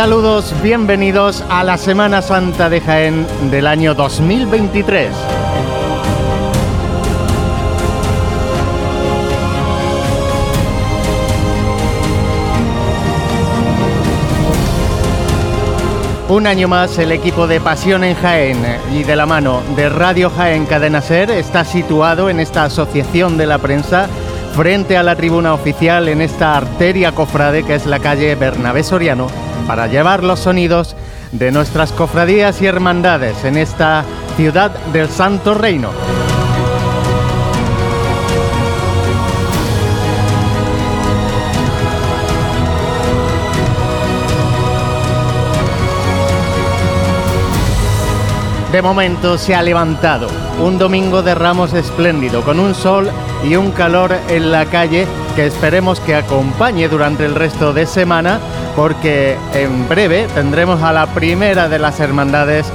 Saludos, bienvenidos a la Semana Santa de Jaén del año 2023. Un año más el equipo de Pasión en Jaén y de la mano de Radio Jaén Cadena Ser está situado en esta asociación de la prensa frente a la tribuna oficial en esta arteria cofrade que es la calle Bernabé Soriano para llevar los sonidos de nuestras cofradías y hermandades en esta ciudad del Santo Reino. De momento se ha levantado un domingo de ramos espléndido, con un sol y un calor en la calle que esperemos que acompañe durante el resto de semana, porque en breve tendremos a la primera de las hermandades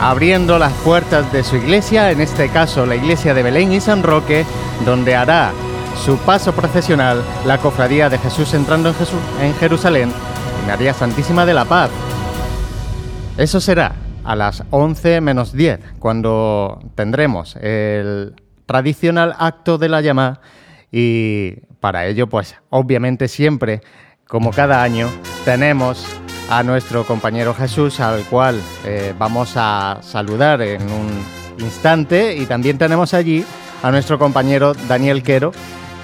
abriendo las puertas de su iglesia, en este caso la iglesia de Belén y San Roque, donde hará su paso procesional la cofradía de Jesús entrando en, en Jerusalén y María Santísima de la Paz. Eso será a las 11 menos 10, cuando tendremos el tradicional acto de la llamada y para ello, pues obviamente siempre, como cada año, tenemos a nuestro compañero Jesús, al cual eh, vamos a saludar en un instante y también tenemos allí a nuestro compañero Daniel Quero,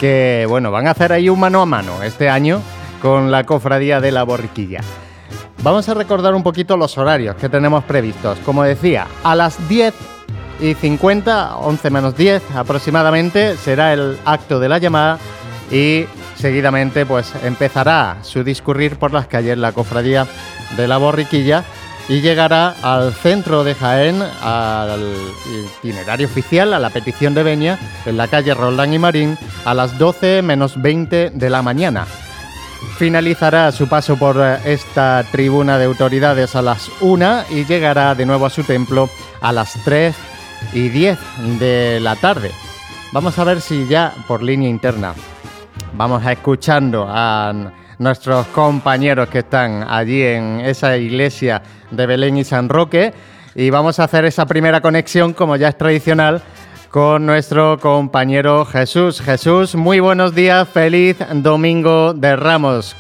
que bueno, van a hacer ahí un mano a mano este año con la cofradía de la borriquilla. Vamos a recordar un poquito los horarios que tenemos previstos. Como decía, a las 10 y 50, 11 menos 10 aproximadamente, será el acto de la llamada y seguidamente pues empezará su discurrir por las calles la cofradía de la borriquilla y llegará al centro de Jaén, al itinerario oficial, a la petición de Beña, en la calle Roldán y Marín, a las 12 menos 20 de la mañana finalizará su paso por eh, esta tribuna de autoridades a las 1 y llegará de nuevo a su templo a las 3 y 10 de la tarde. Vamos a ver si ya por línea interna vamos a escuchando a nuestros compañeros que están allí en esa iglesia de Belén y San Roque y vamos a hacer esa primera conexión como ya es tradicional con nuestro compañero Jesús. Jesús, muy buenos días, feliz domingo de Ramos.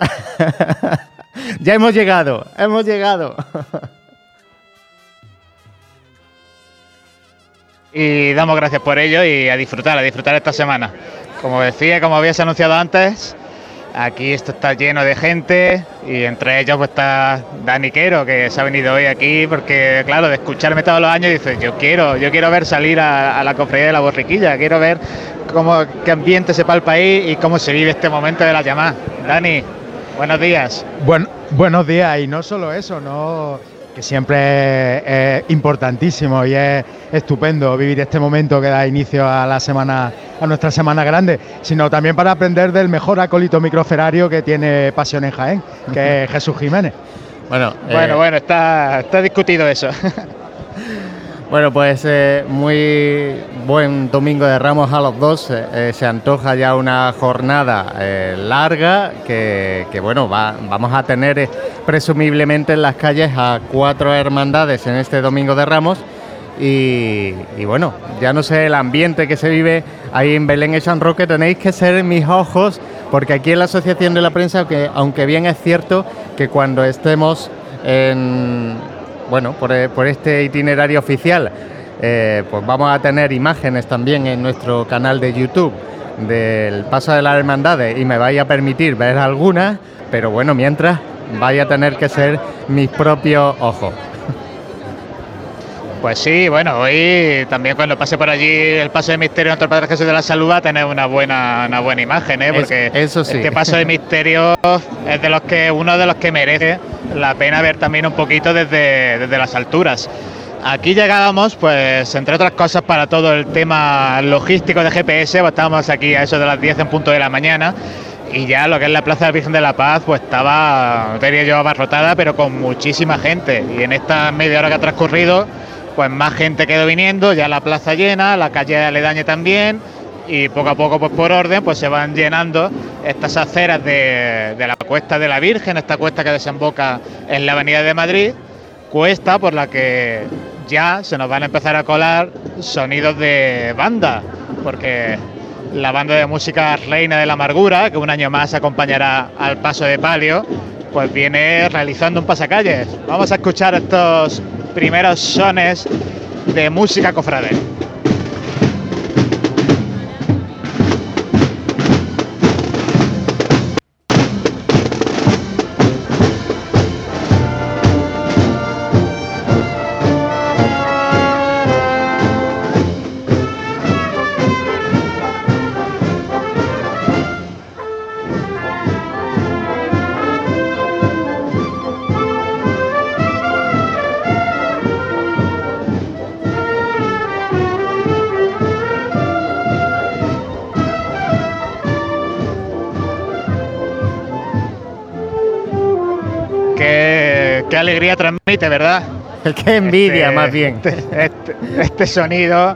ya hemos llegado, hemos llegado. y damos gracias por ello y a disfrutar, a disfrutar esta semana. Como decía, como habías anunciado antes, Aquí esto está lleno de gente y entre ellos pues está Dani Quero que se ha venido hoy aquí porque claro, de escucharme todos los años dice yo quiero, yo quiero ver salir a, la cofradía de la borriquilla, quiero ver cómo qué ambiente se palpa ahí y cómo se vive este momento de la llamada. Dani, buenos días. Bueno, buenos días y no solo eso, no que siempre es, importantísimo y es estupendo vivir este momento que da inicio a la semana, a nuestra semana grande, sino también para aprender del mejor acólito microferario que tiene Pasión en Jaén, que es Jesús Jiménez. Bueno, bueno, eh, bueno, está, está discutido eso. Bueno, pues eh, muy buen domingo de Ramos a los dos. Eh, se antoja ya una jornada larga que, bueno, vamos a tener presumiblemente en las calles a cuatro hermandades en este domingo de Ramos. Y, bueno, ya no sé el ambiente que se vive ahí en Belén y San Roque, tenéis que ser mis ojos, porque aquí en la Asociación de la Prensa, aunque, aunque bien es cierto que cuando estemos en, bueno, por, este itinerario oficial, eh, pues vamos a tener imágenes también en nuestro canal de YouTube del paso de las hermandades y me vais a permitir ver algunas, pero bueno, mientras vaya a tener que ser mis propios ojos. Pues sí, bueno, hoy también cuando pase por allí el paso de misterio nuestro Padre Jesús de la Salud va a tener una buena, una buena imagen, ¿eh? porque eso sí. este paso de misterio es de los que uno de los que merece la pena ver también un poquito desde, desde las alturas. Aquí llegábamos, pues, entre otras cosas, para todo el tema logístico de GPS, pues estábamos aquí a eso de las 10 en punto de la mañana y ya lo que es la Plaza de Virgen de la Paz pues estaba, no yo abarrotada, pero con muchísima gente y en esta media hora que ha transcurrido pues más gente quedó viniendo, ya la plaza llena, la calle aledaña también y poco a poco, pues por orden, pues se van llenando estas aceras de, la Cuesta de la Virgen, esta cuesta que desemboca en la Avenida de Madrid, cuesta por la que ya se nos van a empezar a colar sonidos de banda, porque la banda de música Reina de la Amargura, que un año más acompañará al paso de palio, pues viene realizando un pasacalles. Vamos a escuchar estos primeros sones de música cofrade. Alegría transmite, ¿verdad? Qué envidia, Este- más bien. Este, este- este sonido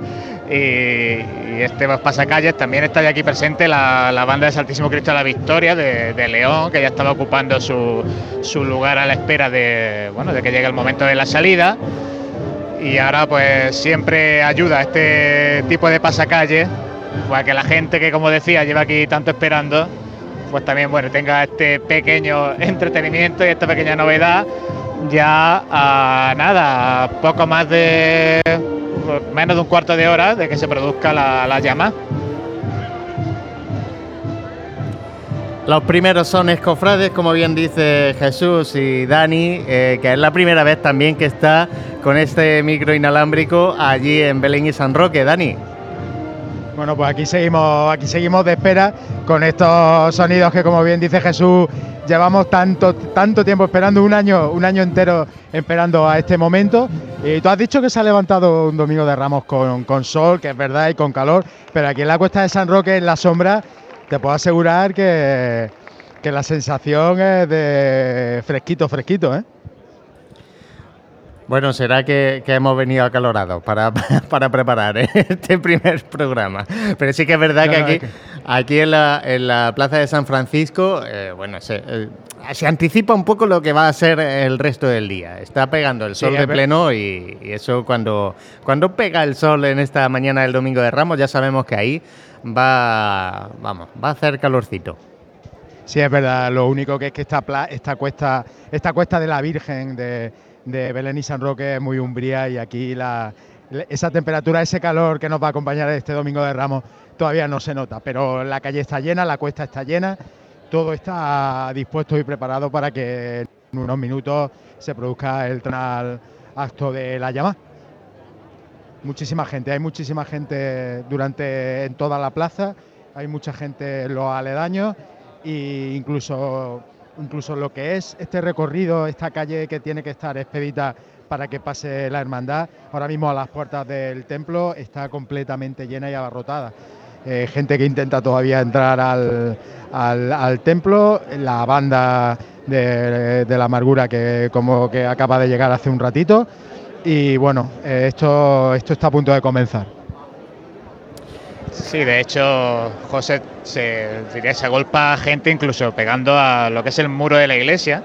y, y este pasacalles. También está aquí presente la, la banda de Santísimo Cristo de la Victoria de, de León, que ya estaba ocupando su, su lugar a la espera de, bueno, de que llegue el momento de la salida. Y ahora pues siempre ayuda este tipo de pasacalles para que la gente que como decía lleva aquí tanto esperando pues también bueno tenga este pequeño entretenimiento y esta pequeña novedad ya a nada, poco más de menos de un cuarto de hora de que se produzca la, la llama. Los primeros son escofrades, como bien dice Jesús y Dani, eh, que es la primera vez también que está con este micro inalámbrico allí en Belén y San Roque. Dani. Bueno, pues aquí seguimos, aquí seguimos de espera con estos sonidos que, como bien dice Jesús, llevamos tanto, tanto tiempo esperando, un año, un año entero esperando a este momento. Y tú has dicho que se ha levantado un domingo de Ramos con, con sol, que es verdad, y con calor, pero aquí en la cuesta de San Roque, en la sombra, te puedo asegurar que, que la sensación es de fresquito, fresquito, ¿eh? Bueno, será que, que hemos venido acalorados para, para preparar este primer programa. Pero sí que es verdad No, que aquí, aquí en, la, en la plaza de San Francisco, eh, bueno, se, eh, se anticipa un poco lo que va a ser el resto del día. Está pegando el sol de pleno y, y eso cuando, cuando pega el sol en esta mañana del domingo de Ramos, ya sabemos que ahí va, vamos, va a hacer calorcito. Sí, es verdad. Lo único que es que esta, pla- esta, cuesta, esta cuesta de la Virgen de, de Belén y San Roque es muy umbría y aquí la, esa temperatura, ese calor que nos va a acompañar este domingo de Ramos todavía no se nota. Pero la calle está llena, la cuesta está llena, todo está dispuesto y preparado para que en unos minutos se produzca el tral acto de la llama. Muchísima gente, hay muchísima gente durante en toda la plaza, hay mucha gente en los aledaños e incluso, incluso lo que es este recorrido, esta calle que tiene que estar expedita para que pase la hermandad, ahora mismo a las puertas del templo está completamente llena y abarrotada. Eh, gente que intenta todavía entrar al, al- templo, la banda de, de la amargura que como que acaba de llegar hace un ratito y bueno, eh, esto, esto está a punto de comenzar. Sí, de hecho, José se, diría, se agolpa gente incluso pegando a lo que es el muro de la iglesia,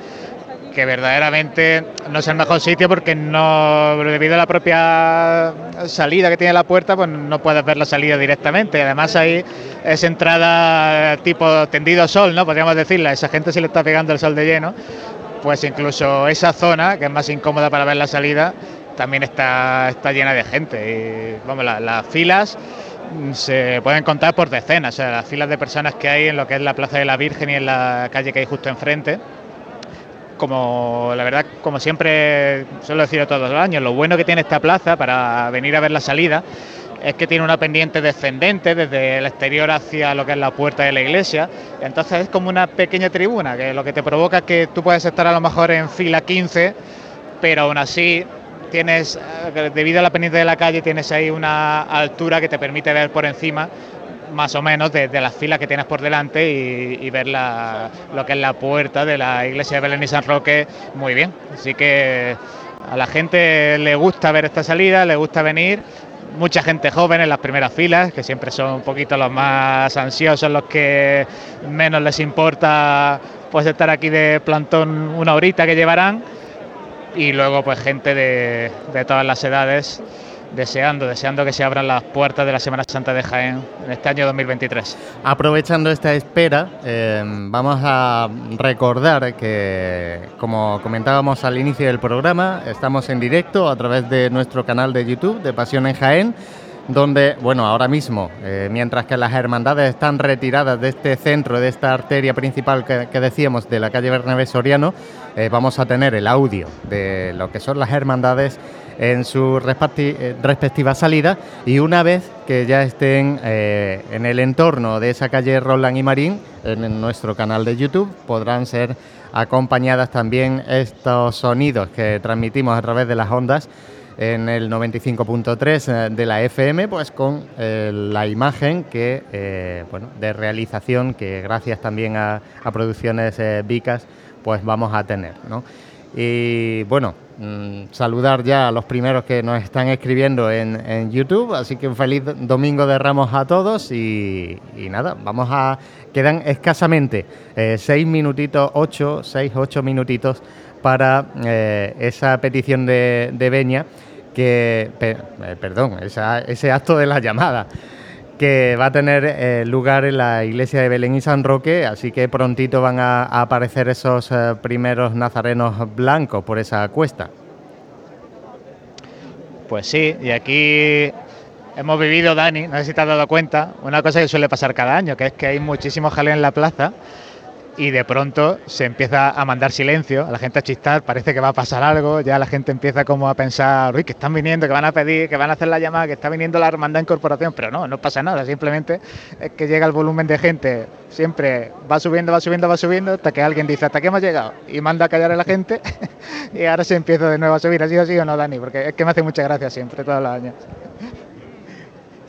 que verdaderamente no es el mejor sitio porque no, debido a la propia salida que tiene la puerta, pues no puedes ver la salida directamente. Además ahí es entrada tipo tendido sol, ¿no? Podríamos decirla, esa gente sí le está pegando el sol de lleno, pues incluso esa zona, que es más incómoda para ver la salida, también está, está llena de gente. Y vamos, la- las filas se pueden contar por decenas, o sea, las filas de personas que hay en lo que es la Plaza de la Virgen y en la calle que hay justo enfrente. Como la verdad, como siempre suelo decir todos los años, lo bueno que tiene esta plaza para venir a ver la salida es que tiene una pendiente descendente desde el exterior hacia lo que es la puerta de la iglesia. Entonces es como una pequeña tribuna, que lo que te provoca es que tú puedes estar a lo mejor en fila 15, pero aún así tienes, eh, debido a la pendiente de la calle, tienes ahí una altura que te permite ver por encima más o menos de, de las filas que tienes por delante y, ver lo que es la puerta de la iglesia de Belén y San Roque muy bien. Así que a la gente le gusta ver esta salida, le gusta venir. mucha gente joven en las primeras filas, que siempre son un poquito los más ansiosos, los que menos les importa pues estar aquí de plantón una horita que llevarán y luego pues gente de, todas las edades deseando, deseando que se abran las puertas de la Semana Santa de Jaén en este año 2023. Aprovechando esta espera, eh, vamos a recordar que, como comentábamos al inicio del programa, estamos en directo a través de nuestro canal de YouTube de Pasión en Jaén donde, bueno, ahora mismo, eh, mientras que las hermandades están retiradas de este centro, de esta arteria principal que, decíamos de la calle Bernabé Soriano, eh, vamos a tener el audio de lo que son las hermandades en su eh, respectiva salida. Y una vez que ya estén en el entorno de esa calle Roland y Marín, en nuestro canal de YouTube, podrán ser acompañadas también estos sonidos que transmitimos a través de las ondas en el 95.3 eh, de la FM, pues con la imagen que, bueno, de realización que gracias también a, Producciones Vicas, pues vamos a tener, ¿no? Y bueno, mm, saludar ya a los primeros que nos están escribiendo en, YouTube, así que un feliz domingo de Ramos a todos y, nada, vamos a... Quedan escasamente eh, seis minutitos, ocho, seis, ocho minutitos para eh, esa petición de, de Beña, que, eh, perdón, ese acto de la llamada que va a tener eh, lugar en la iglesia de Belén y San Roque, así que prontito van a, aparecer esos eh, primeros nazarenos blancos por esa cuesta. Pues sí, y aquí hemos vivido, Dani, no sé si te has dado cuenta, una cosa que suele pasar cada año, que es que hay muchísimo jaleo en la plaza y de pronto se empieza a mandar silencio, a la gente a chistar, parece que va a pasar algo, ya la gente empieza como a pensar, uy, que están viniendo, que van a pedir, que van a hacer la llamada, que está viniendo la hermandad en corporación, pero no, no pasa nada, simplemente es que llega el volumen de gente, siempre va subiendo, va subiendo, va subiendo, hasta que alguien dice, hasta que hemos llegado, y manda a callar a la gente, y ahora se empieza de nuevo a subir, ¿ha sido así o no, Dani? Porque es que me hace mucha gracia siempre, todos los años.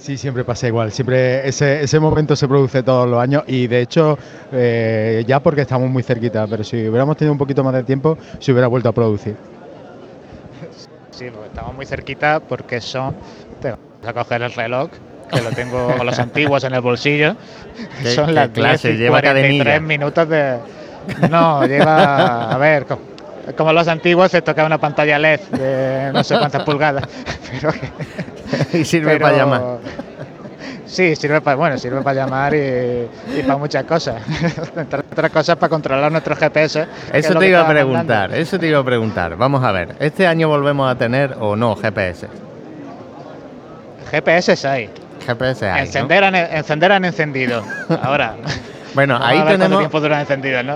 Sí, siempre pasa igual. Siempre ese, ese momento se produce todos los años y de hecho eh, ya porque estamos muy cerquita, pero si hubiéramos tenido un poquito más de tiempo se hubiera vuelto a producir. Sí, porque estamos muy cerquita porque son... Tengo a coger el reloj que lo tengo con los antiguos en el bolsillo. son las clases, lleva 43 minutos de... No, lleva... A ver, como los antiguos se toca una pantalla LED de no sé cuántas pulgadas. y sirve para llamar. Sí, sirve para, bueno, sirve para llamar y, para muchas cosas. Entre otras cosas para controlar nuestro GPS. Eso te iba a preguntar, eso te iba a preguntar. Vamos a ver, ¿este año volvemos a tener o no GPS? GPS hay. GPS hay. Encender, han, encender han encendido. Ahora. Bueno, ahí tenemos,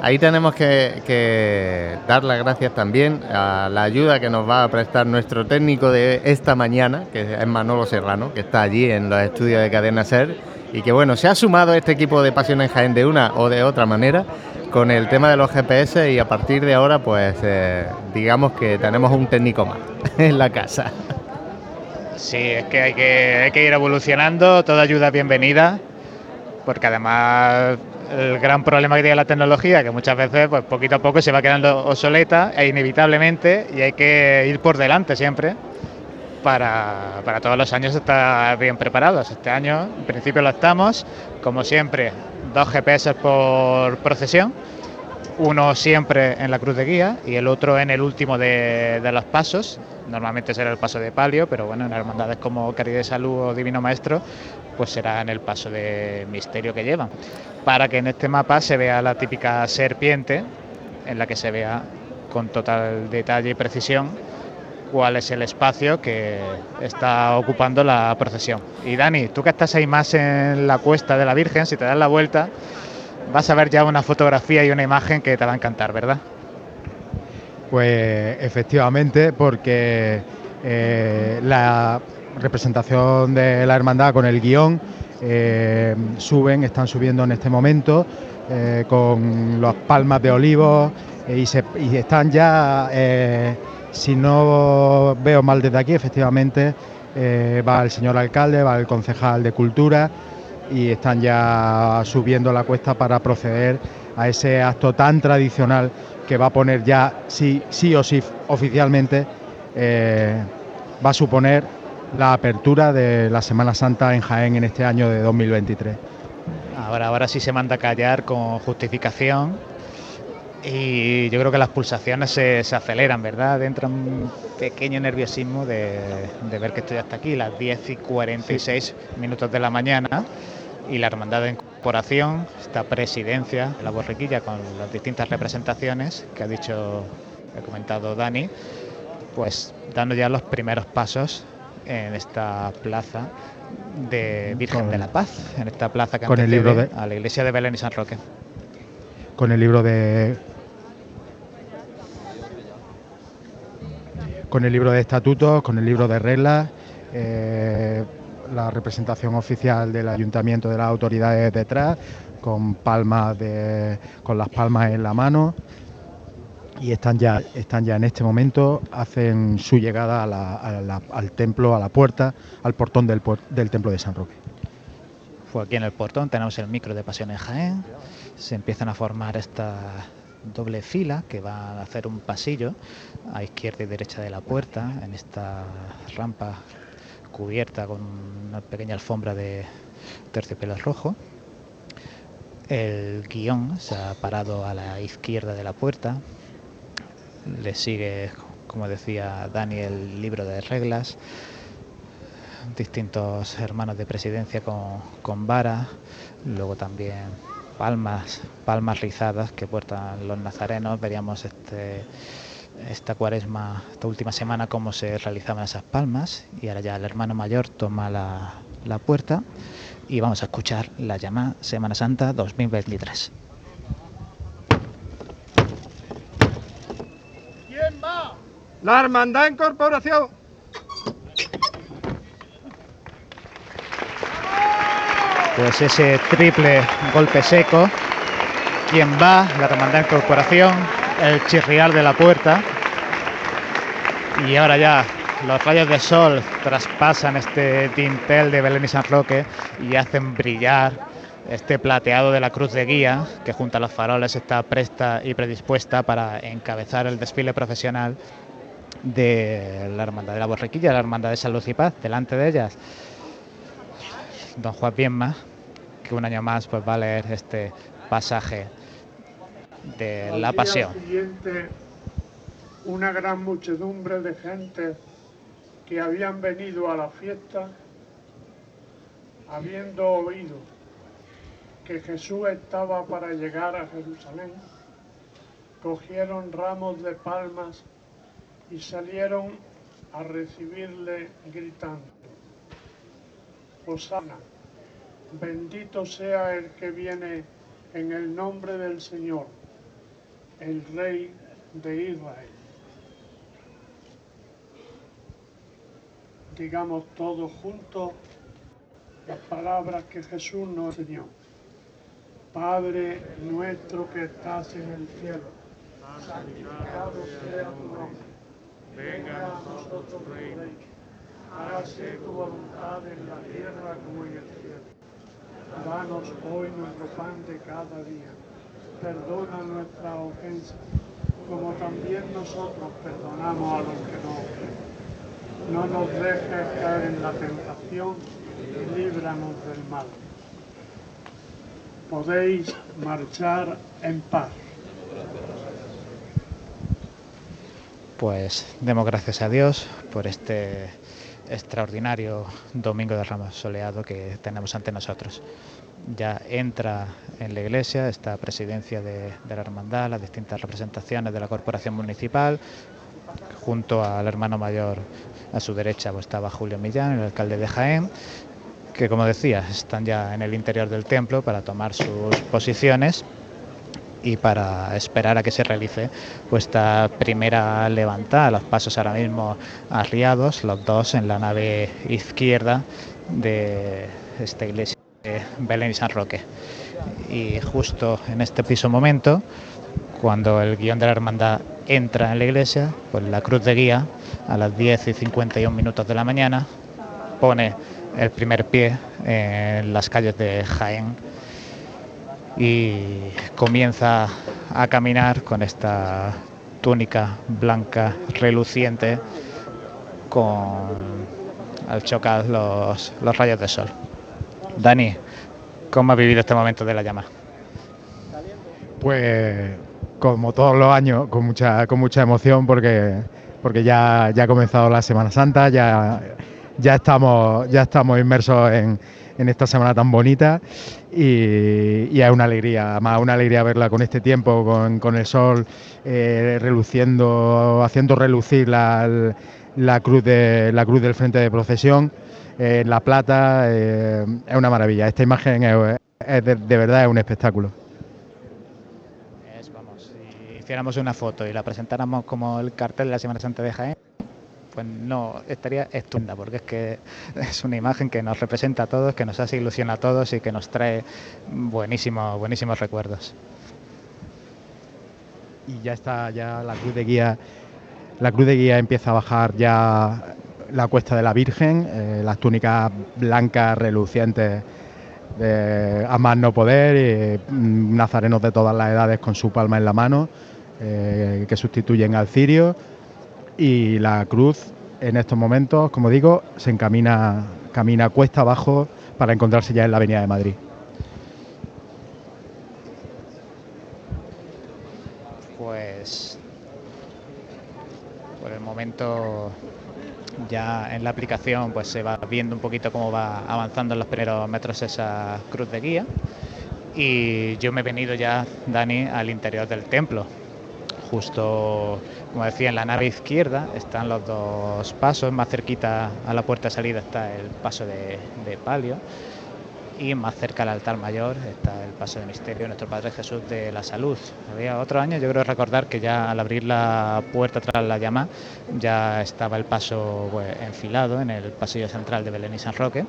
ahí tenemos que, dar las gracias también a la ayuda que nos va a prestar nuestro técnico de esta mañana, que es Manolo Serrano, que está allí en los estudios de Cadena Ser y que bueno, se ha sumado a este equipo de Pasión en Jaén de una o de otra manera con el tema de los GPS y a partir de ahora pues eh, digamos que tenemos un técnico más en la casa. Sí, es que hay que, hay que ir evolucionando, toda ayuda bienvenida, porque además el gran problema que tiene la tecnología, que muchas veces, pues poquito a poco se va quedando obsoleta e inevitablemente, y hay que ir por delante siempre para, para todos los años estar bien preparados. Este año, en principio, lo estamos, como siempre, dos GPS por procesión, uno siempre en la cruz de guía y el otro en el último de, de los pasos. Normalmente será el paso de palio, pero bueno, en hermandades como Caridad de Salud o Divino Maestro, pues será en el paso de misterio que llevan, para que en este mapa se vea la típica serpiente, en la que se vea con total detalle y precisión cuál es el espacio que está ocupando la procesión. Y Dani, tú que estás ahí más en la cuesta de la Virgen, si te das la vuelta, vas a ver ya una fotografía y una imagen que te va a encantar, ¿verdad? Pues efectivamente, porque eh, la representación de la hermandad con el guion. Eh, suben, están subiendo en este momento eh, con las palmas de olivos eh, y, se, están ya, si no veo mal desde aquí, efectivamente va el señor alcalde, va el concejal de cultura y están ya subiendo la cuesta para proceder a ese acto tan tradicional que va a poner ya sí, sí o sí oficialmente va a suponer la apertura de la Semana Santa en Jaén en este año de 2023. Ahora, ahora sí se manda a callar con justificación y yo creo que las pulsaciones se, aceleran, ¿verdad? Entra un pequeño nerviosismo de, ver que estoy hasta aquí, las 10 y 46 minutos de la mañana y la hermandad de incorporación, esta presidencia, la borriquilla con las distintas representaciones que ha dicho, ha comentado Dani, pues dando ya los primeros pasos en esta plaza de Virgen de la Paz, en esta plaza que con el libro de, a la iglesia de Belén y San Roque. Con el libro de con el libro de estatutos, con el libro de reglas, eh, la representación oficial del ayuntamiento de las autoridades detrás, con palmas de, con las palmas en la mano y están ya, están ya en este momento, hacen su llegada al templo, a la puerta, al portón del, templo de San Roque. Pues aquí en el portón tenemos el micro de Pasión en Jaén, se empiezan a formar esta doble fila que va a hacer un pasillo a izquierda y derecha de la puerta en esta rampa cubierta con una pequeña alfombra de terciopelo rojo. El guion se ha parado a la izquierda de la puerta, le sigue, como decía Dani, el libro de reglas, distintos hermanos de presidencia con, con vara, luego también palmas, palmas rizadas que portan los nazarenos. Veríamos este, esta cuaresma, esta última semana, cómo se realizaban esas palmas. Y ahora ya el hermano mayor toma la, la puerta y vamos a escuchar la llamada Semana Santa 2023. La Hermandad Incorporación. Pues ese triple golpe seco. Quien va, la Hermandad Incorporación, el chirriar de la puerta. Y ahora ya los rayos de sol traspasan este dintel de Belén y San Roque y hacen brillar este plateado de la cruz de guía que junto a los faroles está presta y predispuesta para encabezar el desfile profesional de la Hermandad de la Borriquilla, la Hermandad de Salud y Paz, delante de ellas, don Juan Bienma, que un año más pues va a leer este pasaje de la pasión. Siguiente, una gran muchedumbre de gente que habían venido a la fiesta, habiendo oído que Jesús estaba para llegar a Jerusalén, cogieron ramos de palmas y salieron a recibirle gritando, Osana, bendito sea el que viene en el nombre del Señor, el Rey de Israel. Digamos todos juntos las palabras que Jesús nos enseñó. Padre nuestro que estás en el cielo, santificado sea tu nombre venga a nosotros tu reino. Hágase tu voluntad en la tierra como en el cielo. Danos hoy nuestro pan de cada día. Perdona nuestras ofensas, como también nosotros perdonamos a los que nos ofenden. No nos dejes caer en la tentación y líbranos del mal. Podéis marchar en paz. Pues demos gracias a Dios por este extraordinario domingo de Ramos soleado que tenemos ante nosotros. Ya entra en la iglesia esta presidencia de, la hermandad, las distintas representaciones de la corporación municipal, junto al hermano mayor a su derecha pues, estaba Julio Millán, el alcalde de Jaén, que como decía están ya en el interior del templo para tomar sus posiciones y para esperar a que se realice pues, esta primera levantada. Los pasos ahora mismo arriados, los dos en la nave izquierda de esta iglesia de Belén y San Roque. Y justo en este piso momento, cuando el guion de la hermandad entra en la iglesia, pues la cruz de guía a las 10 y 51 minutos de la mañana pone el primer pie en las calles de Jaén y comienza a caminar con esta túnica blanca reluciente con al chocar los, los rayos de sol. Dani, ¿cómo has vivido este momento de la llama? Pues como todos los años, con mucha, con mucha emoción porque, porque ya, ya ha comenzado la Semana Santa, ya, ya, estamos, ya estamos inmersos en, en esta semana tan bonita y, es una alegría, más una alegría verla con este tiempo, con, el sol eh, reluciendo, haciendo relucir la, cruz del frente de procesión eh, La Plata, eh, es una maravilla, esta imagen es, es de, de verdad es un espectáculo. Hiciéramos una foto y la presentáramos como el cartel de la Semana Santa de Jaén, pues no, estaría estupenda, porque es que es una imagen que nos representa a todos, que nos hace ilusión a todos y que nos trae buenísimos, buenísimos recuerdos. Y ya está, ya la cruz de guía, la cruz de guía empieza a bajar ya la cuesta de la Virgen, eh, las túnicas blancas relucientes de, a más no poder, y, mm, nazarenos de todas las edades con su palma en la mano, eh, que sustituyen al cirio y la cruz en estos momentos, como digo, se encamina camina cuesta abajo para encontrarse ya en la Avenida de Madrid. Pues por el momento ya en la aplicación pues se va viendo un poquito cómo va avanzando en los primeros metros esa cruz de guía y yo me he venido ya, Dani, al interior del templo. Justo, como decía, en la nave izquierda están los dos pasos, más cerquita a la puerta de salida está el paso de, palio y más cerca al altar mayor está el paso de misterio de nuestro Padre Jesús de la Salud. Había otro año, yo creo recordar que ya al abrir la puerta tras la llama ya estaba el paso pues, enfilado en el pasillo central de Belén y San Roque.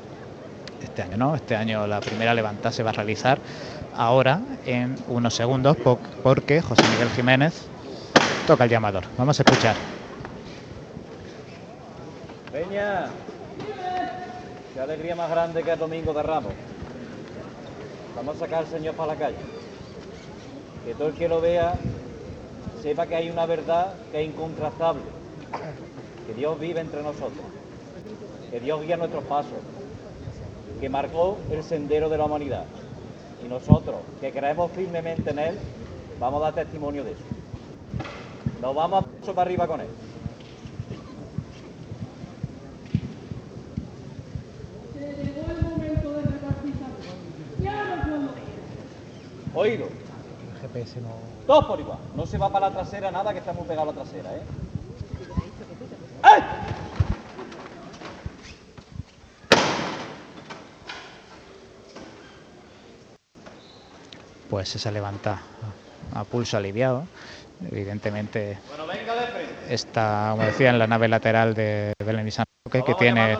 Este año no, este año la primera levantada se va a realizar ahora en unos segundos porque José Miguel Jiménez toca el llamador. Vamos a escuchar. Peña, qué alegría más grande que el domingo de Ramos. Vamos a sacar al Señor para la calle. Que todo el que lo vea sepa que hay una verdad que es incontrastable. Que Dios vive entre nosotros. Que Dios guía nuestros pasos. Que marcó el sendero de la humanidad. Y nosotros, que creemos firmemente en Él, vamos a dar testimonio de eso. Nos vamos a para arriba con Él. Oído. El GPS no. Todos por igual. No se va para la trasera nada, que está muy pegado a la trasera, ¿eh? ¡Ay! Pues se levanta a pulso aliviado. Evidentemente está, como decía, en la nave lateral de Belén y San Roque, que tiene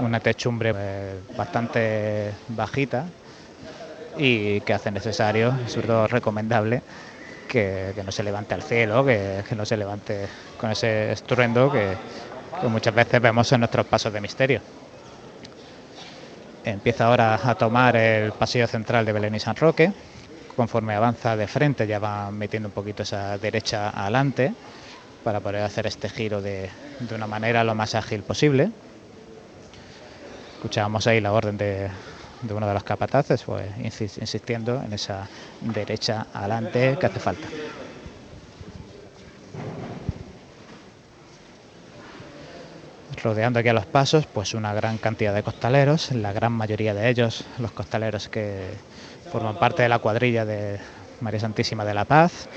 una techumbre eh, bastante bajita y que hace necesario, sobre todo recomendable, que, no se levante al cielo, que, que, no se levante con ese estruendo que, que muchas veces vemos en nuestros pasos de misterio. Empieza ahora a tomar el pasillo central de Belén y San Roque. Conforme avanza de frente ya va metiendo un poquito esa derecha adelante para poder hacer este giro de, de una manera lo más ágil posible. Escuchábamos ahí la orden de, de uno de los capataces, pues insistiendo en esa derecha adelante que hace falta. Rodeando aquí a los pasos, pues una gran cantidad de costaleros, la gran mayoría de ellos, los costaleros que forman parte de la cuadrilla de María Santísima de la Paz,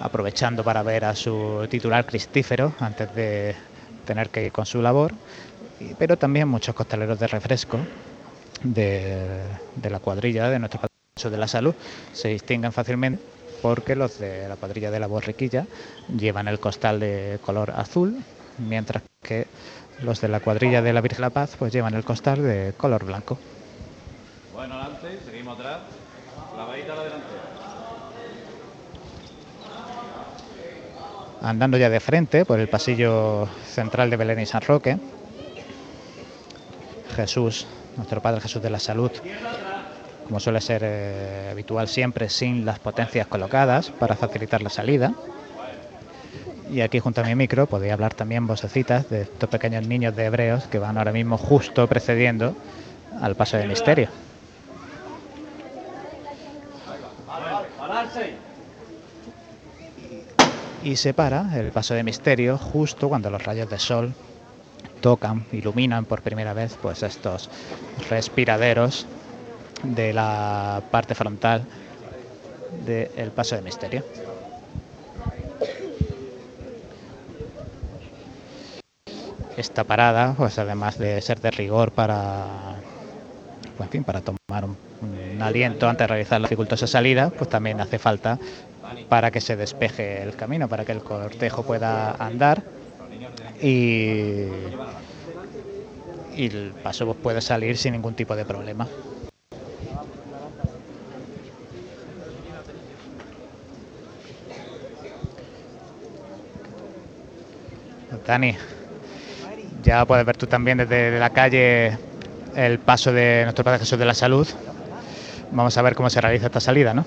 aprovechando para ver a su titular cristífero antes de tener que ir con su labor, pero también muchos costaleros de refresco de, la cuadrilla de nuestro Paso de la Salud se distinguen fácilmente porque los de la cuadrilla de la Borriquilla llevan el costal de color azul, mientras que los de la cuadrilla de la Virgen de la Paz pues llevan el costal de color blanco. Bueno, adelante, seguimos atrás. La varita a la delantera. Andando ya de frente por el pasillo central de Belén y San Roque, Jesús nuestro Padre Jesús de la Salud, como suele ser eh, habitual siempre, sin las potencias colocadas para facilitar la salida. Y aquí junto a mi micro podéis hablar también vocecitas de estos pequeños niños de hebreos que van ahora mismo justo precediendo al paso de misterio. Y se para el paso de misterio justo cuando los rayos de sol tocan, iluminan por primera vez pues estos respiraderos de la parte frontal del paso de misterio. Esta parada, pues además de ser de rigor para, pues, fin, para tomar un, un aliento antes de realizar la dificultosa salida, pues también hace falta para que se despeje el camino, para que el cortejo pueda andar y, el paso puede salir sin ningún tipo de problema. Dani, ya puedes ver tú también desde la calle el paso de nuestro Padre Jesús de la Salud. Vamos a ver cómo se realiza esta salida, ¿no?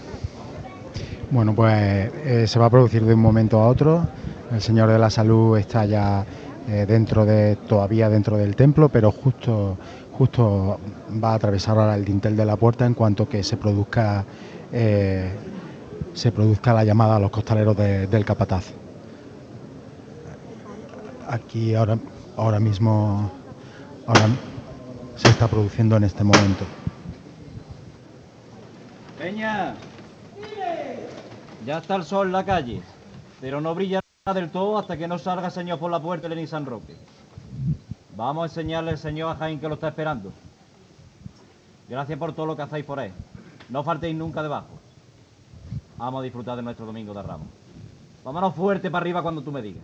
Bueno, pues eh, se va a producir de un momento a otro. El Señor de la Salud está ya eh, dentro de, todavía dentro del templo, pero justo, justo va a atravesar ahora el dintel de la puerta en cuanto que se produzca, eh, se produzca la llamada a los costaleros de- del capataz. Aquí ahora, ahora mismo se está produciendo en este momento. Peña. Ya está el sol en la calle, pero no brilla del todo hasta que no salga el señor por la puerta de Lenín San Roque. Vamos a enseñarle al señor a Jaén que lo está esperando. Gracias por todo lo que hacéis por él. No faltéis nunca debajo. Vamos a disfrutar de nuestro domingo de Ramos. Vámonos fuerte para arriba cuando tú me digas.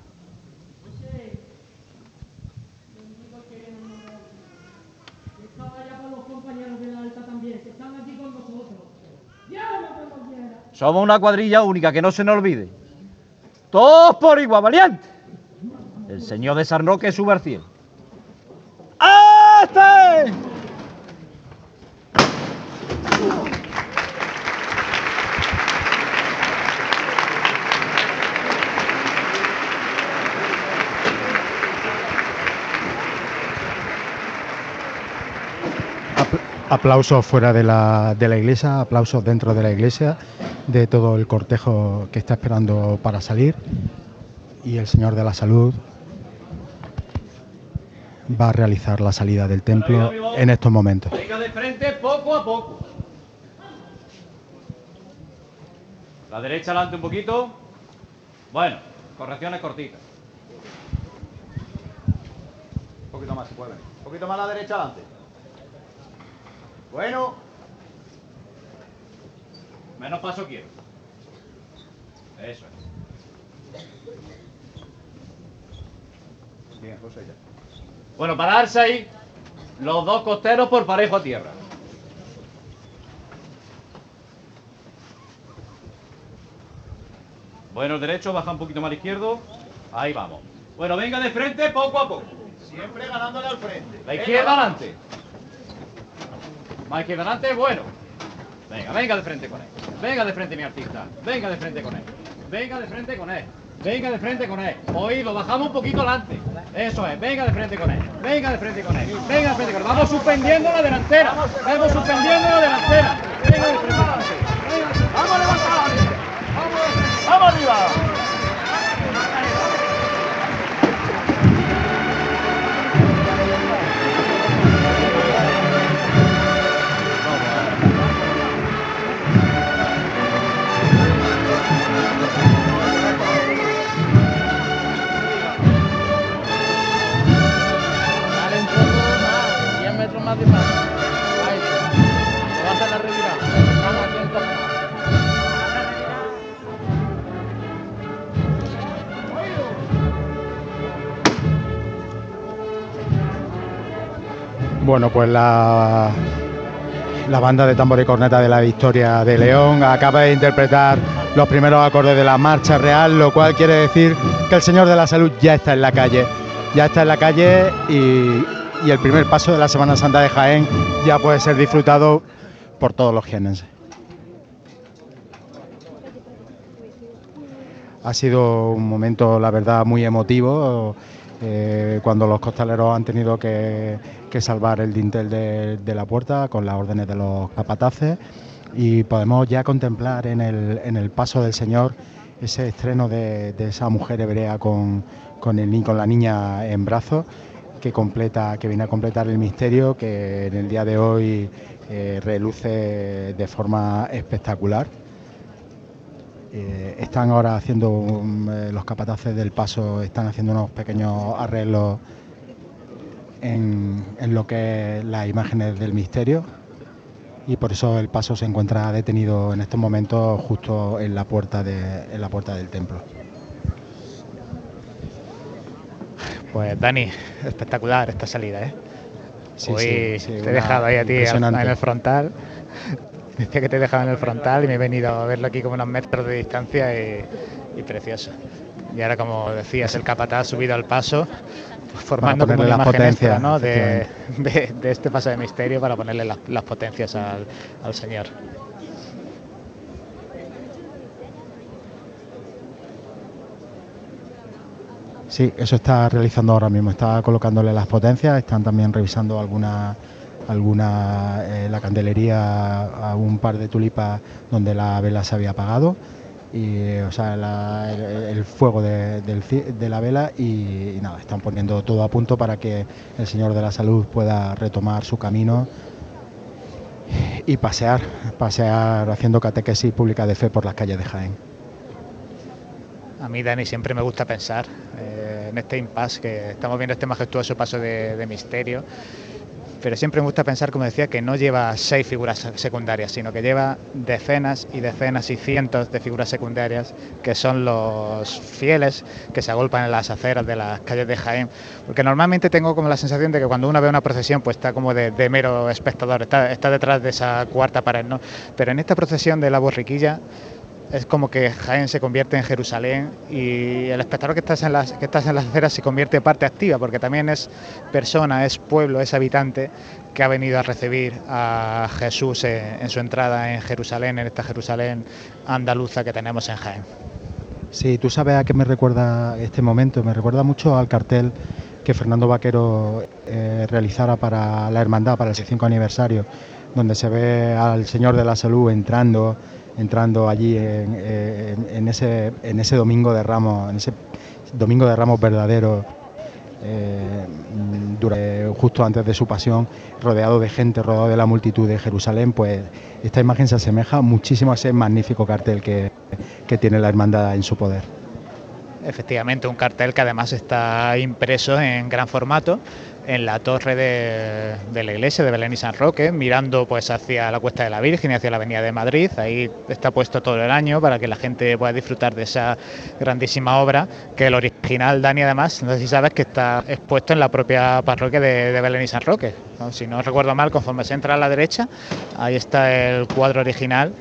Somos una cuadrilla única, que no se nos olvide. Todos por igual, valiente. El señor de San Roque sube al cielo. ¡Este! Aplausos fuera de la, de la iglesia, aplausos dentro de la iglesia, de todo el cortejo que está esperando para salir. Y el Señor de la Salud va a realizar la salida del templo en estos momentos. La derecha adelante un poquito. Bueno, correcciones cortitas. Un poquito más si puede. Un poquito más a la derecha adelante. Bueno. Menos paso quiero. Eso es. Bien, José ya. Bueno, pararse ahí. Los dos costeros por parejo a tierra. Bueno, el derecho, baja un poquito más izquierdo. Ahí vamos. Bueno, venga de frente poco a poco. Siempre ganándole al frente. La izquierda adelante. Más izquierda adelante, bueno. Venga, venga de frente con él. Venga de frente, mi artista. Venga de frente con él. Venga de frente con él. Venga de frente con él. Oído, bajamos un poquito adelante. Eso es, venga de frente con él. Venga de frente con él. Venga de frente con él. Vamos suspendiendo la delantera. Vamos suspendiendo la delantera. Venga de frente. ¡Vamos a levantar! ¡Vamos arriba! Bueno, pues la, la banda de tambor y corneta de la Victoria de León acaba de interpretar los primeros acordes de la marcha real, lo cual quiere decir que el Señor de la Salud ya está en la calle. Ya está en la calle y, y el primer paso de la Semana Santa de Jaén ya puede ser disfrutado por todos los jienenses. Ha sido un momento, la verdad, muy emotivo. eh, cuando los costaleros han tenido que, que salvar el dintel de, la puerta con las órdenes de los capataces y podemos ya contemplar en el, paso del Señor ese estreno de, esa mujer hebrea con, la niña en brazos que completa, que viene a completar el misterio que en el día de hoy eh, reluce de forma espectacular. Eh, están ahora haciendo eh, los capataces del paso, están haciendo unos pequeños arreglos en, en lo que es las imágenes del misterio y por eso el paso se encuentra detenido en estos momentos justo en la puerta, de, en la puerta del templo. Pues Dani, espectacular esta salida, ¿eh? Sí, sí, sí, te he dejado ahí a ti en el frontal. Decía que te he dejado en el frontal y me he venido a verlo aquí como unos metros de distancia y, y precioso. Y ahora, como decías, el capataz ha subido al paso, formando como una las imagen extra, potencias, ¿no? de, de- de este paso de misterio para ponerle las, las potencias al, al señor. Sí, eso está realizando ahora mismo, está colocándole las potencias, están también revisando alguna, alguna eh, la candelería a un par de tulipas donde la vela se había apagado, y, o sea, el, fuego de, la vela y, nada, están poniendo todo a punto para que el Señor de la Salud pueda retomar su camino y pasear, pasear haciendo catequesis pública de fe por las calles de Jaén. A mí, Dani, siempre me gusta pensar eh, en este impasse que estamos viendo este majestuoso paso de misterio, pero siempre me gusta pensar, como decía, que no lleva seis figuras se- secundarias, sino que lleva decenas y decenas y cientos de figuras secundarias que son los fieles que se agolpan en las aceras de las calles de Jaén. Porque normalmente tengo como la sensación de que cuando uno ve una procesión, pues está como de, de mero espectador, está, está detrás de esa cuarta pared, ¿no? Pero en esta procesión de la borriquilla es como que Jaén se convierte en Jerusalén y el espectador que estás en las que estás en las aceras se convierte en parte activa porque también es persona, es pueblo, es habitante que ha venido a recibir a Jesús en, en su entrada en Jerusalén, en esta Jerusalén andaluza que tenemos en Jaén. Sí, tú sabes a qué me recuerda este momento. Me recuerda mucho al cartel que Fernando Vaquero eh, realizara para la Hermandad, para el 65 aniversario, donde se ve al Señor de la Salud entrando, entrando allí en, ese, en ese domingo de Ramos, en ese domingo de Ramos verdadero. eh, eh, justo antes de su pasión, rodeado de gente, rodeado de la multitud de Jerusalén, pues esta imagen se asemeja muchísimo a ese magnífico cartel que, que tiene la hermandad en su poder. Efectivamente, un cartel que además está impreso en gran formato en la torre de, la iglesia de Belén y San Roque, mirando pues hacia la Cuesta de la Virgen y hacia la Avenida de Madrid. Ahí está puesto todo el año para que la gente pueda disfrutar de esa grandísima obra, que el original, Dani, además, no sé si sabes que está expuesto en la propia parroquia de, de Belén y San Roque. Si no recuerdo mal, conforme se entra a la derecha, ahí está el cuadro original,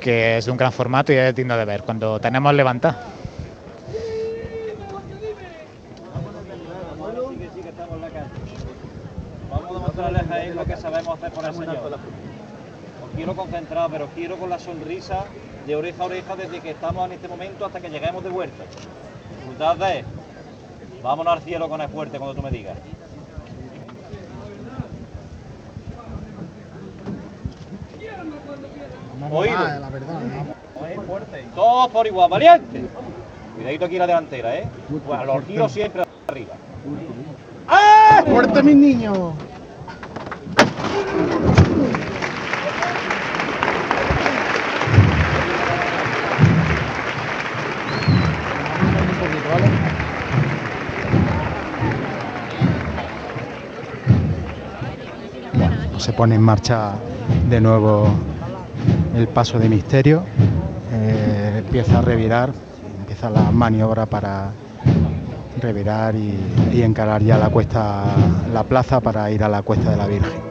que es de un gran formato y es digno de ver. Cuando tenemos levantado. Sí que sí que estamos en la calle. A a lo que sabemos hacer por el Señor. Os quiero concentrado, pero quiero con la sonrisa de oreja a oreja desde que estamos en este momento hasta que lleguemos de vuelta. Disfrutad de él. Vámonos al cielo con el fuerte cuando tú me digas. Oído. Fuerte. Todos por igual, valiente. Cuidadito aquí la delantera, ¿eh? Bueno, los giros siempre arriba. ¡Ah! ¡Fuerte, mis niños! Se pone en marcha de nuevo el paso de misterio, eh, empieza a revirar, empieza la maniobra para revirar y, y encarar ya la cuesta, la plaza para ir a la cuesta de la Virgen.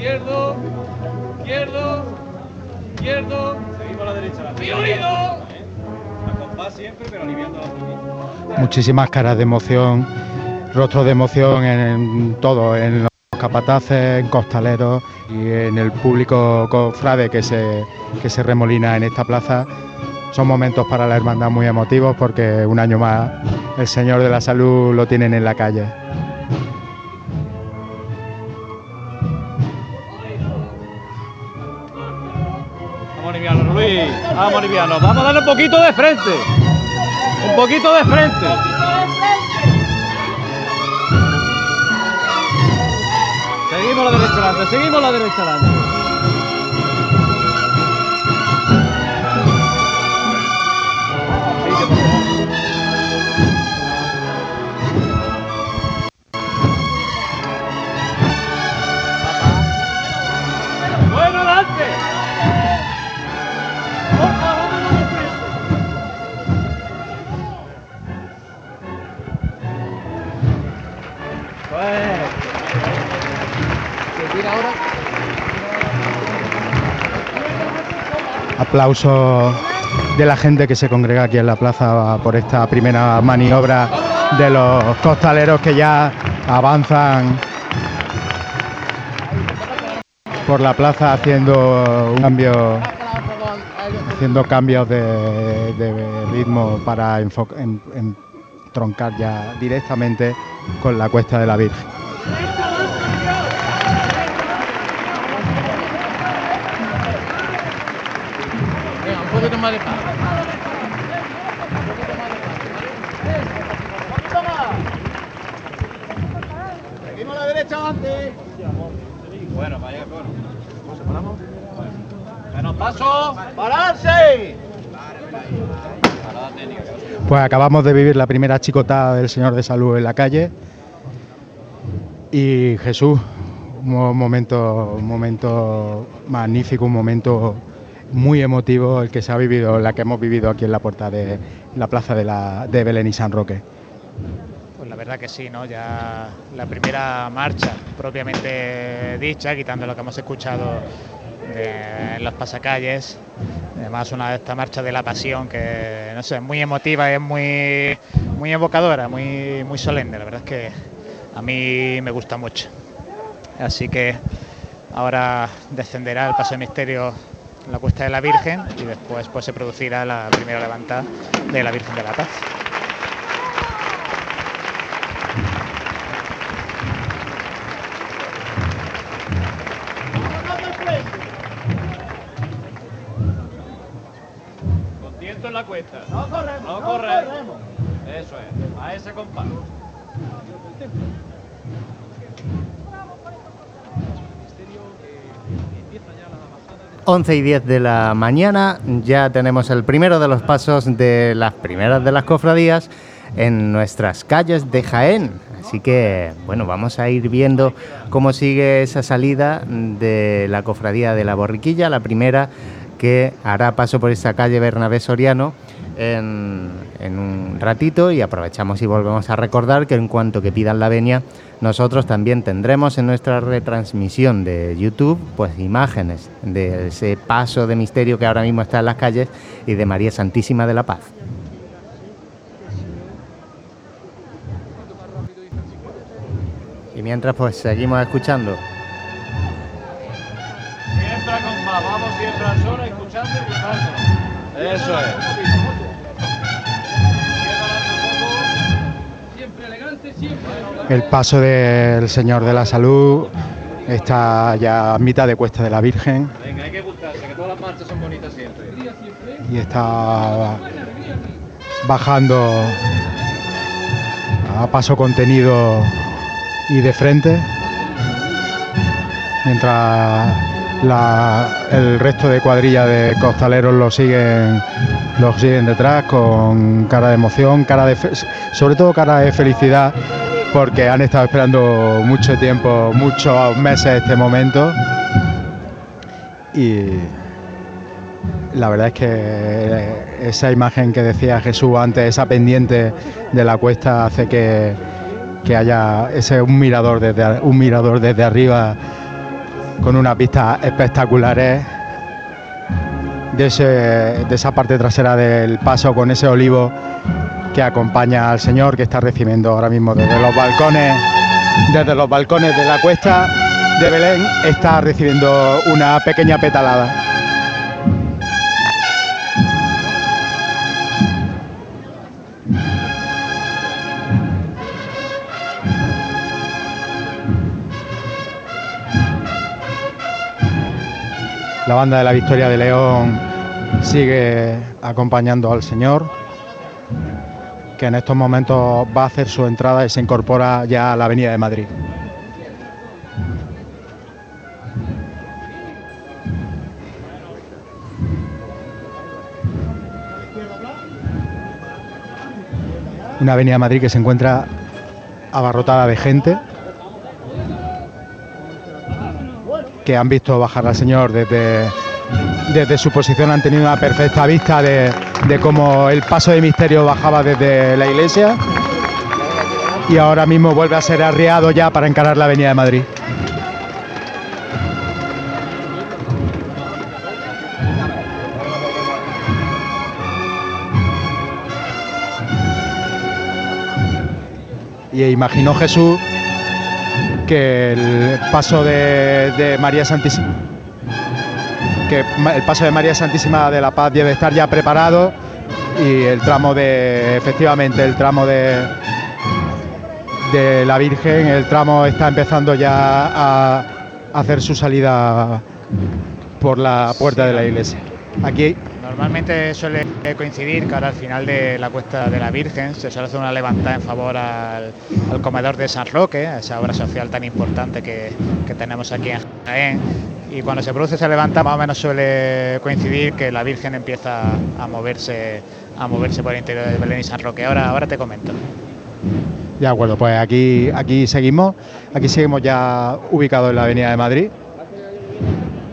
izquierdo, izquierdo, izquierdo. Muchísimas caras de emoción, rostros de emoción en todo, en capataces, en costaleros y en el público cofrade que se, que se remolina en esta plaza. Son momentos para la hermandad muy emotivos porque un año más el Señor de la Salud lo tienen en la calle. Vamos liviano, Luis. Vamos. Vamos a darle un poquito de frente. Un poquito de frente. Seguimos la derecha adelante, seguimos la derecha adelante. Aplausos de la gente que se congrega aquí en la plaza por esta primera maniobra de los costaleros que ya avanzan por la plaza haciendo un cambio haciendo cambios de, ritmo para enfo- en- en- troncar ya directamente con la cuesta de la Virgen. Poquito más de paz. Seguimos a la derecha adelante. Bueno, vaya, bueno. ¿Cómo se paramos? Menos paso. ¡Pararse! Pues acabamos de vivir la primera chicotada del Señor de Salud en la calle. Y Jesús, un mo- momento, un momento magnífico, un momento muy emotivo el que se ha vivido, la que hemos vivido aquí en la puerta de la plaza de, la, de Belén y San Roque. Pues la verdad que sí, ¿no? Ya la primera marcha propiamente dicha, quitando lo que hemos escuchado en los pasacalles. Además, una de estas marchas de la pasión que, no sé, es muy emotiva es muy, muy evocadora, muy, muy solemne. La verdad es que a mí me gusta mucho. Así que ahora descenderá el paso de misterio en la cuesta de la Virgen y después pues, se producirá la primera levantada de la Virgen de la Paz. Con tiento en la cuesta. No corremos. No corremos. Eso es. A ese compás. 11 y 10 de la mañana ya tenemos el primero de los pasos de las primeras de las cofradías en nuestras calles de Jaén. Así que, bueno, vamos a ir viendo cómo sigue esa salida de la cofradía de la Borriquilla, la primera que hará paso por esta calle Bernabé Soriano en, en un ratito y aprovechamos y volvemos a recordar que en cuanto que pidan la venia, nosotros también tendremos en nuestra retransmisión de YouTube pues imágenes de ese paso de misterio que ahora mismo está en las calles y de María Santísima de la Paz. Y mientras pues seguimos escuchando al sol, escuchando y buscando. Eso es. El paso del Señor de la Salud está ya a mitad de cuesta de la Virgen Venga, hay que gustarse, que todas las marchas son bonitas siempre. y está bajando a paso contenido y de frente, mientras el resto de cuadrilla de costaleros lo siguen, lo siguen detrás con cara de emoción, cara de fe- sobre todo cara de felicidad, porque han estado esperando mucho tiempo, muchos meses este momento. Y la verdad es que esa imagen que decía Jesús antes, esa pendiente de la cuesta, hace que, que haya ese un mirador desde un mirador desde arriba con unas vistas espectaculares de esa parte trasera del paso con ese olivo que acompaña al Señor que está recibiendo ahora mismo desde los balcones, desde los balcones de la cuesta de Belén, está recibiendo una pequeña petalada. La banda de la Victoria de León sigue acompañando al Señor que en estos momentos va a hacer su entrada y se incorpora ya a la Avenida de Madrid. Una Avenida de Madrid que se encuentra abarrotada de gente que han visto bajar al señor desde, desde su posición, han tenido una perfecta vista de, de cómo el paso de misterio bajaba desde la iglesia y ahora mismo vuelve a ser arriado ya para encarar la Avenida de Madrid. Y imaginó Jesús que el paso de, María Santísima que el paso de María Santísima de la Paz debe estar ya preparado y el tramo de, efectivamente, el tramo de, de la Virgen, el tramo está empezando ya a hacer su salida por la puerta de la iglesia. Aquí Normalmente suele coincidir que ahora al final de la cuesta de la Virgen se suele hacer una levantada en favor al, comedor de San Roque, esa obra social tan importante que, tenemos aquí en Jaén y cuando se produce esa levanta más o menos suele coincidir que la Virgen empieza a moverse a moverse por el interior de Belén y San Roque. Ahora, ahora te comento. De acuerdo, pues aquí, aquí seguimos, aquí seguimos ya ubicados en la Avenida de Madrid.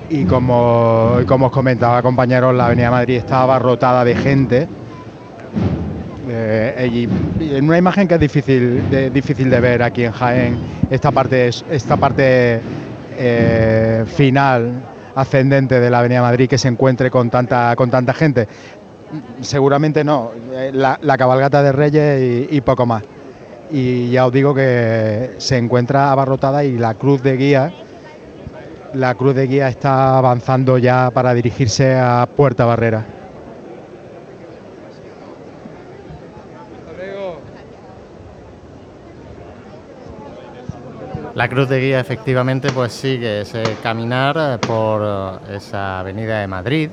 Y como, como os comentaba compañeros, la Avenida Madrid está abarrotada de gente. Eh, en una imagen que es difícil de, difícil de ver aquí en Jaén, esta parte, esta parte eh, final ascendente de la Avenida Madrid que se encuentre con tanta, con tanta gente. Seguramente no, eh, la, cabalgata de Reyes y, poco más. Y ya os digo que se encuentra abarrotada y la cruz de guía, la cruz de guía está avanzando ya para dirigirse a Puerta Barrera. La cruz de guía efectivamente pues sigue ese caminar eh, por eh, esa avenida de Madrid.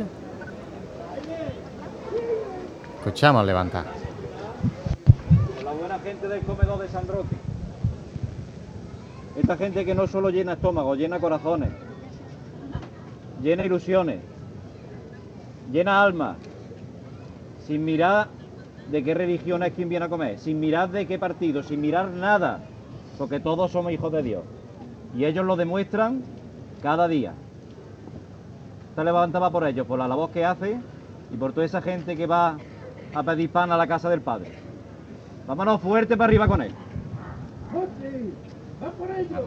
Escuchamos levantar. La buena gente del comedor de San Roque. Esta gente que no solo llena estómago, llena corazones, llena ilusiones, llena almas, sin mirar de qué religión es quien viene a comer, sin mirar de qué partido, sin mirar nada porque todos somos hijos de Dios. Y ellos lo demuestran cada día. Esta levanta va por ellos, por la labor que hace y por toda esa gente que va a pedir pan a la casa del Padre. Vámonos fuerte para arriba con él. ¡Va por ellos!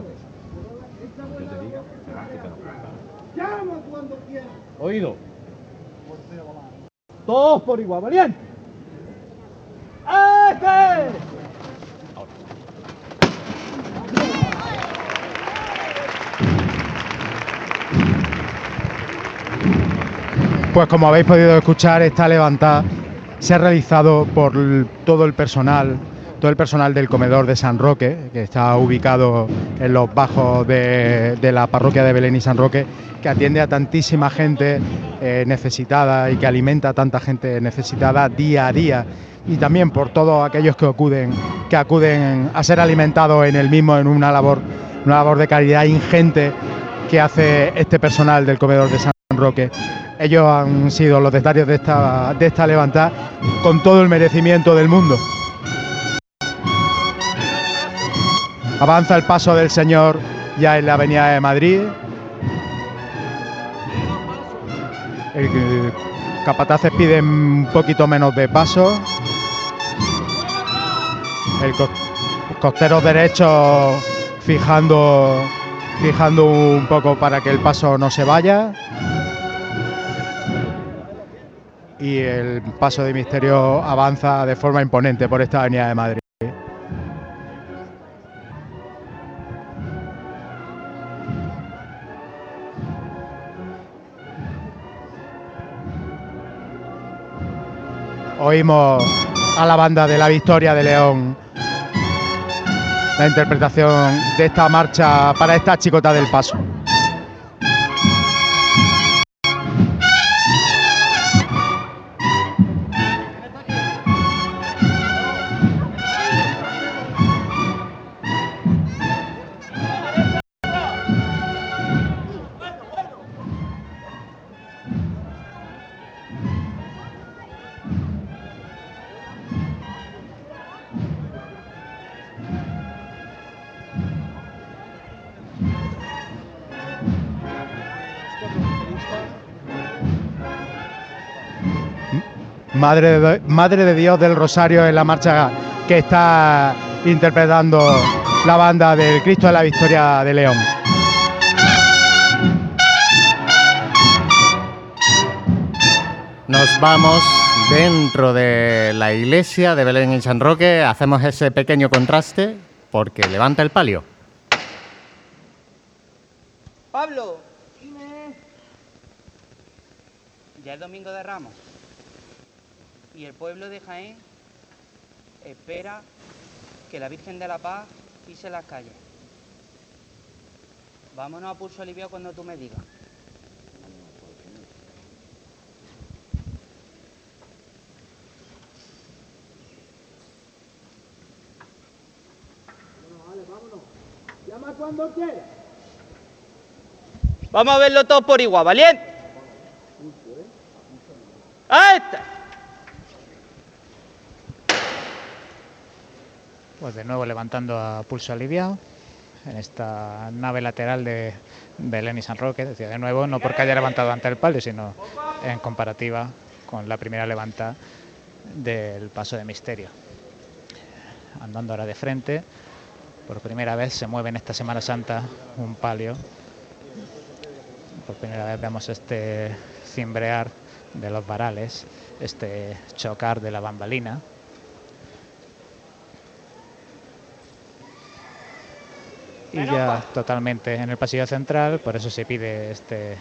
Llama cuando quieras. Oído. Todos por igual, valiente. ¡Este! Pues como habéis podido escuchar, esta levantada se ha realizado por todo el personal, todo el personal del comedor de San Roque, que está ubicado en los bajos de, la parroquia de Belén y San Roque, que atiende a tantísima gente eh, necesitada y que alimenta a tanta gente necesitada día a día. Y también por todos aquellos que acuden, que acuden a ser alimentados en el mismo, en una labor, una labor de caridad ingente que hace este personal del comedor de San Roque ellos han sido los detalles de esta, de esta levantada con todo el merecimiento del mundo. Avanza el paso del Señor ya en la Avenida de Madrid. El capataces piden un poquito menos de paso. El costero derecho fijando, fijando un poco para que el paso no se vaya. y el paso de misterio avanza de forma imponente por esta avenida de Madrid. Oímos a la banda de la Victoria de León la interpretación de esta marcha para esta chicota del paso. Madre de, Madre de Dios del Rosario en la marcha que está interpretando la banda del Cristo de la Victoria de León. Nos vamos dentro de la iglesia de Belén y San Roque, hacemos ese pequeño contraste porque levanta el palio. Pablo. Ya es domingo de Ramos. Y el pueblo de Jaén espera que la Virgen de la Paz pise las calles. Vámonos a pulso aliviado cuando tú me digas. Llama cuando quieras. Vamos a verlo todo por igual, ¿valiente? ¡Ahí está! Pues de nuevo levantando a pulso aliviado en esta nave lateral de Belén y San Roque. Decía de nuevo, no porque haya levantado ante el palio, sino en comparativa con la primera levanta del paso de misterio. Andando ahora de frente, por primera vez se mueve en esta Semana Santa un palio. Por primera vez vemos este cimbrear de los varales, este chocar de la bambalina. Y ya totalmente en el pasillo central, por eso se pide este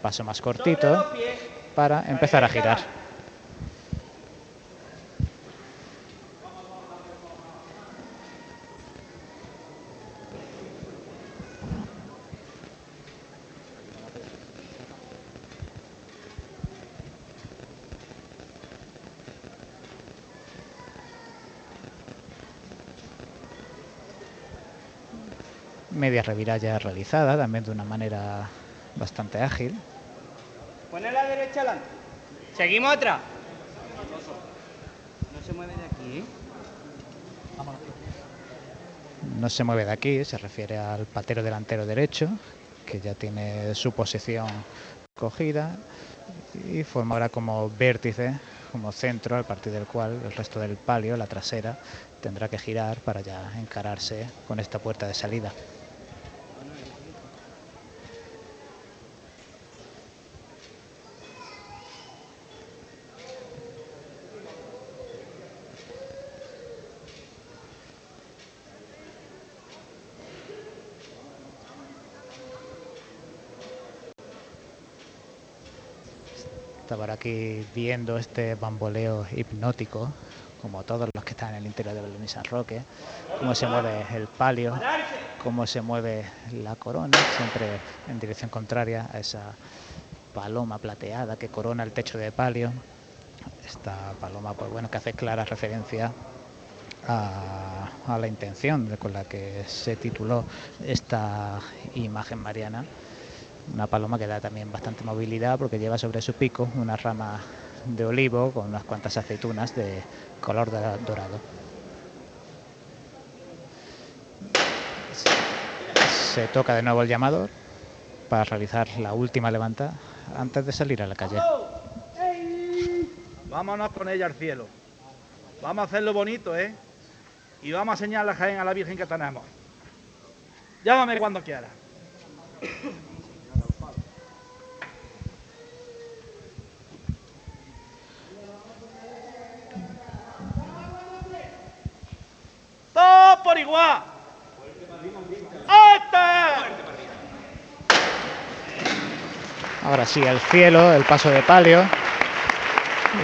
paso más cortito para empezar a girar. Media reviralla realizada, también de una manera bastante ágil. Pone la derecha adelante. Seguimos atrás. No se mueve de aquí, ¿eh? No se mueve de aquí, se refiere al patero delantero derecho, que ya tiene su posición cogida y forma ahora como vértice, como centro, a partir del cual el resto del palio, la trasera, tendrá que girar para ya encararse con esta puerta de salida. Estaba aquí viendo este bamboleo hipnótico, como todos los que están en el interior de Belén y San Roque, cómo se mueve el palio, cómo se mueve la corona, siempre en dirección contraria a esa paloma plateada que corona el techo de palio. Esta paloma, pues bueno, que hace clara referencia a, la intención con la que se tituló esta imagen mariana. Una paloma que da también bastante movilidad porque lleva sobre su pico una rama de olivo con unas cuantas aceitunas de color dora- dorado. Se toca de nuevo el llamador para realizar la última levanta antes de salir a la calle. Vámonos con ella al cielo. Vamos a hacerlo bonito, ¿eh? Y vamos a señalar Jaén a la Virgen que tenemos. Llámame cuando quieras. igual. ¡Este! Ahora sí, el cielo, el paso de palio,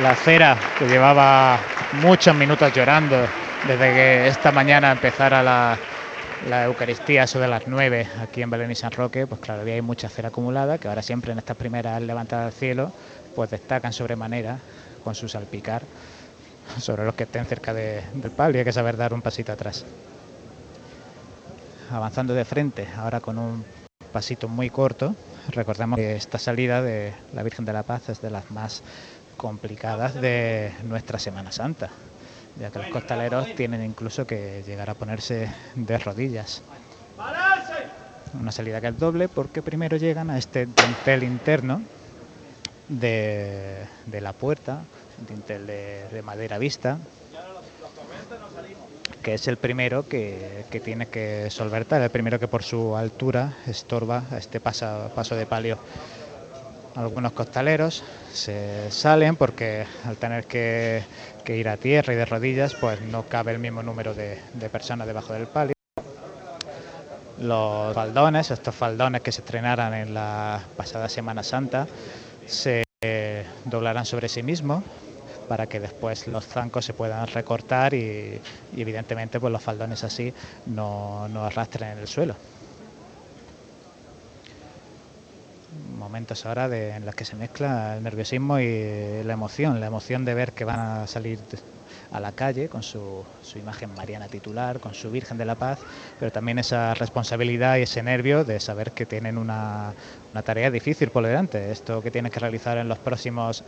la cera que llevaba muchos minutos llorando desde que esta mañana empezara la, la Eucaristía, eso de las 9 aquí en Belén y San Roque, pues claro, había mucha cera acumulada que ahora siempre en estas primeras levantadas del cielo pues destacan sobremanera con su salpicar sobre los que estén cerca de- del palio, hay que saber dar un pasito atrás. Avanzando de frente, ahora con un pasito muy corto, recordemos que esta salida de la Virgen de la Paz es de las más complicadas de nuestra Semana Santa, ya que los costaleros tienen incluso que llegar a ponerse de rodillas. Una salida que es doble porque primero llegan a este dintel interno de, de la puerta, dintel de, de madera vista, que es el primero que, que tiene que solventar, el primero que por su altura estorba este pasa- paso de palio. Algunos costaleros se salen porque al tener que, que ir a tierra y de rodillas, pues no cabe el mismo número de, de personas debajo del palio. Los faldones, estos faldones que se estrenaran en la pasada Semana Santa, se eh, doblarán sobre sí mismos para que después los zancos se puedan recortar y, evidentemente pues los faldones así no, no arrastren en el suelo. Momentos ahora en los que se mezcla el nerviosismo y la emoción, la emoción de ver que van a salir a la calle con su, su imagen mariana titular, con su Virgen de la Paz, pero también esa responsabilidad y ese nervio de saber que tienen una, una tarea difícil por delante. Esto que tienen que realizar en los próximos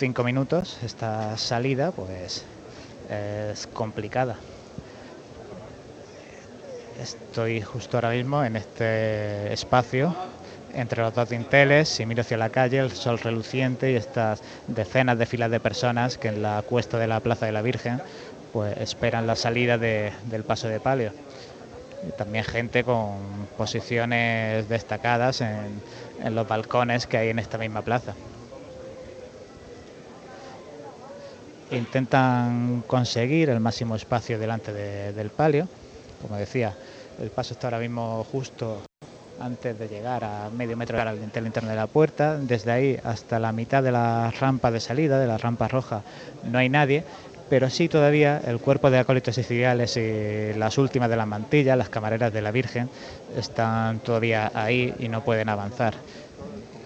cinco minutos, esta salida, pues es complicada. Estoy justo ahora mismo en este espacio entre los dos dinteles, si miro hacia la calle, el sol reluciente y estas decenas de filas de personas que en la cuesta de la Plaza de la Virgen pues esperan la salida de- del paso de palio. También gente con posiciones destacadas en los balcones que hay en esta misma plaza. Intentan conseguir el máximo espacio delante de- del palio. Como decía, el paso está ahora mismo justo antes de llegar a medio metro al dintel interno de la puerta. Desde ahí hasta la mitad de la rampa de salida, de la rampa roja, no hay nadie. Pero sí todavía el cuerpo de acólitos siciliales y las últimas de las mantillas, las camareras de la Virgen, están todavía ahí y no pueden avanzar.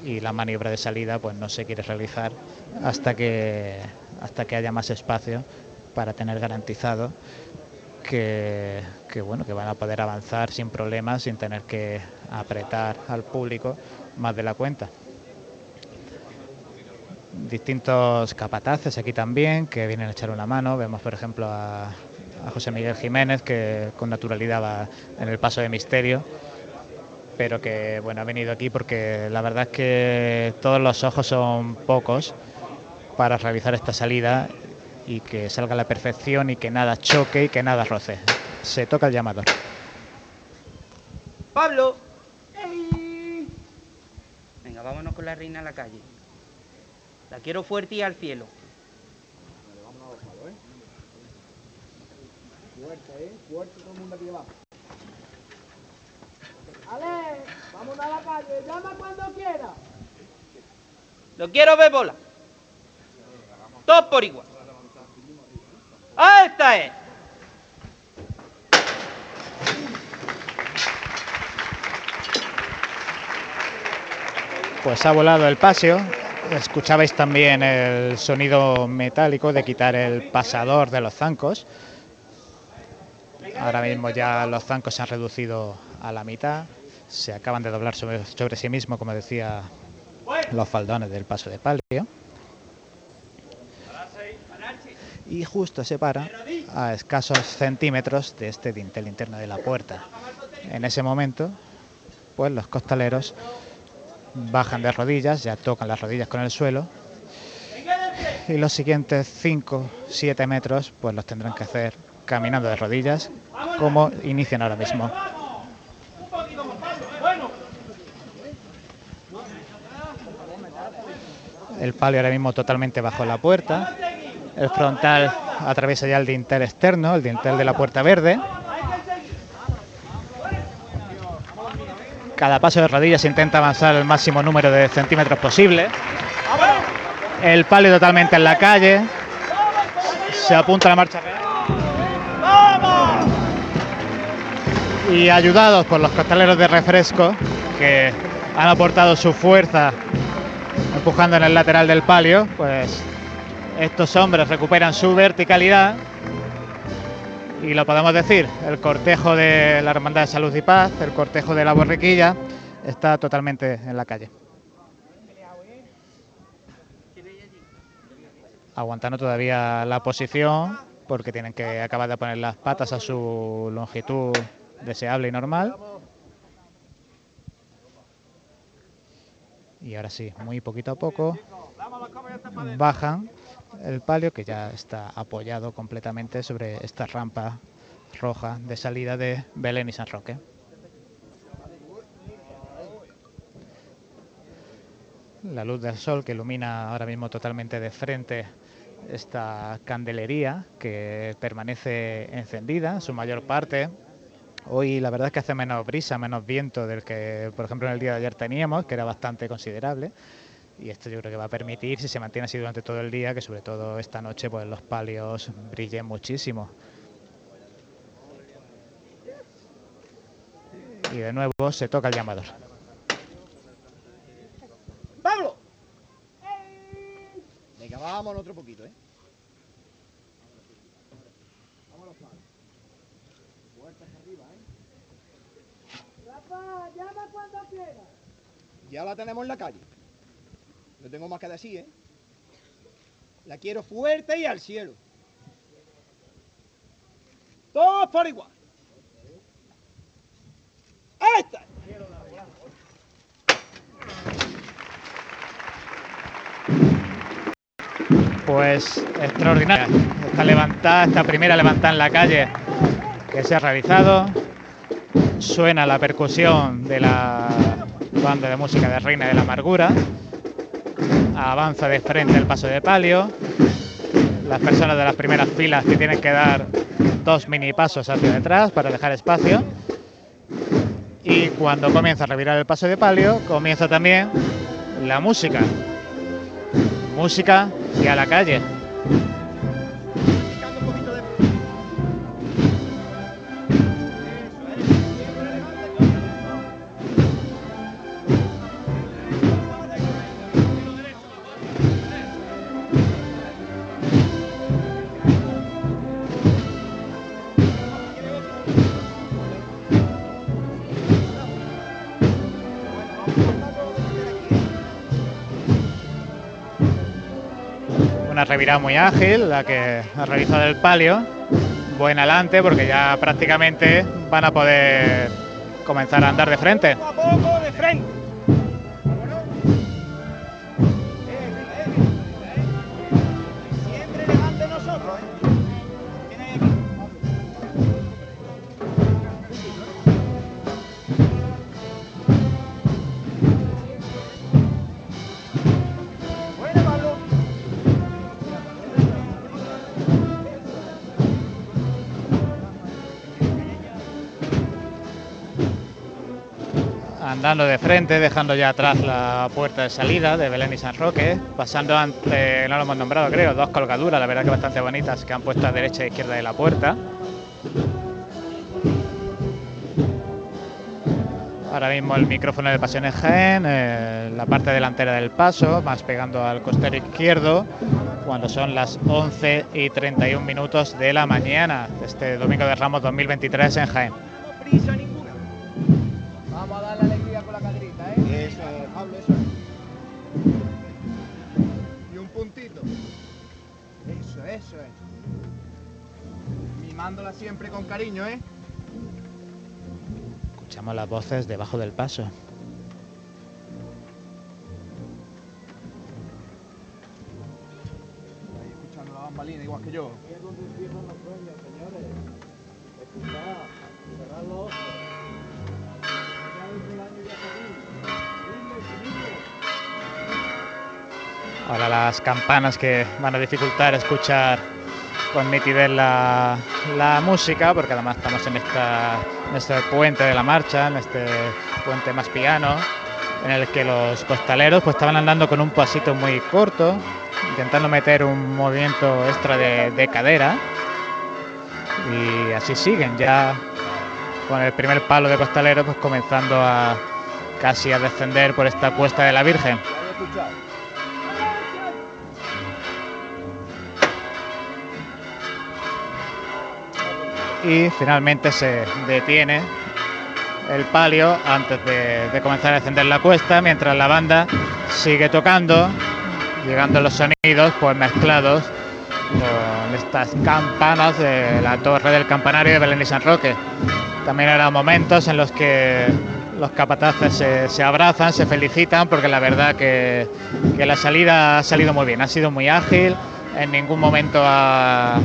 Y la maniobra de salida pues no se quiere realizar hasta que, hasta que haya más espacio para tener garantizado que, bueno, que van a poder avanzar sin problemas, sin tener que apretar al público más de la cuenta. Distintos capataces aquí también que vienen a echar una mano. Vemos, por ejemplo, a, a José Miguel Jiménez que con naturalidad va en el paso de misterio, pero que bueno ha venido aquí porque la verdad es que todos los ojos son pocos para realizar esta salida y que salga a la perfección y que nada choque y que nada roce. Se toca el llamador. Pablo. Venga, vámonos con la reina a la calle. La quiero fuerte y al cielo. Fuerte, ¿eh? Fuerte todo el mundo aquí abajo. Ale, vámonos a la calle. Llama cuando quiera. Lo quiero ver bola. Todos por igual. ¡Ah, esta es! Pues ha volado el paseo. Escuchabais también el sonido metálico de quitar el pasador de los zancos. Ahora mismo ya los zancos se han reducido a la mitad. Se acaban de doblar sobre, sobre sí mismo, como decía, los faldones del paso de palio. Y justo se para a escasos centímetros de este dintel interno de la puerta. En ese momento, pues los costaleros bajan de rodillas, ya tocan las rodillas con el suelo y los siguientes 5, 7 metros pues los tendrán que hacer caminando de rodillas como inician ahora mismo. El palio ahora mismo totalmente bajo la puerta, el frontal atraviesa ya el dintel externo, el dintel de la puerta verde. Cada paso de rodillas intenta avanzar el máximo número de centímetros posible. El palio totalmente en la calle. Se apunta a la marcha real. Y ayudados por los costaleros de refresco que han aportado su fuerza empujando en el lateral del palio, pues estos hombres recuperan su verticalidad y lo podemos decir, el cortejo de la Hermandad de Salud y Paz, el cortejo de la borriquilla, está totalmente en la calle. Aguantando todavía la posición porque tienen que acabar de poner las patas a su longitud deseable y normal. Y ahora sí, muy poquito a poco bajan el palio que ya está apoyado completamente sobre esta rampa roja de salida de Belén y San Roque. La luz del sol que ilumina ahora mismo totalmente de frente esta candelería que permanece encendida, su mayor parte. Hoy la verdad es que hace menos brisa, menos viento del que por ejemplo en el día de ayer teníamos, que era bastante considerable y esto yo creo que va a permitir, si se mantiene así durante todo el día, que sobre todo esta noche pues los palios brillen muchísimo. Y de nuevo se toca el llamador. ¡Pablo! Venga, vamos otro poquito, ¿eh? Arriba, ¿eh? Rafa, llama cuando quieras. Ya la tenemos en la calle. No tengo más que decir, ¿eh? La quiero fuerte y al cielo. Todos por igual. ¡Esta! Pues extraordinaria. Esta levantada, esta primera levantada en la calle que se ha realizado. Suena la percusión de la banda de música de Reina de la Amargura avanza de frente el paso de palio. Las personas de las primeras filas que tienen que dar dos mini pasos hacia detrás para dejar espacio. Y cuando comienza a revirar el paso de palio, comienza también la música. Música y a la calle. Revirada muy ágil, la que ha realizado el palio. Buen adelante porque ya prácticamente van a poder comenzar a andar de frente. Andando de frente, dejando ya atrás la puerta de salida de Belén y San Roque, pasando ante, no lo hemos nombrado creo, dos colgaduras, la verdad que bastante bonitas, que han puesto a derecha e izquierda de la puerta. Ahora mismo el micrófono de Pasiones Jaén, eh, la parte delantera del paso, más pegando al costero izquierdo, cuando son las 11 y 31 minutos de la mañana este domingo de Ramos 2023 en Jaén. Eso, es. Mimándola siempre con cariño, ¿eh? Escuchamos las voces debajo del paso. Ahí escuchando la bambalina igual que yo. Ahora las campanas que van a dificultar escuchar con nitidez la, la música, porque además estamos en esta en este puente de la marcha, en este puente más piano, en el que los costaleros pues estaban andando con un pasito muy corto, intentando meter un movimiento extra de, de cadera. Y así siguen, ya con el primer palo de costalero pues comenzando a casi a descender por esta cuesta de la Virgen. Y finalmente se detiene el palio antes de, de, comenzar a descender la cuesta, mientras la banda sigue tocando, llegando los sonidos pues mezclados con estas campanas de la torre del campanario de Belén y San Roque. También eran momentos en los que los capataces se, se abrazan, se felicitan, porque la verdad que, que, la salida ha salido muy bien, ha sido muy ágil, en ningún momento ha,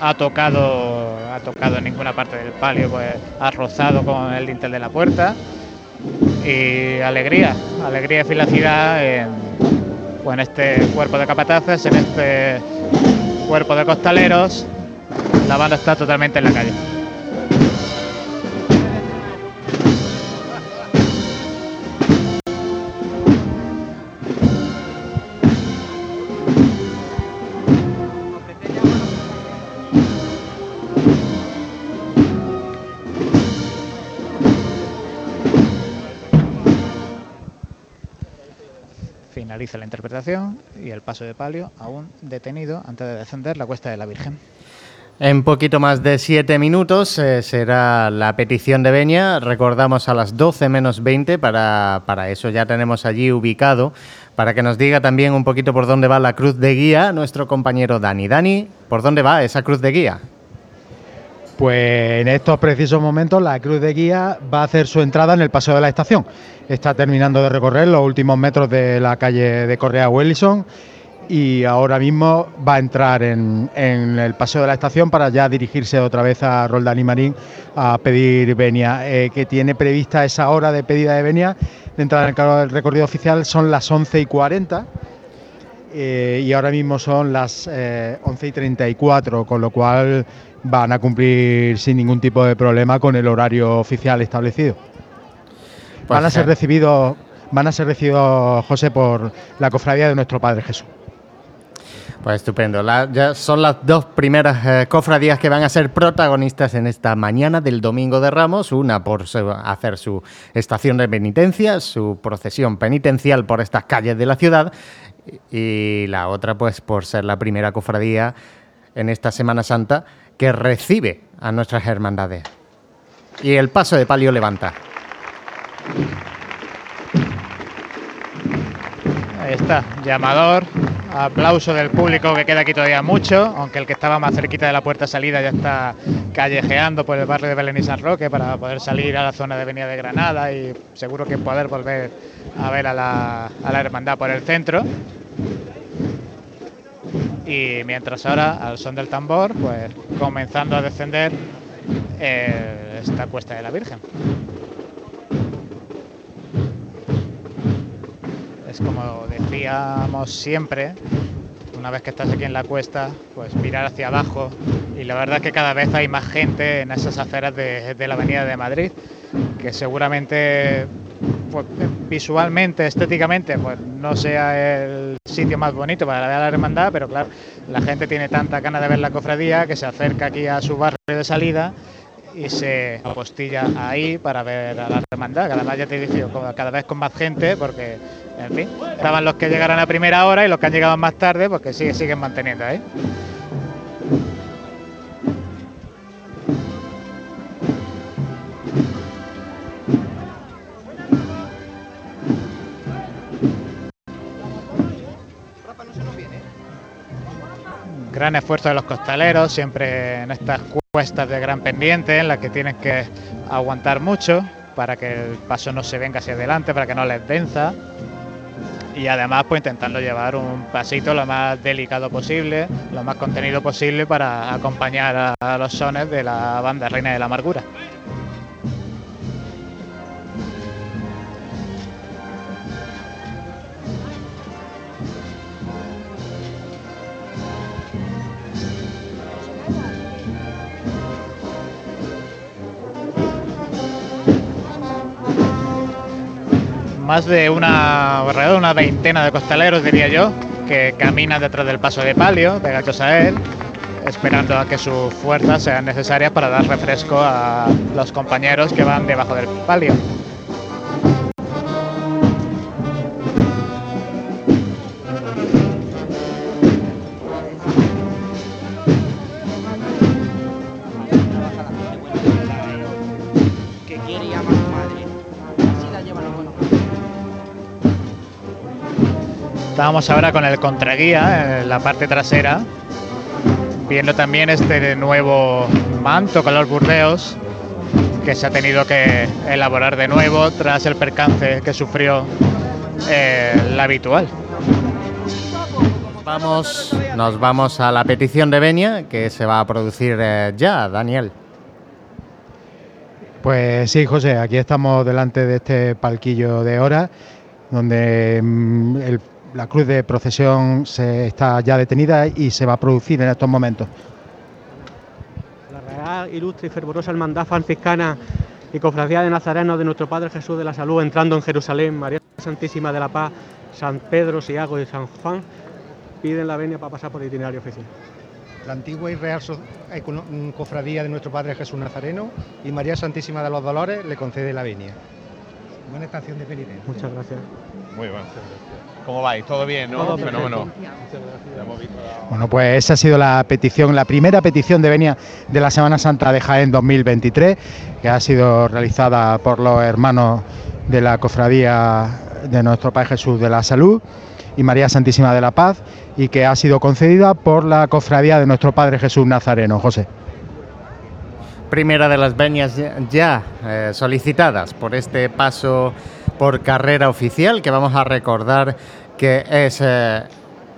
ha tocado ha tocado ninguna parte del palio, pues ha rozado con el dintel de la puerta. Y alegría, alegría y felicidad en, pues en este cuerpo de capataces, en este cuerpo de costaleros. La banda está totalmente en la calle. Finaliza la interpretación y el paso de palio aún detenido antes de descender la cuesta de la Virgen. En poquito más de siete minutos eh, será la petición de Beña. Recordamos a las 12 menos 20, para, para, eso ya tenemos allí ubicado, para que nos diga también un poquito por dónde va la cruz de guía nuestro compañero Dani. Dani, ¿por dónde va esa cruz de guía? Pues en estos precisos momentos la cruz de guía va a hacer su entrada en el paseo de la estación. Está terminando de recorrer los últimos metros de la calle de Correa Wellison y ahora mismo va a entrar en, el paseo de la estación para ya dirigirse otra vez a Roldán y Marín a pedir venia, eh, que tiene prevista esa hora de pedida de venia de entrada en el recorrido oficial son las 11 y 40 eh, y ahora mismo son las eh, 11 y 34, con lo cual van a cumplir sin ningún tipo de problema con el horario oficial establecido. Pues van a ser recibidos, van a ser recibidos, José, por la cofradía de nuestro Padre Jesús. Pues estupendo. La, ya son las dos primeras eh, cofradías que van a ser protagonistas en esta mañana del Domingo de Ramos. Una por su, hacer su estación de penitencia, su procesión penitencial por estas calles de la ciudad. Y la otra, pues, por ser la primera cofradía en esta Semana Santa que recibe a nuestras hermandades. Y el paso de palio levanta. Ahí está, llamador, aplauso del público que queda aquí todavía mucho, aunque el que estaba más cerquita de la puerta salida ya está callejeando por el barrio de Belén y San Roque para poder salir a la zona de Avenida de Granada y seguro que poder volver a ver a la, a la hermandad por el centro. Y mientras ahora, al son del tambor, pues comenzando a descender eh, esta cuesta de la Virgen. Es como decíamos siempre, una vez que estás aquí en la cuesta, pues mirar hacia abajo y la verdad es que cada vez hay más gente en esas aceras de, de la Avenida de Madrid, que seguramente pues, visualmente, estéticamente, pues no sea el sitio más bonito para ver a la hermandad, pero claro, la gente tiene tanta ganas de ver la cofradía que se acerca aquí a su barrio de salida y se apostilla ahí para ver a la hermandad. Cada vez ya te digo, cada vez con más gente, porque en estaban los que llegaron a primera hora y los que han llegado más tarde, porque sigue, siguen manteniendo ahí. Gran esfuerzo de los costaleros, siempre en estas cuestas de gran pendiente, en las que tienen que aguantar mucho para que el paso no se venga hacia adelante, para que no les densa. Y además, pues intentando llevar un pasito lo más delicado posible, lo más contenido posible para acompañar a los sones de la banda Reina de la Amargura. Más de una, alrededor de una veintena de costaleros, diría yo, que caminan detrás del paso de palio, pegados a él, esperando a que sus fuerzas sean necesarias para dar refresco a los compañeros que van debajo del palio. Estábamos ahora con el contraguía en la parte trasera, viendo también este nuevo manto color burdeos que se ha tenido que elaborar de nuevo tras el percance que sufrió eh, la habitual. Vamos, nos vamos a la petición de Benia que se va a producir eh, ya, Daniel. Pues sí, José, aquí estamos delante de este palquillo de hora, donde mm, el- la cruz de procesión se está ya detenida y se va a producir en estos momentos. La Real, Ilustre y Fervorosa Hermandad Franciscana y Cofradía de Nazareno de nuestro Padre Jesús de la Salud entrando en Jerusalén, María Santísima de la Paz, San Pedro, Siago y San Juan piden la venia para pasar por el itinerario oficial. La antigua y real mm, cofradía de nuestro Padre Jesús Nazareno y María Santísima de los Dolores le concede la venia. Buena estación de penitencia. Muchas gracias. Muy bien. ¿Cómo vais? ¿Todo bien, no? Todo. Fenómeno. Bueno, pues esa ha sido la petición, la primera petición de venia de la Semana Santa de Jaén 2023, que ha sido realizada por los hermanos de la Cofradía de nuestro Padre Jesús de la Salud y María Santísima de la Paz, y que ha sido concedida por la Cofradía de nuestro Padre Jesús Nazareno. José. Primera de las venias ya, ya, eh, solicitadas por este paso por carrera oficial que vamos a recordar que es eh,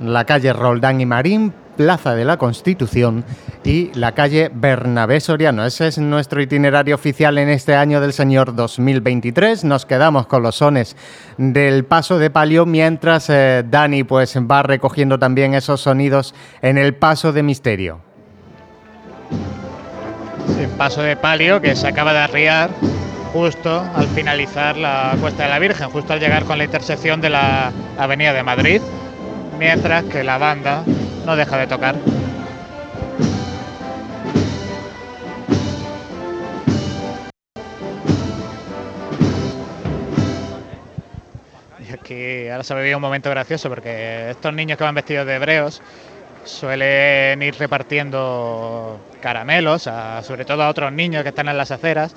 la calle Roldán y Marín, Plaza de la Constitución y la calle Bernabé Soriano. Ese es nuestro itinerario oficial en este año del Señor 2023. Nos quedamos con los sones del paso de palio mientras eh, Dani pues va recogiendo también esos sonidos en el paso de misterio. El paso de palio que se acaba de arriar justo al finalizar la Cuesta de la Virgen, justo al llegar con la intersección de la Avenida de Madrid, mientras que la banda no deja de tocar. Y aquí ahora se ha vivido un momento gracioso porque estos niños que van vestidos de hebreos suelen ir repartiendo caramelos, a- sobre todo a otros niños que están en las aceras.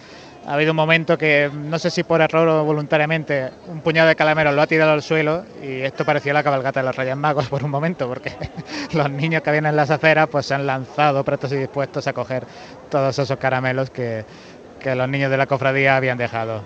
Ha habido un momento que, no sé si por error o voluntariamente, un puñado de caramelos lo ha tirado al suelo y esto parecía la cabalgata de los Reyes Magos por un momento, porque los niños que vienen en las aceras pues se han lanzado prestos y dispuestos a coger todos esos caramelos que, que los niños de la cofradía habían dejado.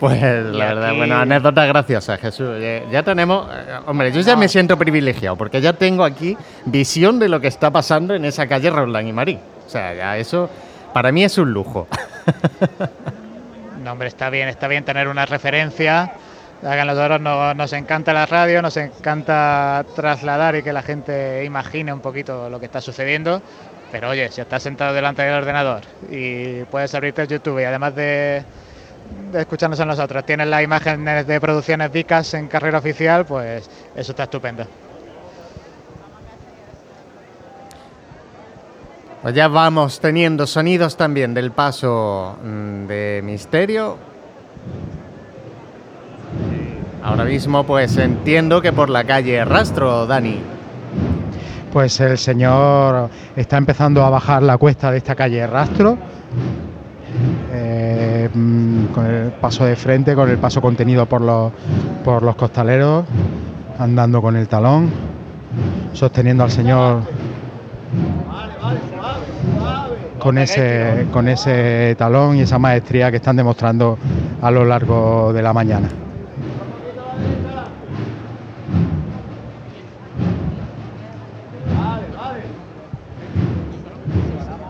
Pues la verdad, aquí- bueno, anécdota graciosa, Jesús. Ya, ya tenemos, eh, hombre, yo ya me siento privilegiado porque ya tengo aquí visión de lo que está pasando en esa calle Roldán y Marín. O sea, ya eso para mí es un lujo. No, hombre, está bien, está bien tener una referencia. A nosotros nos, nos encanta la radio, nos encanta trasladar y que la gente imagine un poquito lo que está sucediendo. Pero oye, si estás sentado delante del ordenador y puedes abrirte el YouTube y además de, de escucharnos a nosotros, tienes las imágenes de producciones Vicas en carrera oficial, pues eso está estupendo. Pues ya vamos teniendo sonidos también del paso mm, de Misterio. Ahora mismo pues entiendo que por la calle Rastro, Dani. Pues el señor está empezando a bajar la cuesta de esta calle Rastro, eh, mm, con el paso de frente, con el paso contenido por los, por los costaleros, andando con el talón, sosteniendo al señor con ese, con ese talón y esa maestría que están demostrando a lo largo de la mañana.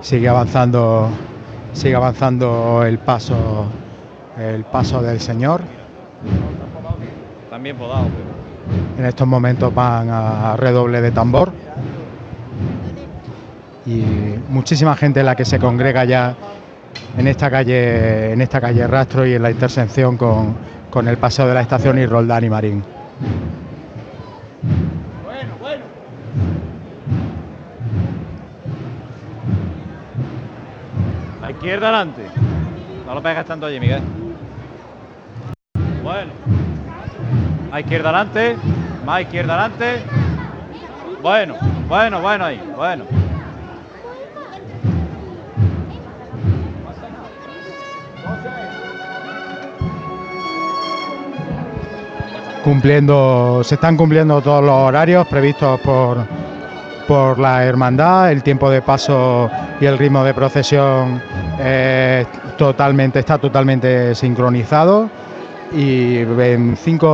sigue avanzando sigue avanzando el paso el paso del señor También podado, en estos momentos van a redoble de tambor y muchísima gente la que se congrega ya en esta calle, en esta calle Rastro y en la intersección con, con el paseo de la estación y Roldán y Marín. A izquierda adelante. No lo pegas tanto allí, Miguel. Bueno. A izquierda adelante. Más izquierda adelante. Bueno, bueno, bueno ahí. Bueno. Cumpliendo, se están cumpliendo todos los horarios previstos por, por la hermandad, el tiempo de paso y el ritmo de procesión eh, totalmente, está totalmente sincronizado y en 5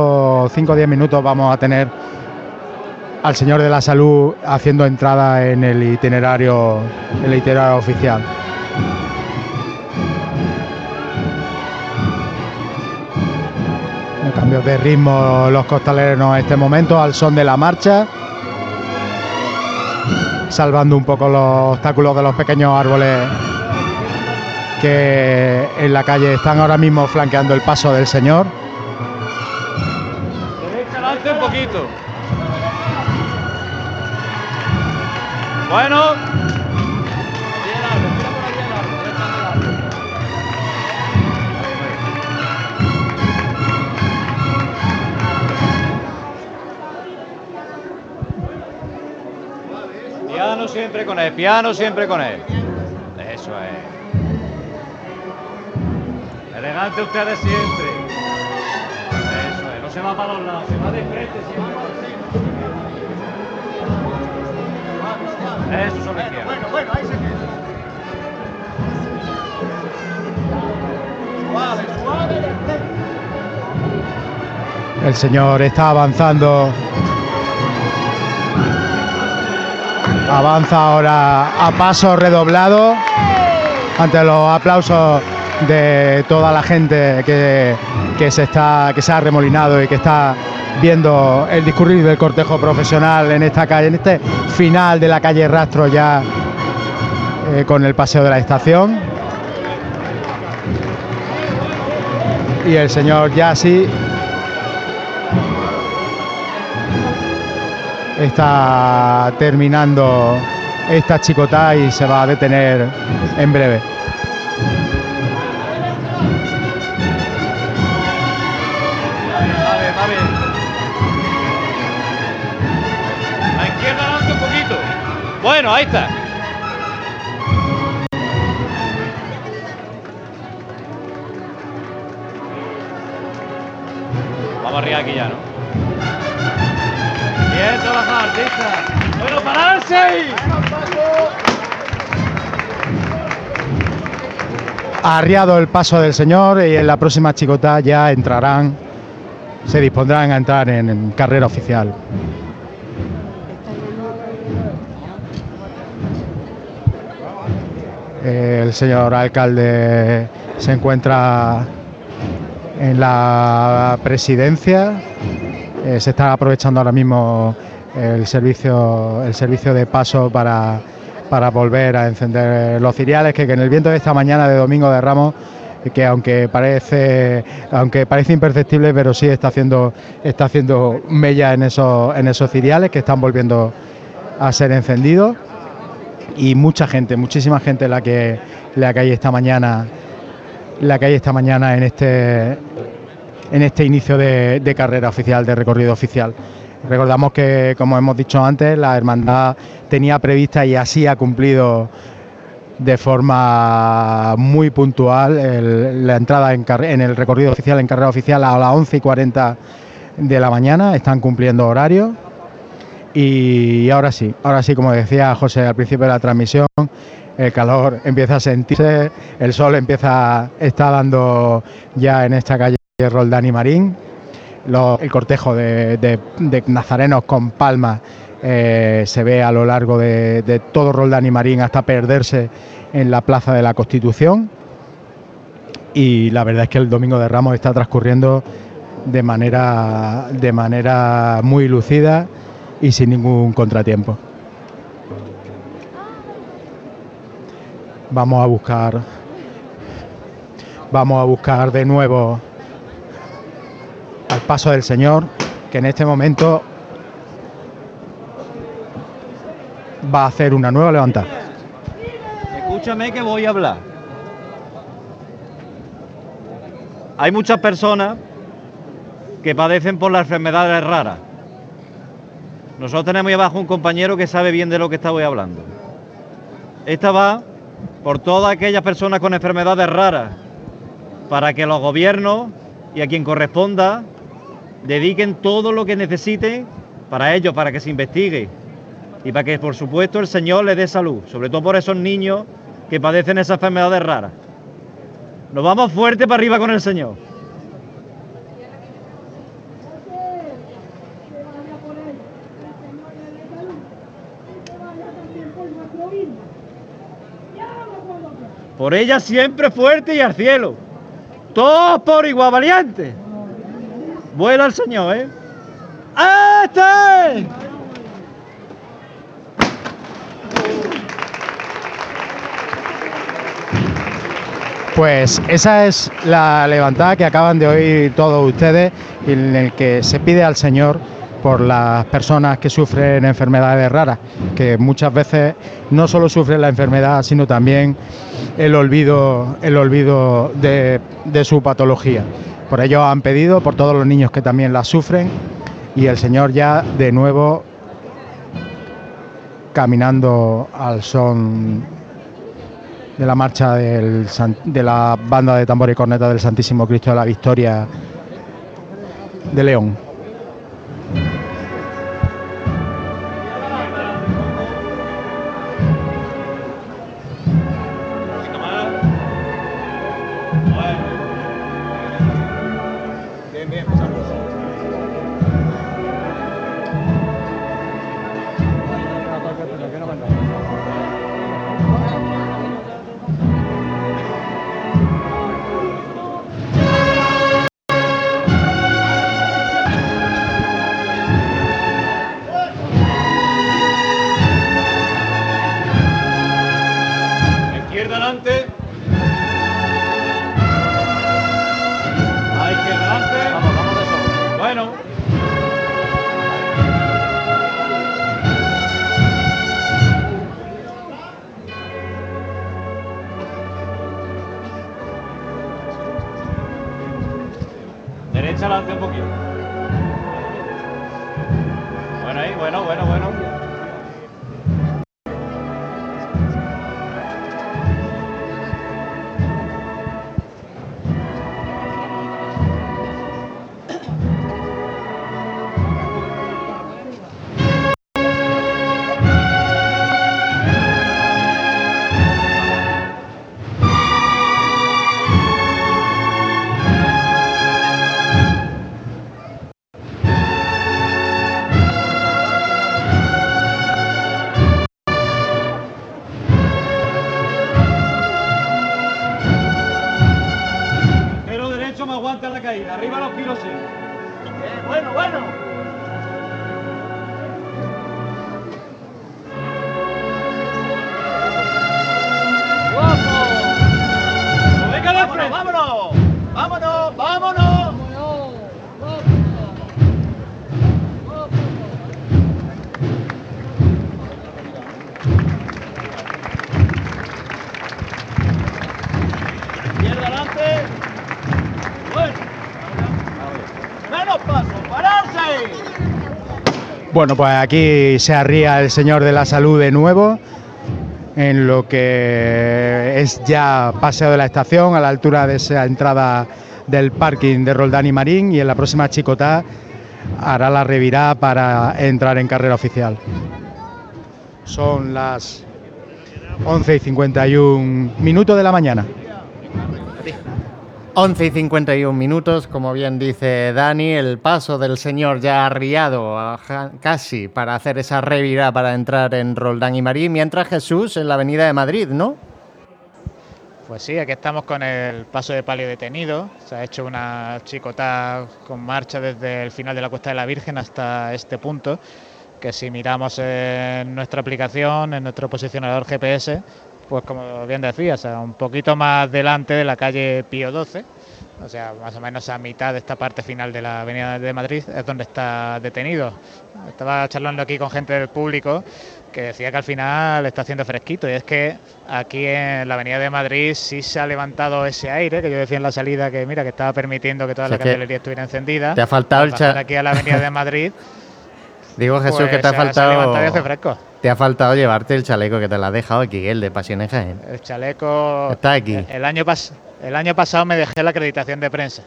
o 10 minutos vamos a tener al Señor de la Salud haciendo entrada en el itinerario, el itinerario oficial. Cambios de ritmo los costaleros en este momento al son de la marcha, salvando un poco los obstáculos de los pequeños árboles que en la calle están ahora mismo flanqueando el paso del Señor. Un poquito. Bueno. Siempre con él, piano siempre con él. Eso es. Elegante ustedes siempre. Eso es, no se va para los lados, se va de frente siempre. Eso sobre izquierda. Bueno, bueno, ahí se queda. Suave, suave. El señor está avanzando. Avanza ahora a paso redoblado ante los aplausos de toda la gente que, que, se está que se ha remolinado y que está viendo el discurrir del cortejo profesional en esta calle, en este final de la calle Rastro ya eh, con el paseo de la estación. Y el señor Yassi está terminando esta chicota y se va a detener en breve. A izquierda adelante un poquito. Bueno, ahí está. Vamos arriba aquí ya, ¿no? Arriado el paso del señor y en la próxima chicota ya entrarán, se dispondrán a entrar en, carrera oficial. El señor alcalde se encuentra en la presidencia. Eh, se está aprovechando ahora mismo el servicio, el servicio de paso para, para volver a encender los ciriales, que, que en el viento de esta mañana de Domingo de Ramos, que aunque parece, aunque parece imperceptible, pero sí está haciendo, está haciendo mella en esos, en esos ciriales que están volviendo a ser encendidos. Y mucha gente, muchísima gente la que, la que hay esta mañana, la que esta mañana en este en este inicio de carrera oficial, de recorrido oficial. Recordamos que, como hemos dicho antes, la hermandad tenía prevista y así ha cumplido de forma muy puntual la entrada en el recorrido oficial, en carrera oficial a las 11 y 40 de la mañana. Están cumpliendo horario. Y ahora sí, ahora sí, como decía José al principio de la transmisión, el calor empieza a sentirse, el sol empieza, está dando ya en esta calle Roldán y Marín. El cortejo de nazarenos con palmas eh, se ve a lo largo de, de todo Roldán y Marín hasta perderse en la Plaza de la Constitución. Y la verdad es que el Domingo de Ramos está transcurriendo de manera, de manera muy lucida y sin ningún contratiempo. Vamos a buscar vamos a buscar de nuevo al paso del Señor, que en este momento va a hacer una nueva levantada. Escúchame que voy a hablar. Hay muchas personas que padecen por las enfermedades raras. Nosotros tenemos ahí abajo un compañero que sabe bien de lo que estaba hablando. Esta va por todas aquellas personas con enfermedades raras, para que los gobiernos y a quien corresponda dediquen todo lo que necesiten para ello, para que se investigue y para que, por supuesto, el Señor les dé salud, sobre todo por esos niños que padecen esas enfermedades raras. Nos vamos fuerte para arriba con el Señor. Por ella siempre fuerte y al cielo. Todos por igual valiente. Vuela el Señor, ¿eh? ¡Este! Pues esa es la levantada que acaban de oír todos ustedes, en el que se pide al Señor por las personas que sufren enfermedades raras, que muchas veces no solo sufren la enfermedad, sino también el olvido, el olvido de, de su patología. Por ello han pedido por todos los niños que también la sufren y el Señor ya de nuevo caminando al son de la marcha de la banda de tambor y corneta del Santísimo Cristo de la Victoria de León. Bueno, pues aquí se arría el Señor de la Salud de nuevo, en lo que es ya Paseo de la Estación, a la altura de esa entrada del parking de Roldán y Marín, y en la próxima chicotá hará la revirá para entrar en carrera oficial. Son las 11 y 51 minutos de la mañana. 11 y 51 minutos, como bien dice Dani, el paso del señor ya arriado a casi para hacer esa revirá para entrar en Roldán y Marín, mientras Jesús en la avenida de Madrid, ¿no? Pues sí, aquí estamos con el paso de palio detenido. Se ha hecho una chicota con marcha desde el final de la Cuesta de la Virgen hasta este punto, que si miramos en nuestra aplicación, en nuestro posicionador GPS, pues como bien decías, a un poquito más delante de la calle Pío XII, o sea, más o menos a mitad de esta parte final de la Avenida de Madrid, es donde está detenido. Estaba charlando aquí con gente del público que decía que al final está haciendo fresquito y es que aquí en la Avenida de Madrid sí se ha levantado ese aire que yo decía en la salida que mira que estaba permitiendo que toda O sea la candelería estuviera encendida. te ha faltado Al el bajar cha- aquí a la Avenida de Madrid. Digo, Jesús, pues que te ha se se faltado. levantado y hace fresco. Te ha faltado llevarte el chaleco que te lo has dejado aquí, el de Pasiones Jaén. El chaleco. Está aquí. El año, pas- el año pasado me dejé la acreditación de prensa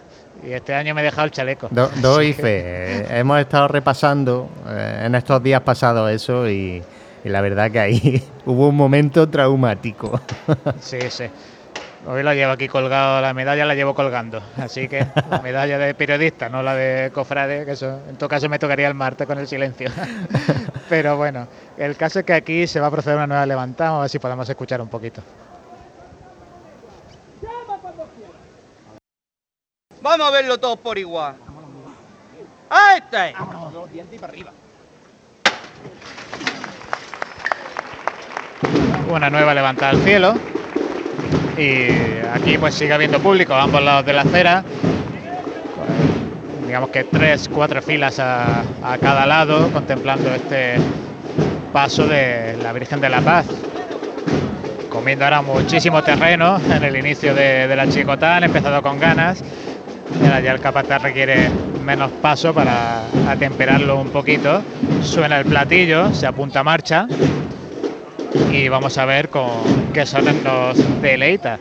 y este año me he dejado el chaleco. Do- doy Así que- fe. Eh, Hemos estado repasando eh, en estos días pasados eso y, y la verdad que ahí hubo un momento traumático. Sí, sí. Hoy la llevo aquí colgado, la medalla la llevo colgando. Así que la medalla de periodista, no la de cofrade, que eso en todo caso me tocaría el martes con el silencio. Pero bueno, el caso es que aquí se va a proceder una nueva levantada, a ver si podemos escuchar un poquito. Vamos a verlo todos por igual. ¡A este! Los dientes y para arriba. Una nueva levantada al cielo. Y aquí pues sigue habiendo público a ambos lados de la acera. Pues, digamos que tres, cuatro filas a, a cada lado, contemplando este paso de la Virgen de la Paz. Comiendo ahora muchísimo terreno en el inicio de, de la chicotá, han empezado con ganas. Ya el capataz requiere menos paso para atemperarlo un poquito. Suena el platillo, se apunta a marcha y vamos a ver con qué sones nos deleita.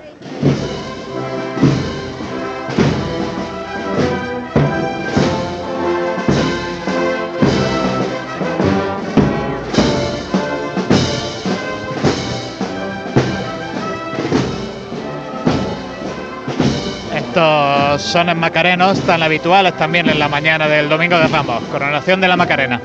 Estos sones macarenos tan habituales también en la mañana del domingo de Ramos, coronación de la Macarena.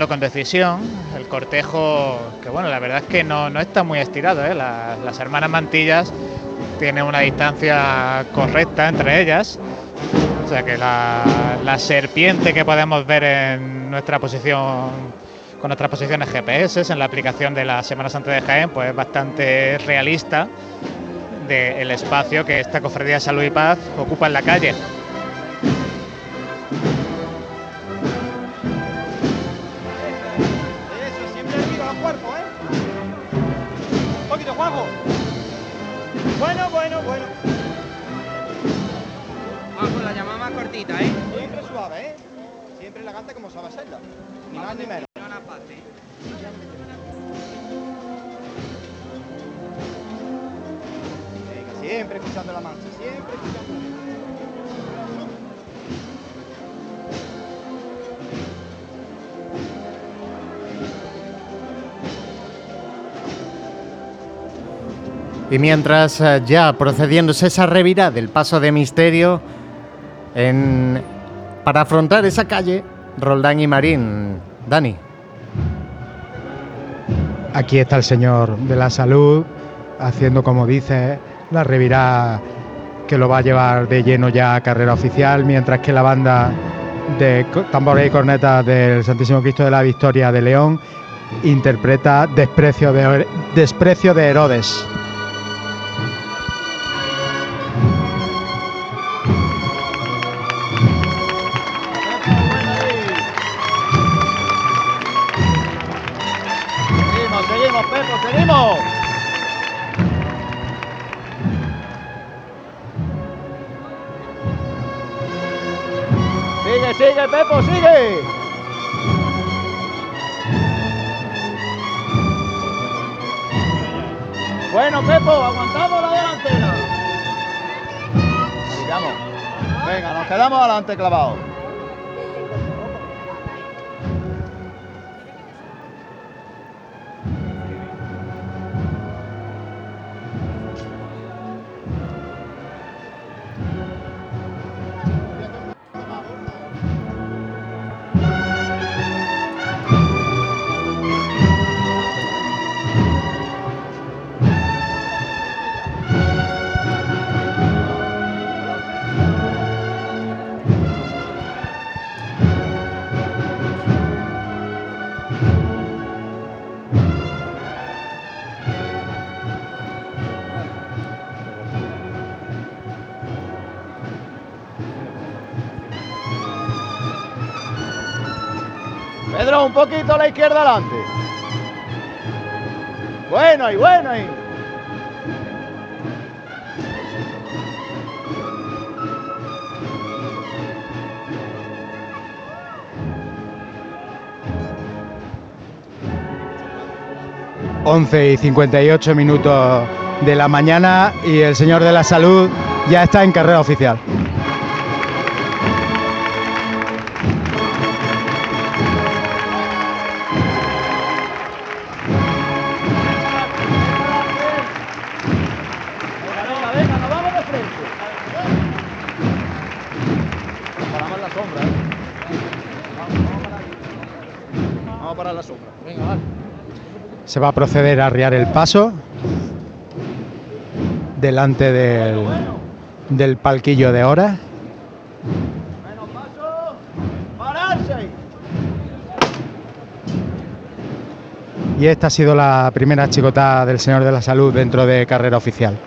Con decisión. El cortejo, que bueno, la verdad es que no, no está muy estirado. ¿eh? Las, las hermanas Mantillas tienen una distancia correcta entre ellas. O sea que la, la serpiente que podemos ver en nuestra posición, con nuestras posiciones GPS, en la aplicación de la Semana Santa de Jaén, pues es bastante realista del espacio que esta cofradía de Salud y Paz ocupa en la calle. Elegante como sabe hacerla. Ni más ni menos. Venga, siempre escuchando la mancha, siempre escuchando la mancha. Y mientras eh, ya procediéndose esa revirada del paso de misterio, en- para afrontar esa calle, Roldán y Marín, Dani. Aquí está el señor de la salud haciendo, como dice, la revirada que lo va a llevar de lleno ya a carrera oficial, mientras que la banda de tambores y cornetas del Santísimo Cristo de la Victoria de León interpreta Desprecio de, Desprecio de Herodes. Sigue, Pepo, sigue. Bueno, Pepo, aguantamos la delantera. Sigamos. Venga, nos quedamos adelante clavados. Un poquito a la izquierda adelante. Bueno y bueno ahí. Once y 58 minutos de la mañana y el señor de la salud ya está en carrera oficial. Se va a proceder a arriar el paso delante del, del palquillo de horas. Y esta ha sido la primera chicotada del señor de la salud dentro de carrera oficial.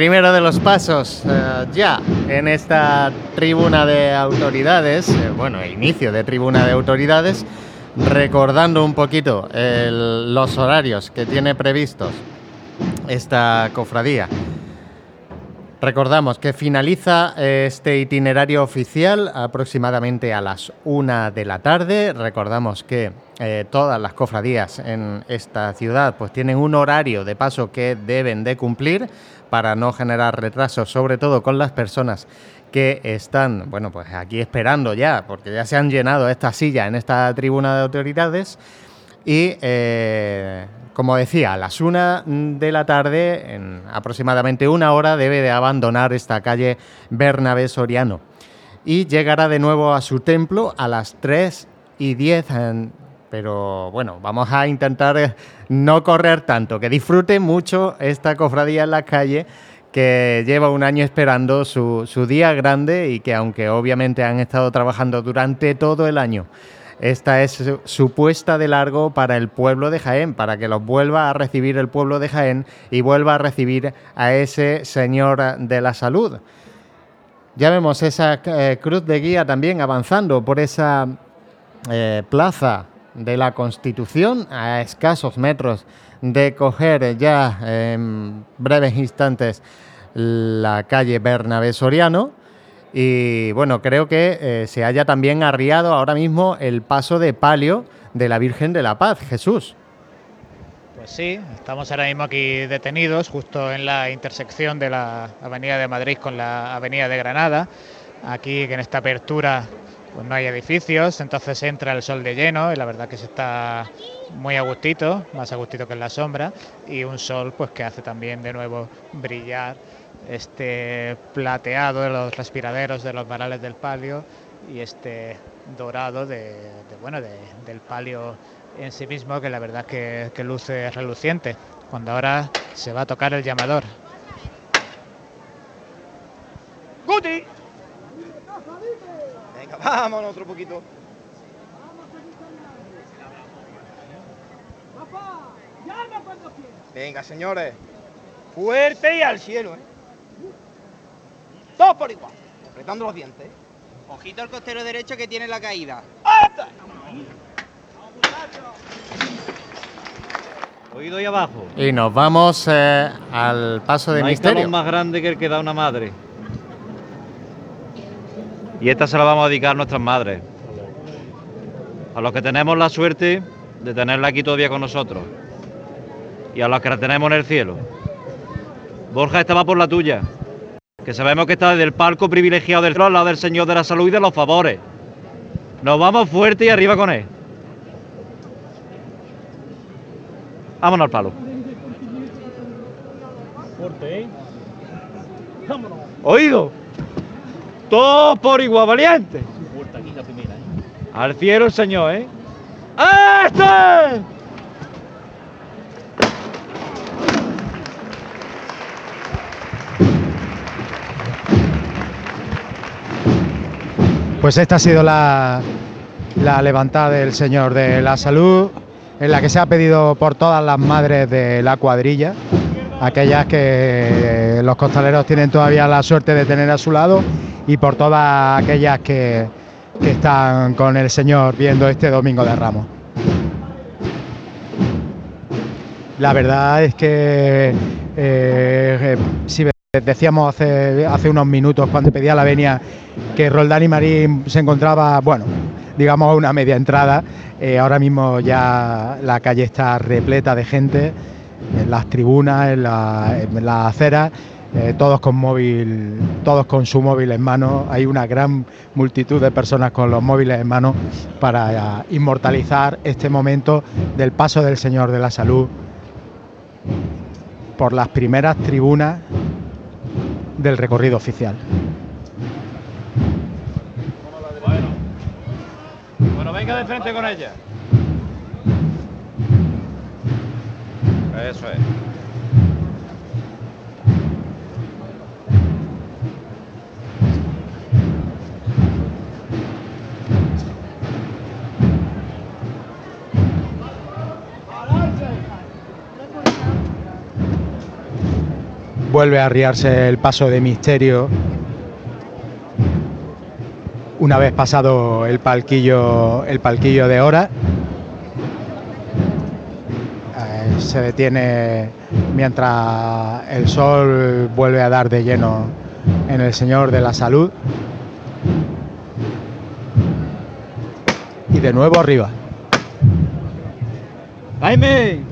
Primero de los pasos eh, ya en esta tribuna de autoridades, eh, bueno, inicio de tribuna de autoridades, recordando un poquito los horarios que tiene previstos esta cofradía. Recordamos que finaliza eh, este itinerario oficial aproximadamente a las una de la tarde. Recordamos que eh, todas las cofradías en esta ciudad pues tienen un horario de paso que deben de cumplir para no generar retrasos, sobre todo con las personas que están, bueno, pues aquí esperando ya, porque ya se han llenado esta silla en esta tribuna de autoridades. Y eh, como decía, a las una de la tarde, en aproximadamente una hora, debe de abandonar esta calle Bernabé Soriano. Y llegará de nuevo a su templo a las 3 y 10. en- Pero bueno, vamos a intentar eh, no correr tanto, que disfrute mucho esta cofradía en la calle que lleva un año esperando su, su día grande y que aunque obviamente han estado trabajando durante todo el año esta es su, puesta de largo para el pueblo de Jaén, para que los vuelva a recibir el pueblo de Jaén y vuelva a recibir a ese señor de la salud. Ya vemos esa eh, cruz de guía también avanzando por esa eh, plaza de la Constitución, a escasos metros de coger ya en breves instantes la calle Bernabé Soriano. Y bueno, creo que eh, se haya también arriado ahora mismo el paso de palio de la Virgen de la Paz, Jesús. Pues sí, estamos ahora mismo aquí detenidos, justo en la intersección de la Avenida de Madrid con la Avenida de Granada. Aquí en esta apertura pues no hay edificios, entonces entra el sol de lleno y la verdad que se está muy a gustito, más a gustito que en la sombra, y un sol pues que hace también de nuevo brillar este plateado de los respiraderos de los varales del palio y este dorado de, de, bueno de- del palio en sí mismo que la verdad que, que luce reluciente cuando ahora se va a tocar el llamador ¡Guti! Venga, vámonos otro poquito. Venga, señores. Fuerte y al cielo, ¿eh? Todos por igual. Apretando los dientes. Ojito al costero derecho que tiene la caída. Oído ahí abajo. Y nos vamos eh, al paso de no hay misterio. talón más grande que el que da una madre. Y esta se la vamos a dedicar a nuestras madres. A los que tenemos la suerte de tenerla aquí todavía con nosotros. Y a los que la tenemos en el cielo. Borja, esta va por la tuya. Que sabemos que está desde el palco privilegiado del cielo al lado del Señor de la Salud y de los favores. Nos vamos fuerte y arriba con él. Vámonos al palo. Fuerte, ¿eh? Vámonos. Oído. Todos por igual, valiente. Fuerte aquí la primera, ¿eh? Al cielo el Señor, ¿eh? ¡Este! Pues esta ha sido la, la levantada del señor de la salud, en la que se ha pedido por todas las madres de la cuadrilla. aquellas que los costaleros tienen todavía la suerte de tener a su lado y por todas aquellas que, que están con el Señor viendo este Domingo de Ramos. La verdad es que eh, si decíamos hace, unos minutos cuando pedía la venia que Roldán y Marín se encontraba, bueno, digamos a una media entrada, eh, ahora mismo ya la calle está repleta de gente, en las tribunas, en la, en la acera, eh, todos con móvil, todos con su móvil en mano. Hay una gran multitud de personas con los móviles en mano para eh, inmortalizar este momento del paso del Señor de la Salud por las primeras tribunas del recorrido oficial. Bueno, venga de frente con ella. Eso es. Vuelve a arriarse el paso de misterio. Una vez pasado el palquillo, el palquillo de hora, eh, se detiene mientras el sol vuelve a dar de lleno en el Señor de la Salud. Y de nuevo arriba. Jaime.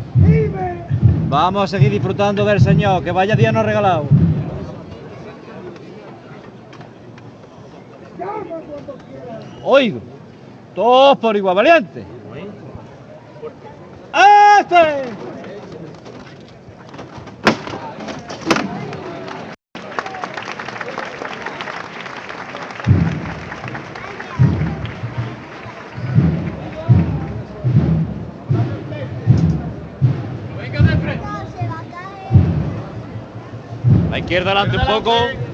Vamos a seguir disfrutando del Señor, que vaya día nos regalado. Oigo, todos por igual valiente. ¡Este! Izquierda adelante un poco.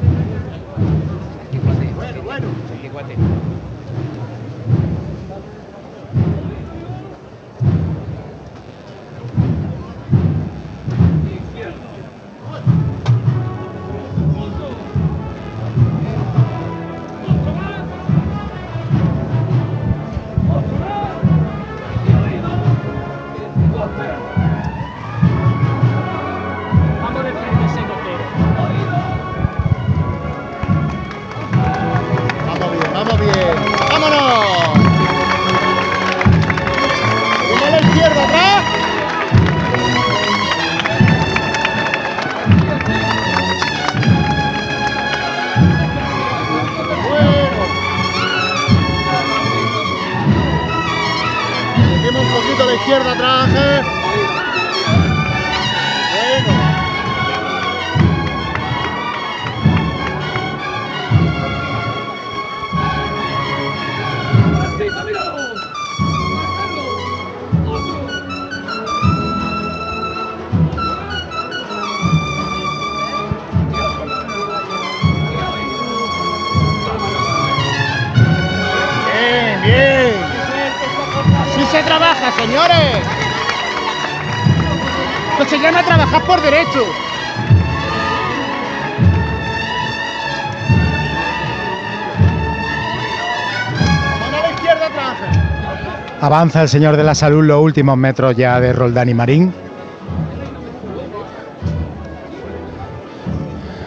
Avanza el Señor de la Salud los últimos metros ya de Roldán y Marín.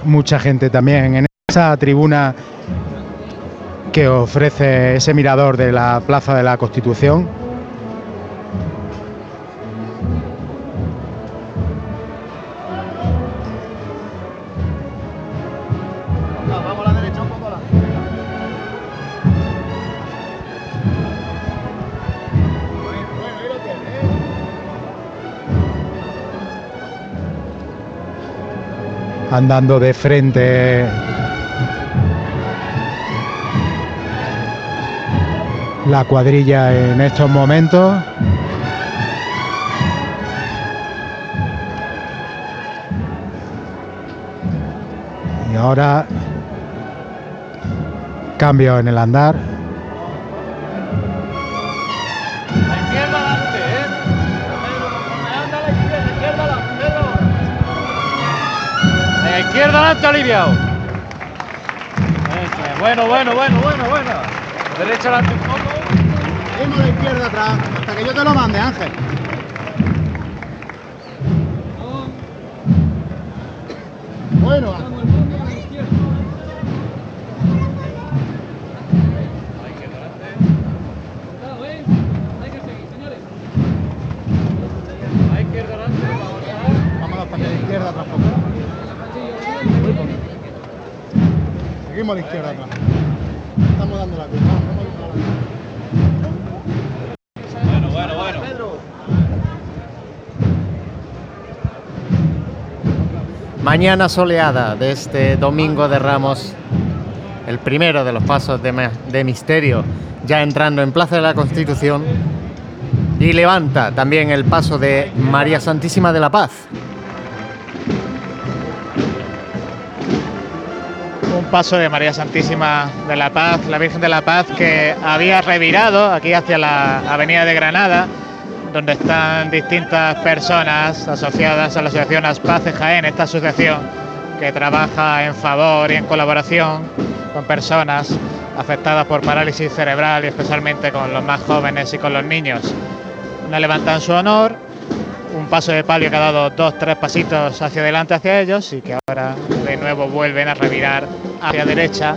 Mucha gente también en esa tribuna que ofrece ese mirador de la Plaza de la Constitución. Andando de frente. La cuadrilla en estos momentos. Y ahora cambio en el andar. Adelante, aliviado. Bueno, bueno, bueno, bueno, bueno. Derecha adelante un poco. Seguimos la izquierda atrás, hasta que yo te lo mande, Ángel. Mañana soleada de este domingo de Ramos, el primero de los pasos de, de misterio, ya entrando en Plaza de la Constitución, y levanta también el paso de María Santísima de la Paz. Un paso de María Santísima de la Paz, la Virgen de la Paz, que había revirado aquí hacia la Avenida de Granada, donde están distintas personas asociadas a la Asociación Aspace Jaén, esta asociación que trabaja en favor y en colaboración con personas afectadas por parálisis cerebral y especialmente con los más jóvenes y con los niños. Una levantada en su honor, un paso de palio que ha dado dos, tres pasitos hacia adelante hacia ellos y que ahora de nuevo vuelven a revirar hacia derecha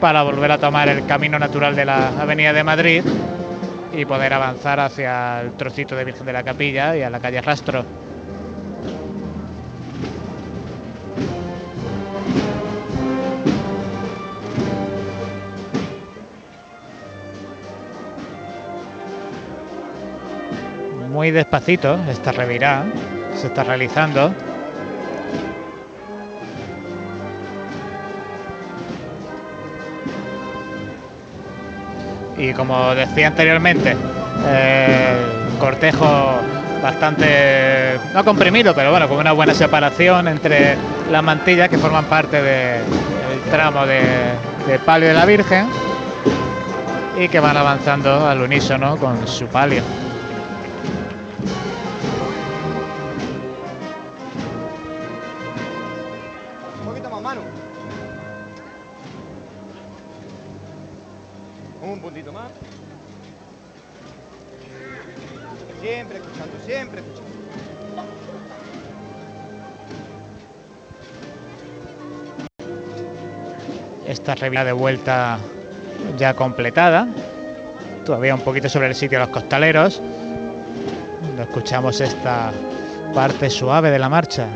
para volver a tomar el camino natural de la Avenida de Madrid y poder avanzar hacia el trocito de Virgen de la Capilla y a la calle Rastro. Muy despacito esta revirada se está realizando. Y como decía anteriormente, eh, cortejo bastante, no comprimido, pero bueno, con una buena separación entre las mantillas que forman parte de- del tramo de, de palio de la Virgen y que van avanzando al unísono con su palio. De vuelta ya completada. Todavía un poquito sobre el sitio de los costaleros. Escuchamos esta parte suave de la marcha.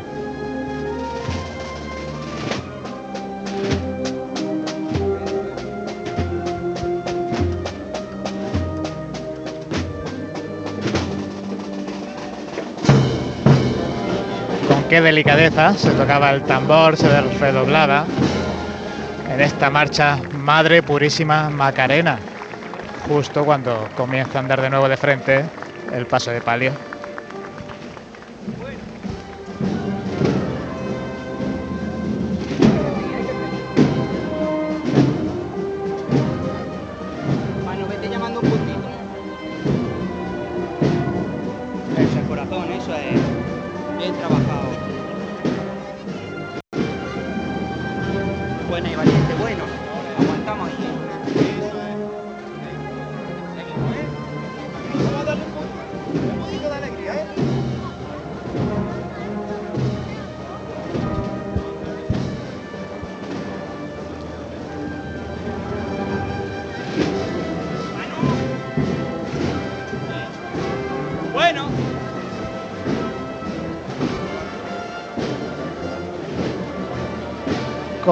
Con qué delicadeza se tocaba el tambor, se redoblaba en esta marcha Madre Purísima Macarena, justo cuando comienza a andar de nuevo de frente el paso de palio.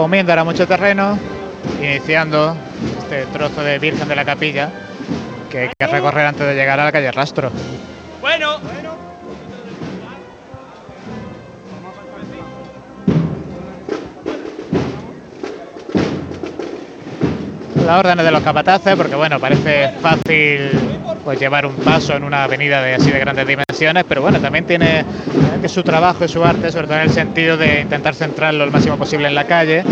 Comiendo ahora mucho terreno, iniciando este trozo de Virgen de la Capilla que hay que recorrer antes de llegar a la calle Rastro. Bueno. Las órdenes de los capataces, porque bueno, parece fácil pues llevar un paso en una avenida de así de grandes dimensiones, pero bueno, también tiene, tiene su trabajo y su arte, sobre todo en el sentido de intentar centrarlo el máximo posible en la calle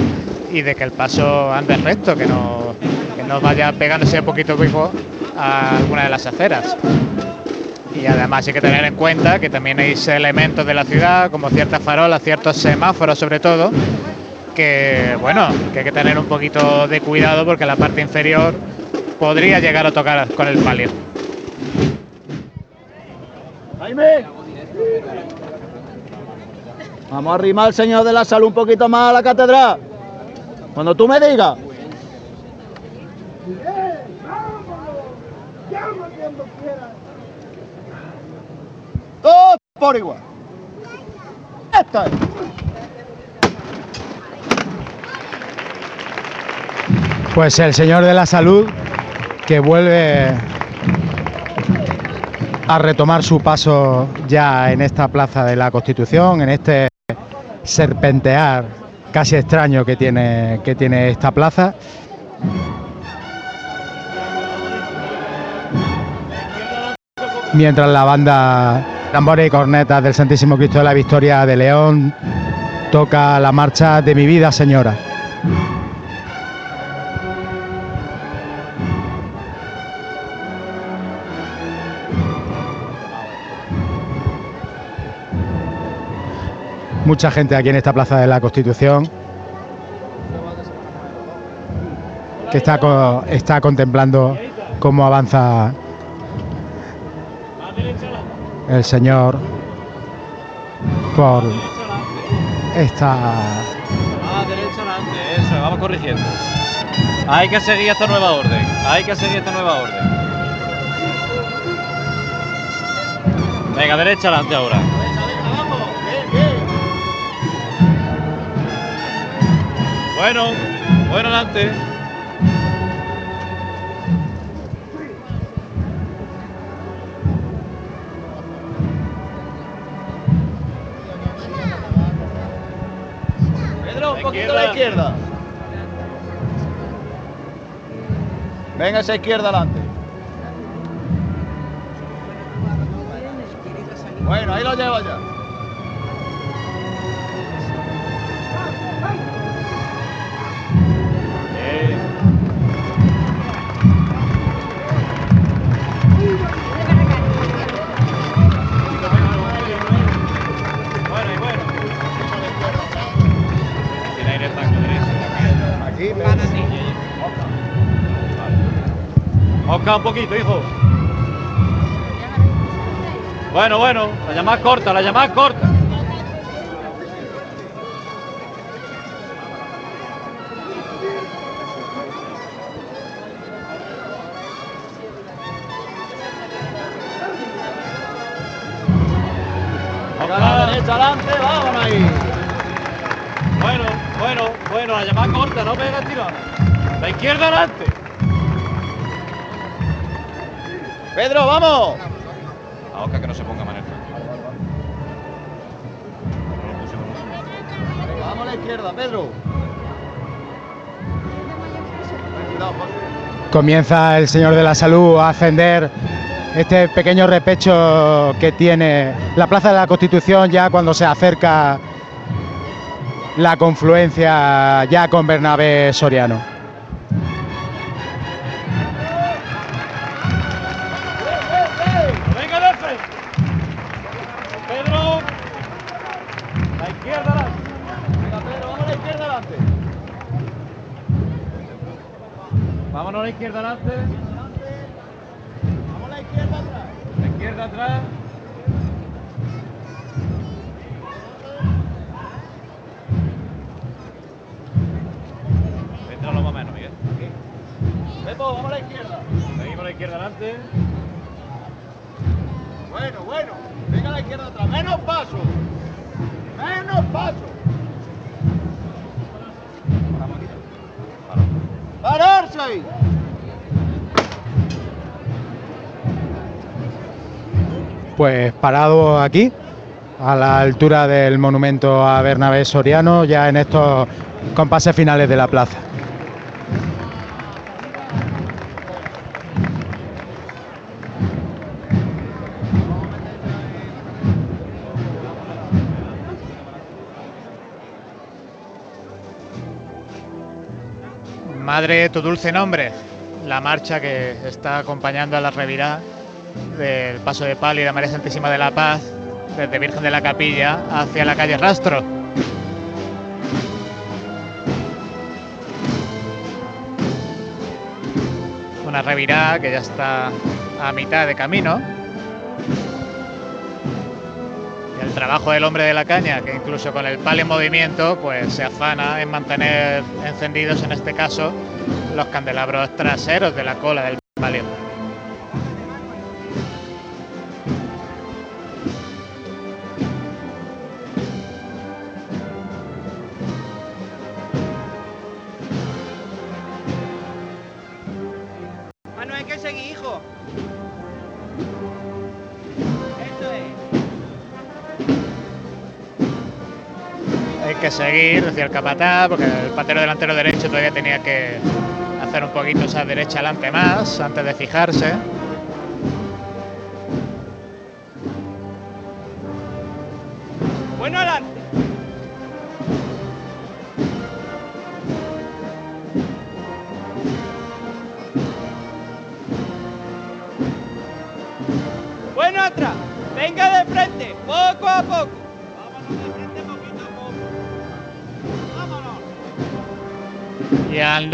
y de que el paso ande recto, que no, que no vaya pegándose un poquito vivo a alguna de las aceras. Y además hay que tener en cuenta que también hay elementos de la ciudad, como ciertas farolas, ciertos semáforos sobre todo, que bueno, que hay que tener un poquito de cuidado porque la parte inferior podría llegar a tocar con el palio. Jaime. Vamos a arrimar al Señor de la Salud un poquito más a la catedral. Cuando tú me digas. Todos por igual. Esta es. Pues el Señor de la Salud que vuelve a retomar su paso ya en esta Plaza de la Constitución, en este serpentear casi extraño que tiene, que tiene esta plaza. Mientras la banda tambores y cornetas del Santísimo Cristo de la Victoria de León toca la marcha de mi vida, señora. Mucha gente aquí en esta Plaza de la Constitución que está, está contemplando cómo avanza el señor por esta Ah, derecha adelante, eso, vamos corrigiendo. Hay que seguir esta nueva orden, hay que seguir esta nueva orden. Venga, derecha adelante ahora. Bueno, bueno adelante. Pedro, un poquito a la izquierda. Venga esa izquierda adelante. Bueno, ahí lo llevo ya. Derecho. Aquí, Oscar, un poquito, hijo. Bueno, bueno, la llamada corta, la llamada corta. Izquierda adelante. Pedro, vamos. A Oscar que no se ponga Manel. Vamos a la izquierda, Pedro. Comienza el señor de la salud a ascender este pequeño repecho que tiene la Plaza de la Constitución ya cuando se acerca la confluencia ya con Bernabé Soriano. Aquí, a la altura del monumento a Bernabé Soriano, ya en estos compases finales de la plaza. Madre, tu dulce nombre, la marcha que está acompañando a la revirá del paso de palio de María Santísima de la Paz desde Virgen de la Capilla hacia la calle Rastro. Una revirada que ya está a mitad de camino. Y el trabajo del hombre de la caña, que incluso con el palio en movimiento, pues se afana en mantener encendidos, en este caso, los candelabros traseros de la cola del palio. Decía el capataz, porque el patero delantero derecho todavía tenía que hacer un poquito esa derecha adelante más antes de fijarse.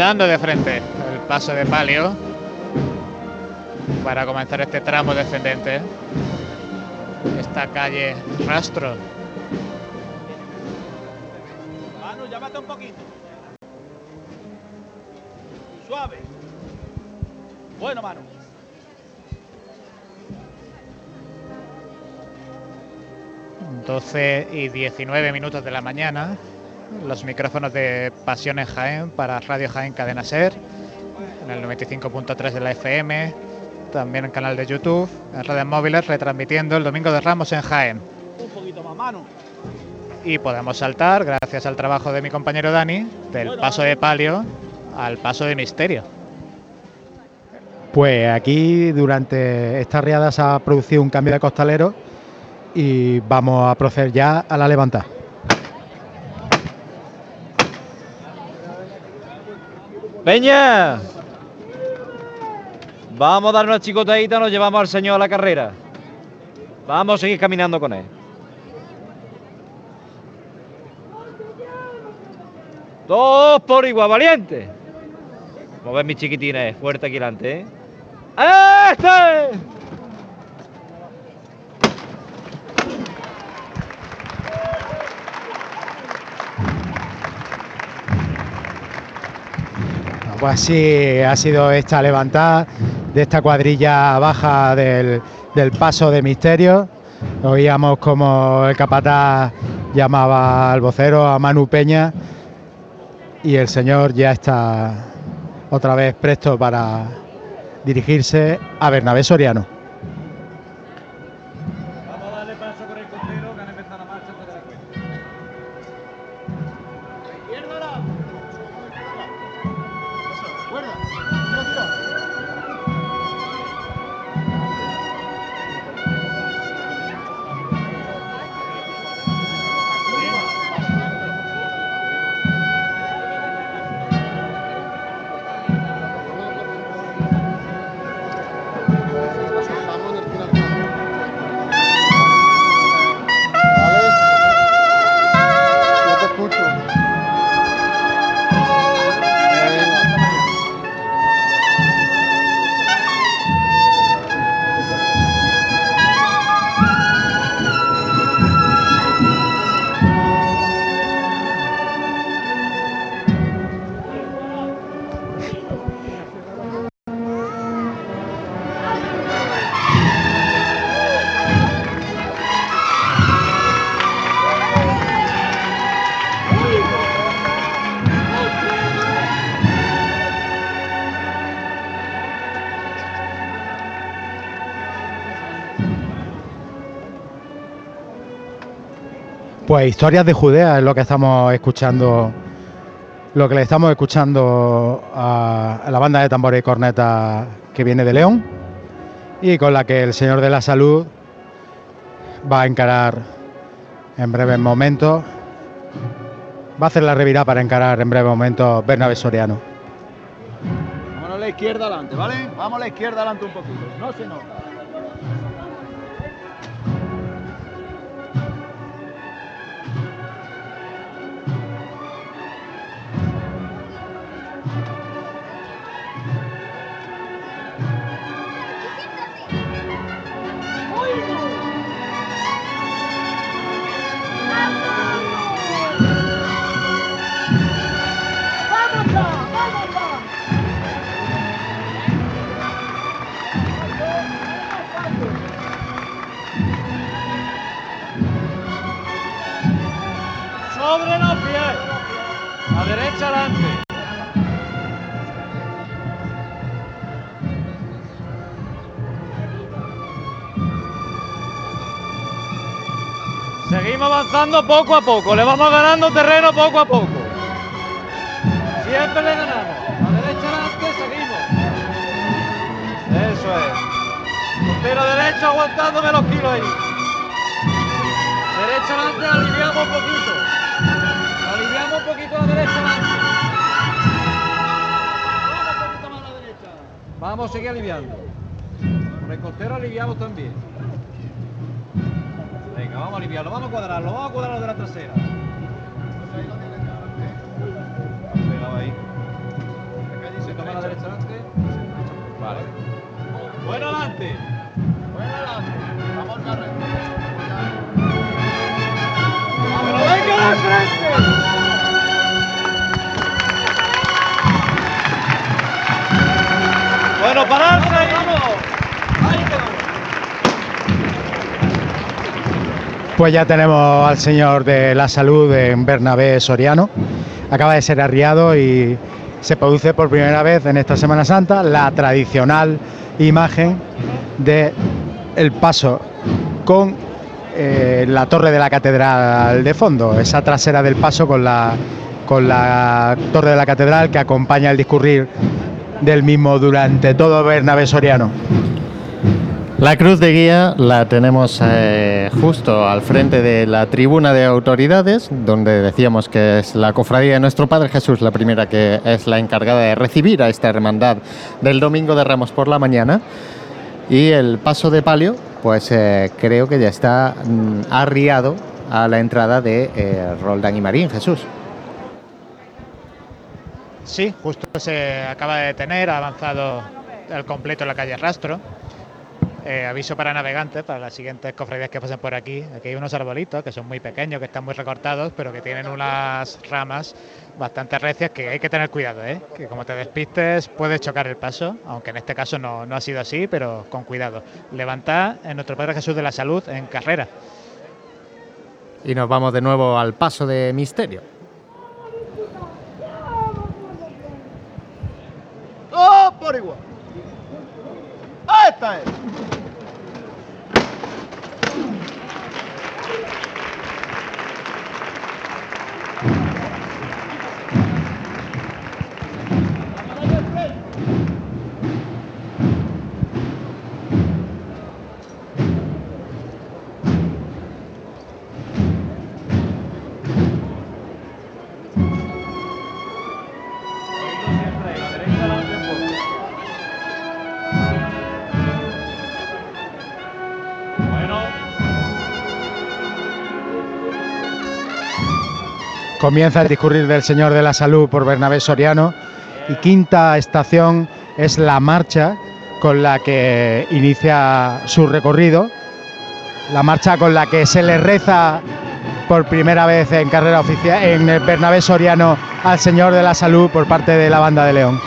Y andando de frente el paso de palio para comenzar este tramo descendente. Esta calle Rastro. Manu, llámate un poquito. Suave. Bueno, Manu. 12 y 19 minutos de la mañana. Los micrófonos de Pasiones Jaén para Radio Jaén Cadena Ser, en el 95.3 de la FM, también en canal de YouTube, en redes móviles, retransmitiendo el Domingo de Ramos en Jaén. Un poquito más, Manu. Y podemos saltar, gracias al trabajo de mi compañero Dani, del paso de palio al paso de misterio. Pues aquí durante esta riada se ha producido un cambio de costalero y vamos a proceder ya a la levantada. Peña. Vamos a dar una chicotadita, nos llevamos al señor a la carrera. Vamos a seguir caminando con él. Dos por igual, valiente. Como ven mis chiquitines, fuerte aquí delante, ¿eh? ¡Este! Pues así ha sido esta levantada de esta cuadrilla baja del, del paso de misterio. Oíamos como el capataz llamaba al vocero, a Manu Peña, y el señor ya está otra vez presto para dirigirse a Bernabé Soriano. Historias de Judea es lo que estamos escuchando, lo que le estamos escuchando a, la banda de tambores y cornetas que viene de León y con la que el Señor de la Salud va a encarar en breves momentos, va a hacer la revirada para encarar en breves momentos Bernabé Soriano. Vámonos a la izquierda adelante, ¿vale? Vamos a la izquierda adelante un poquito. No se nota. Avanzando poco a poco, le vamos ganando terreno poco a poco. Siempre le ganamos. A derecha adelante seguimos. Eso es. Costero derecho aguantándome los kilos ahí. Derecha adelante aliviamos un poquito. Aliviamos un poquito a derecha adelante. Vamos un poquito más a la derecha. Vamos a seguir aliviando. Con el costero aliviamos también. Vamos a aliviarlo, vamos a cuadrarlo, vamos a cuadrarlo de la trasera. Pegado ahí. Se toma la derecha adelante. Vale. Bueno adelante. Bueno adelante. Vamos al carril. ¡Pero venga de frente! Bueno, pararse, Pues ya tenemos al señor de la salud en Bernabé Soriano. Acaba de ser arriado y se produce por primera vez en esta Semana Santa la tradicional imagen de el paso con eh, la torre de la catedral de fondo, esa trasera del paso con la, con la torre de la catedral que acompaña el discurrir del mismo durante todo Bernabé Soriano. La cruz de guía la tenemos eh, justo al frente de la tribuna de autoridades, donde decíamos que es la cofradía de nuestro Padre Jesús, la primera que es la encargada de recibir a esta hermandad del Domingo de Ramos por la mañana. Y el paso de palio, pues eh, creo que ya está mm, arriado a la entrada de eh, Roldán y Marín Jesús. Sí, justo se acaba de detener, ha avanzado al completo la calle Rastro. Eh, aviso para navegantes, para las siguientes cofradías que pasen por aquí. Aquí hay unos arbolitos que son muy pequeños, que están muy recortados, pero que tienen unas ramas bastante recias que hay que tener cuidado, ¿eh? que como te despistes puedes chocar el paso, aunque en este caso no, no ha sido así, pero con cuidado. Levantad en nuestro Padre Jesús de la Salud en carrera. Y nos vamos de nuevo al paso de misterio. ¡Oh, por igual! ¡Ahí está él! Comienza el discurrir del Señor de la Salud por Bernabé Soriano y quinta estación es la marcha con la que inicia su recorrido, la marcha con la que se le reza por primera vez en carrera oficial en el Bernabé Soriano al Señor de la Salud por parte de la banda de León.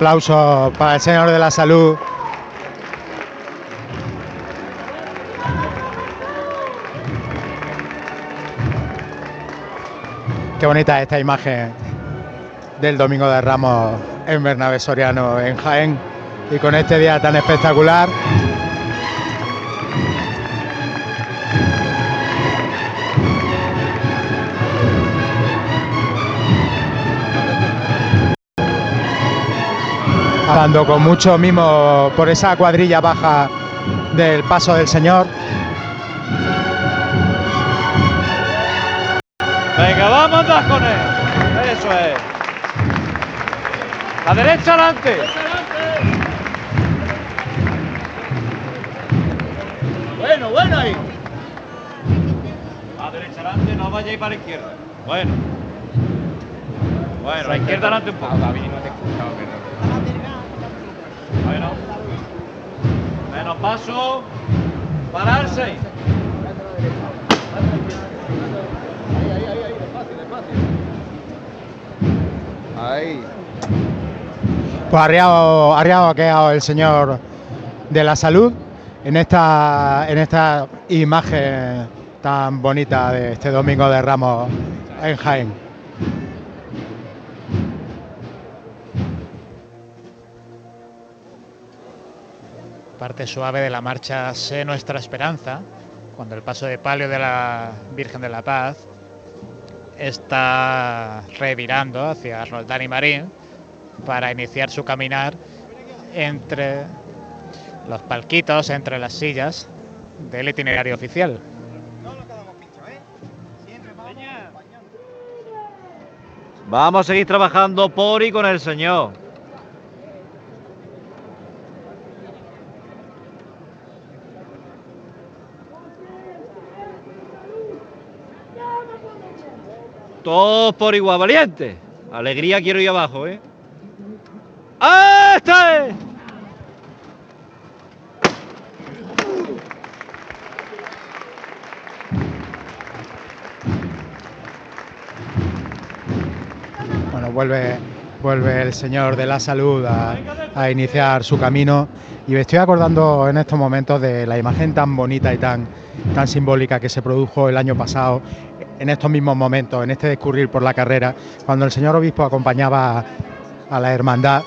Aplausos para el Señor de la Salud. Qué bonita esta imagen del Domingo de Ramos en Bernabé Soriano, en Jaén, y con este día tan espectacular. Andando con mucho mimo por esa cuadrilla baja del paso del Señor. Venga, vamos a con él. Eso es. La derecha adelante. Bueno, bueno ahí. La derecha adelante, no vayáis para la izquierda. Bueno. Bueno, la izquierda adelante un poco. Paso. Pararse. Ahí. Pues arriado, arriado ha quedado el Señor de la Salud en esta, en esta imagen tan bonita de este Domingo de Ramos en Jaén. Parte suave de la marcha Sé Nuestra Esperanza, cuando el paso de palio de la Virgen de la Paz está revirando hacia Roldán y Marín para iniciar su caminar entre los palquitos, entre las sillas del itinerario oficial. Vamos a seguir trabajando por y con el Señor. Todos por igual, valiente. Alegría quiero ir abajo, ¿eh? ¡Este! Bueno, vuelve, vuelve el Señor de la Salud a, a iniciar su camino y me estoy acordando en estos momentos de la imagen tan bonita y tan, tan simbólica que se produjo el año pasado en estos mismos momentos, en este discurrir por la carrera, cuando el señor obispo acompañaba a la hermandad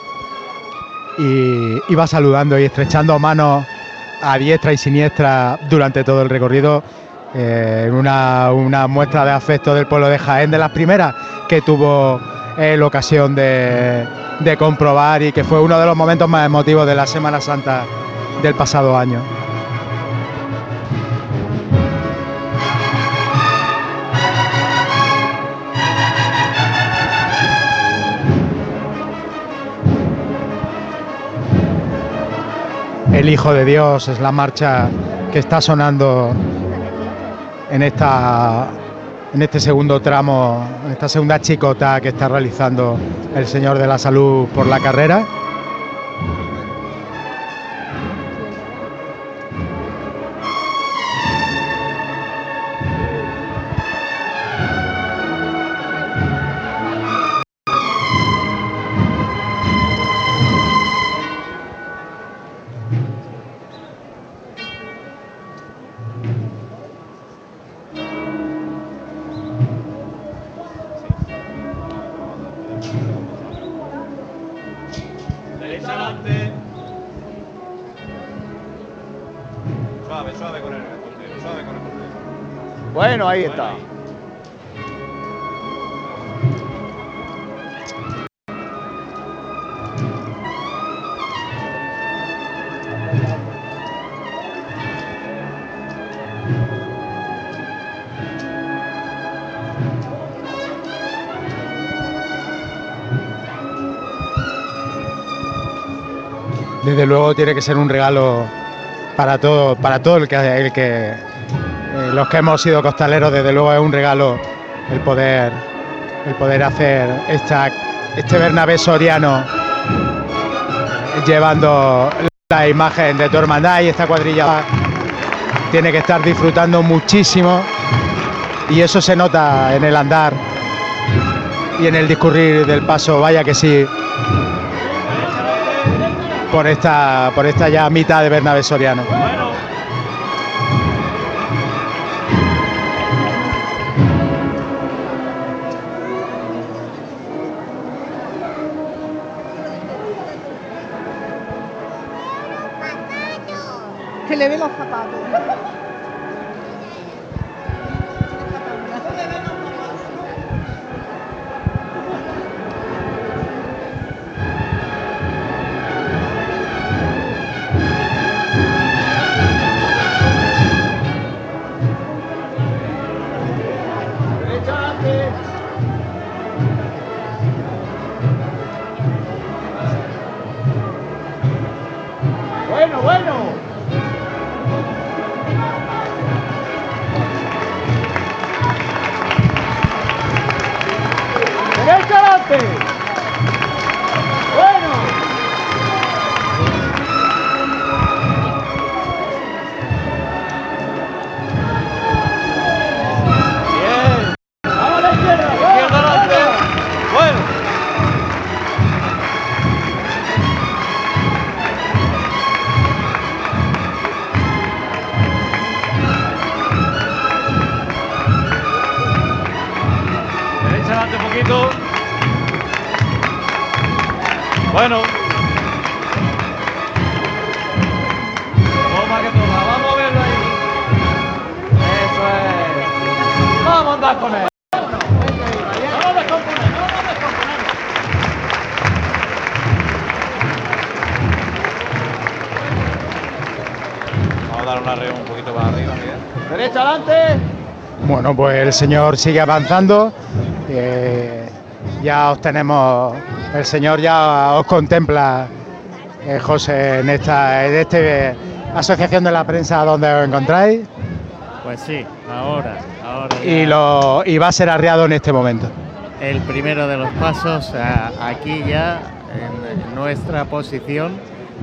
y iba saludando y estrechando manos a diestra y siniestra durante todo el recorrido, eh, una, muestra de afecto del pueblo de Jaén, de las primeras que tuvo la ocasión de comprobar y que fue uno de los momentos más emotivos de la Semana Santa del pasado año. El Hijo de Dios es la marcha que está sonando en esta en este segundo tramo, en esta segunda chicota que está realizando el Señor de la Salud por la carrera. Tiene que ser un regalo para todo, para todo el que, el que eh, los que hemos sido costaleros, desde luego es un regalo el poder, el poder hacer esta, este Bernabé Soriano llevando la imagen de tu hermandad y esta cuadrilla tiene que estar disfrutando muchísimo y eso se nota en el andar y en el discurrir del paso, vaya que sí. Por esta, por esta ya mitad de Bernabé Soriano. El señor sigue avanzando. eh, ya os tenemos, el señor ya os contempla, eh, José, en esta en este asociación de la prensa donde os encontráis Pues sí, ahora, ahora. y, lo, y va a ser arriado en este momento. el primero de los pasos a- aquí ya en, en nuestra posición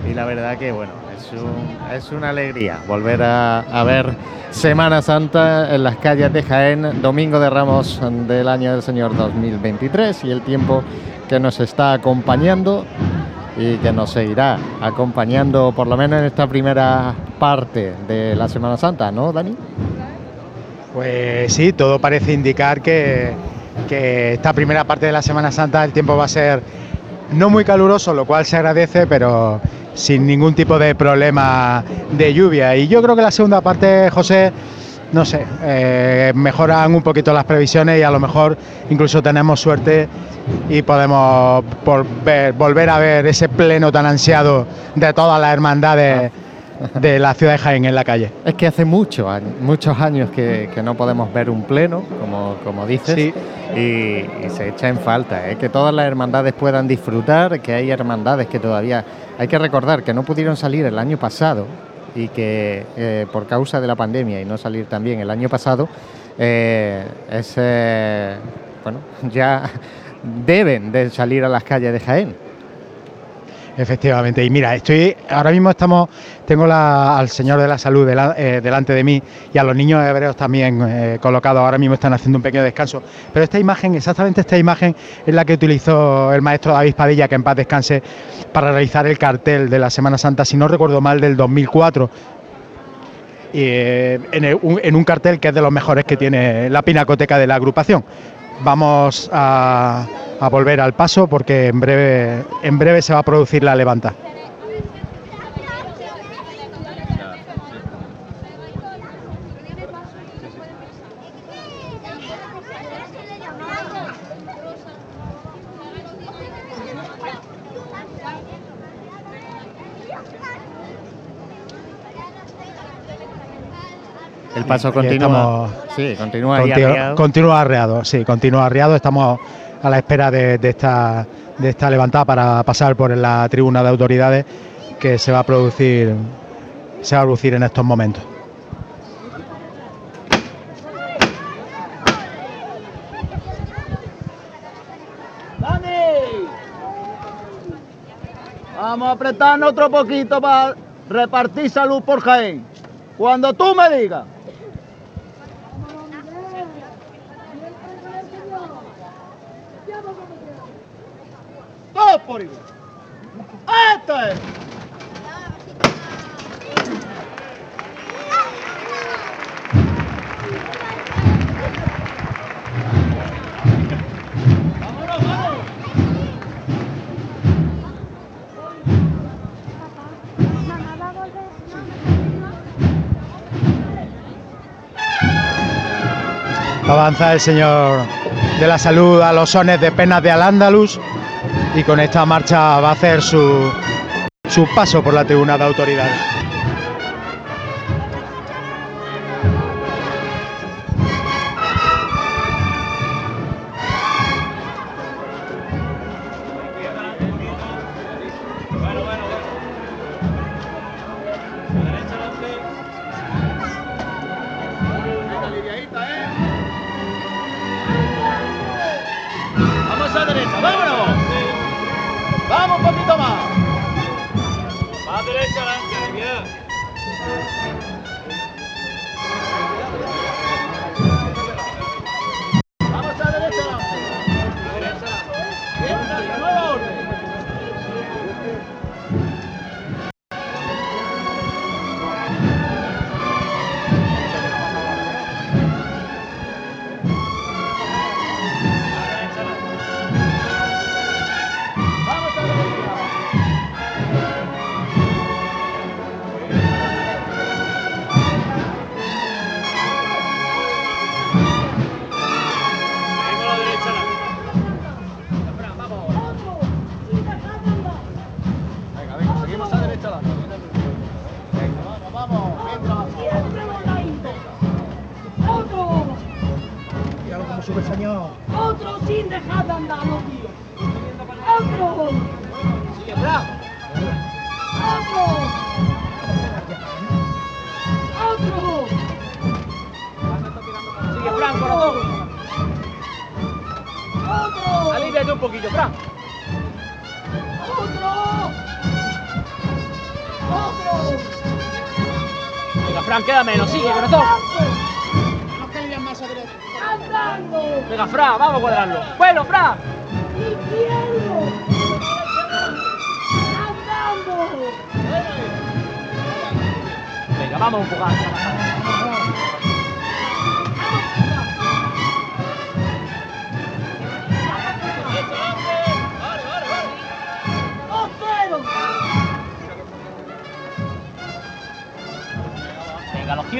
y la verdad que bueno es, un- es una alegría volver a, a ver Semana Santa en las calles de Jaén, Domingo de Ramos del año del Señor 2023 y el tiempo que nos está acompañando y que nos seguirá acompañando por lo menos en esta primera parte de la Semana Santa, ¿no, Dani? Pues sí, todo parece indicar que, que esta primera parte de la Semana Santa el tiempo va a ser no muy caluroso, lo cual se agradece, pero sin ningún tipo de problema de lluvia. Y yo creo que la segunda parte, José, no sé, eh, mejoran un poquito las previsiones y a lo mejor incluso tenemos suerte y podemos volver, volver a ver ese pleno tan ansiado de todas las hermandades de la ciudad de Jaén en la calle. Es que hace muchos años, muchos años que, que no podemos ver un pleno, como, como dices, Sí. y, y se echa en falta, ¿eh? que todas las hermandades puedan disfrutar, que hay hermandades que todavía hay que recordar que no pudieron salir el año pasado y que eh, por causa de la pandemia y no salir también el año pasado, eh, es, bueno, ya deben de salir a las calles de Jaén. Efectivamente, y mira, estoy ahora mismo estamos, tengo al señor de la salud eh, delante de mí y a los niños hebreos también eh, colocados. Ahora mismo están haciendo un pequeño descanso. Pero esta imagen, exactamente esta imagen, es la que utilizó el maestro David Padilla, que en paz descanse, para realizar el cartel de la Semana Santa, si no recuerdo mal, del 2004. Y, eh, en un cartel que es de los mejores que tiene la pinacoteca de la agrupación. Vamos a, a volver al paso porque en breve, en breve se va a producir la levanta. El paso continúa. estamos- Sí, continúa arriado. continúa arriado, sí, continúa arriado. Estamos a la espera de, esta, levantada para pasar por la tribuna de autoridades que se va a producir, se va a producir en estos momentos. Vamos a apretarnos otro poquito para repartir salud por Jaén. Cuando tú me digas. Todos por es! ¡Vámonos, vámonos! Avanza el señor de la salud a los sones de penas de Al-Ándalus y con esta marcha va a hacer su, su paso por la tribuna de autoridades.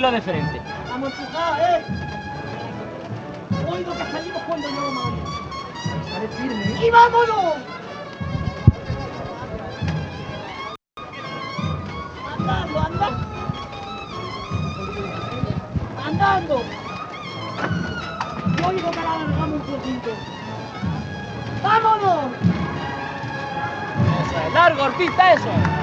Kilos de frente. ¡Vamos a empujar, eh! Oigo que salimos cuando yo lo mando. ¡Y vámonos! Andando, andando. Andando. Yo oigo que la alargamos un poquito. ¡Vámonos! Eso es, largo, artista, eso.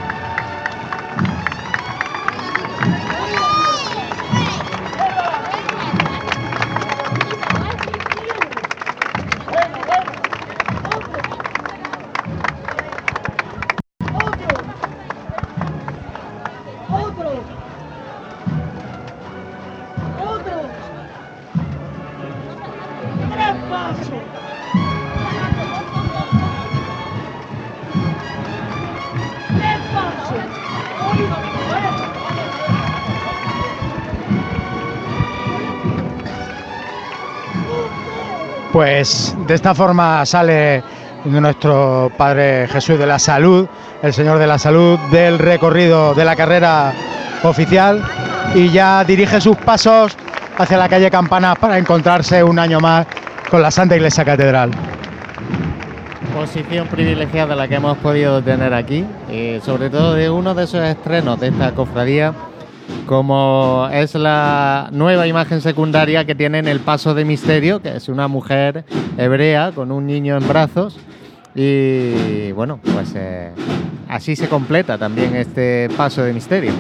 Pues de esta forma sale nuestro Padre Jesús de la Salud, el Señor de la Salud, del recorrido de la carrera oficial y ya dirige sus pasos hacia la calle Campanas para encontrarse un año más con la Santa Iglesia Catedral. Posición privilegiada la que hemos podido tener aquí, y sobre todo de uno de esos estrenos de esta cofradía, como es la nueva imagen secundaria que tiene en el paso de misterio, que es una mujer hebrea con un niño en brazos. Y bueno, pues eh, así se completa también este paso de misterio.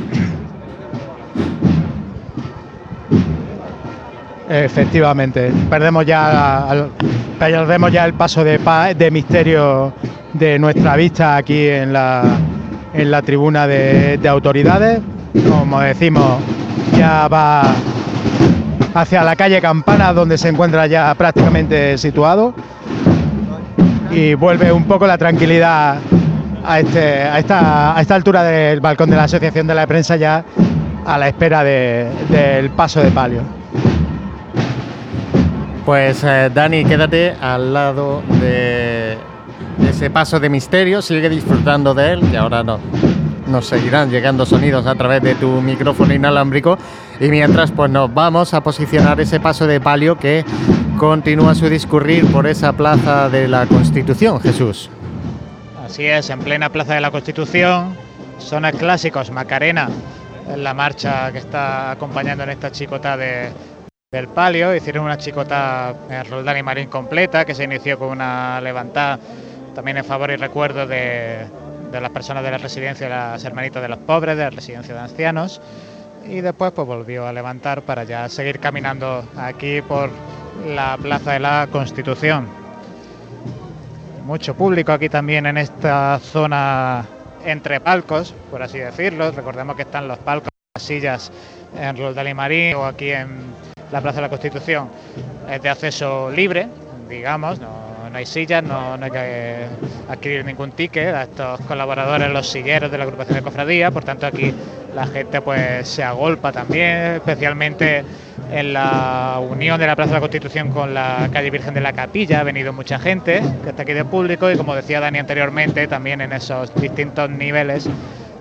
Efectivamente, perdemos ya, perdemos ya el paso de, misterio de nuestra vista aquí en la, en la tribuna de autoridades. Como decimos, ya va hacia la calle Campana, donde se encuentra ya prácticamente situado. Y vuelve un poco la tranquilidad a, este, esta, altura del balcón de la Asociación de la Prensa, ya a la espera de- del paso de palio. Pues eh, Dani, quédate al lado de ese paso de misterio, sigue disfrutando de él, que ahora no, nos seguirán llegando sonidos a través de tu micrófono inalámbrico. Y mientras pues nos vamos a posicionar ese paso de palio que continúa su discurrir por esa plaza de la Constitución, Jesús. Así es, en plena plaza de la Constitución, zonas clásicos, Macarena, en la marcha que está acompañando en esta chicota de, del palio. Hicieron una chicota en Roldán y Marín completa que se inició con una levantada también en favor y recuerdo de, de las personas de la residencia de las hermanitas de los pobres, de la residencia de ancianos. Y después pues volvió a levantar para ya seguir caminando aquí por la Plaza de la Constitución. Mucho público aquí también en esta zona entre palcos, por así decirlo. Recordemos que están los palcos, las sillas en Roldán y Marín o aquí en la Plaza de la Constitución. Es de acceso libre, digamos, no, no hay sillas, no, hay que adquirir ningún ticket a estos colaboradores, los silleros de la agrupación de cofradía, por tanto aquí la gente pues se agolpa también, especialmente en la unión de la Plaza de la Constitución con la calle Virgen de la Capilla, ha venido mucha gente que está aquí de público y como decía Dani anteriormente, también en esos distintos niveles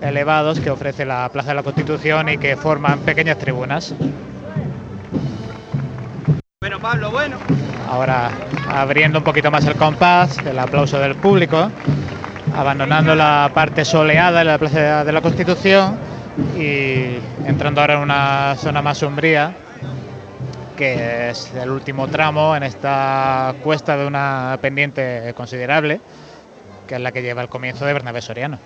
elevados que ofrece la Plaza de la Constitución y que forman pequeñas tribunas. Bueno, Pablo, bueno. Ahora abriendo un poquito más el compás, el aplauso del público, abandonando la parte soleada de la Plaza de la Constitución y entrando ahora en una zona más sombría, que es el último tramo en esta cuesta de una pendiente considerable, que es la que lleva el comienzo de Bernabé Soriano.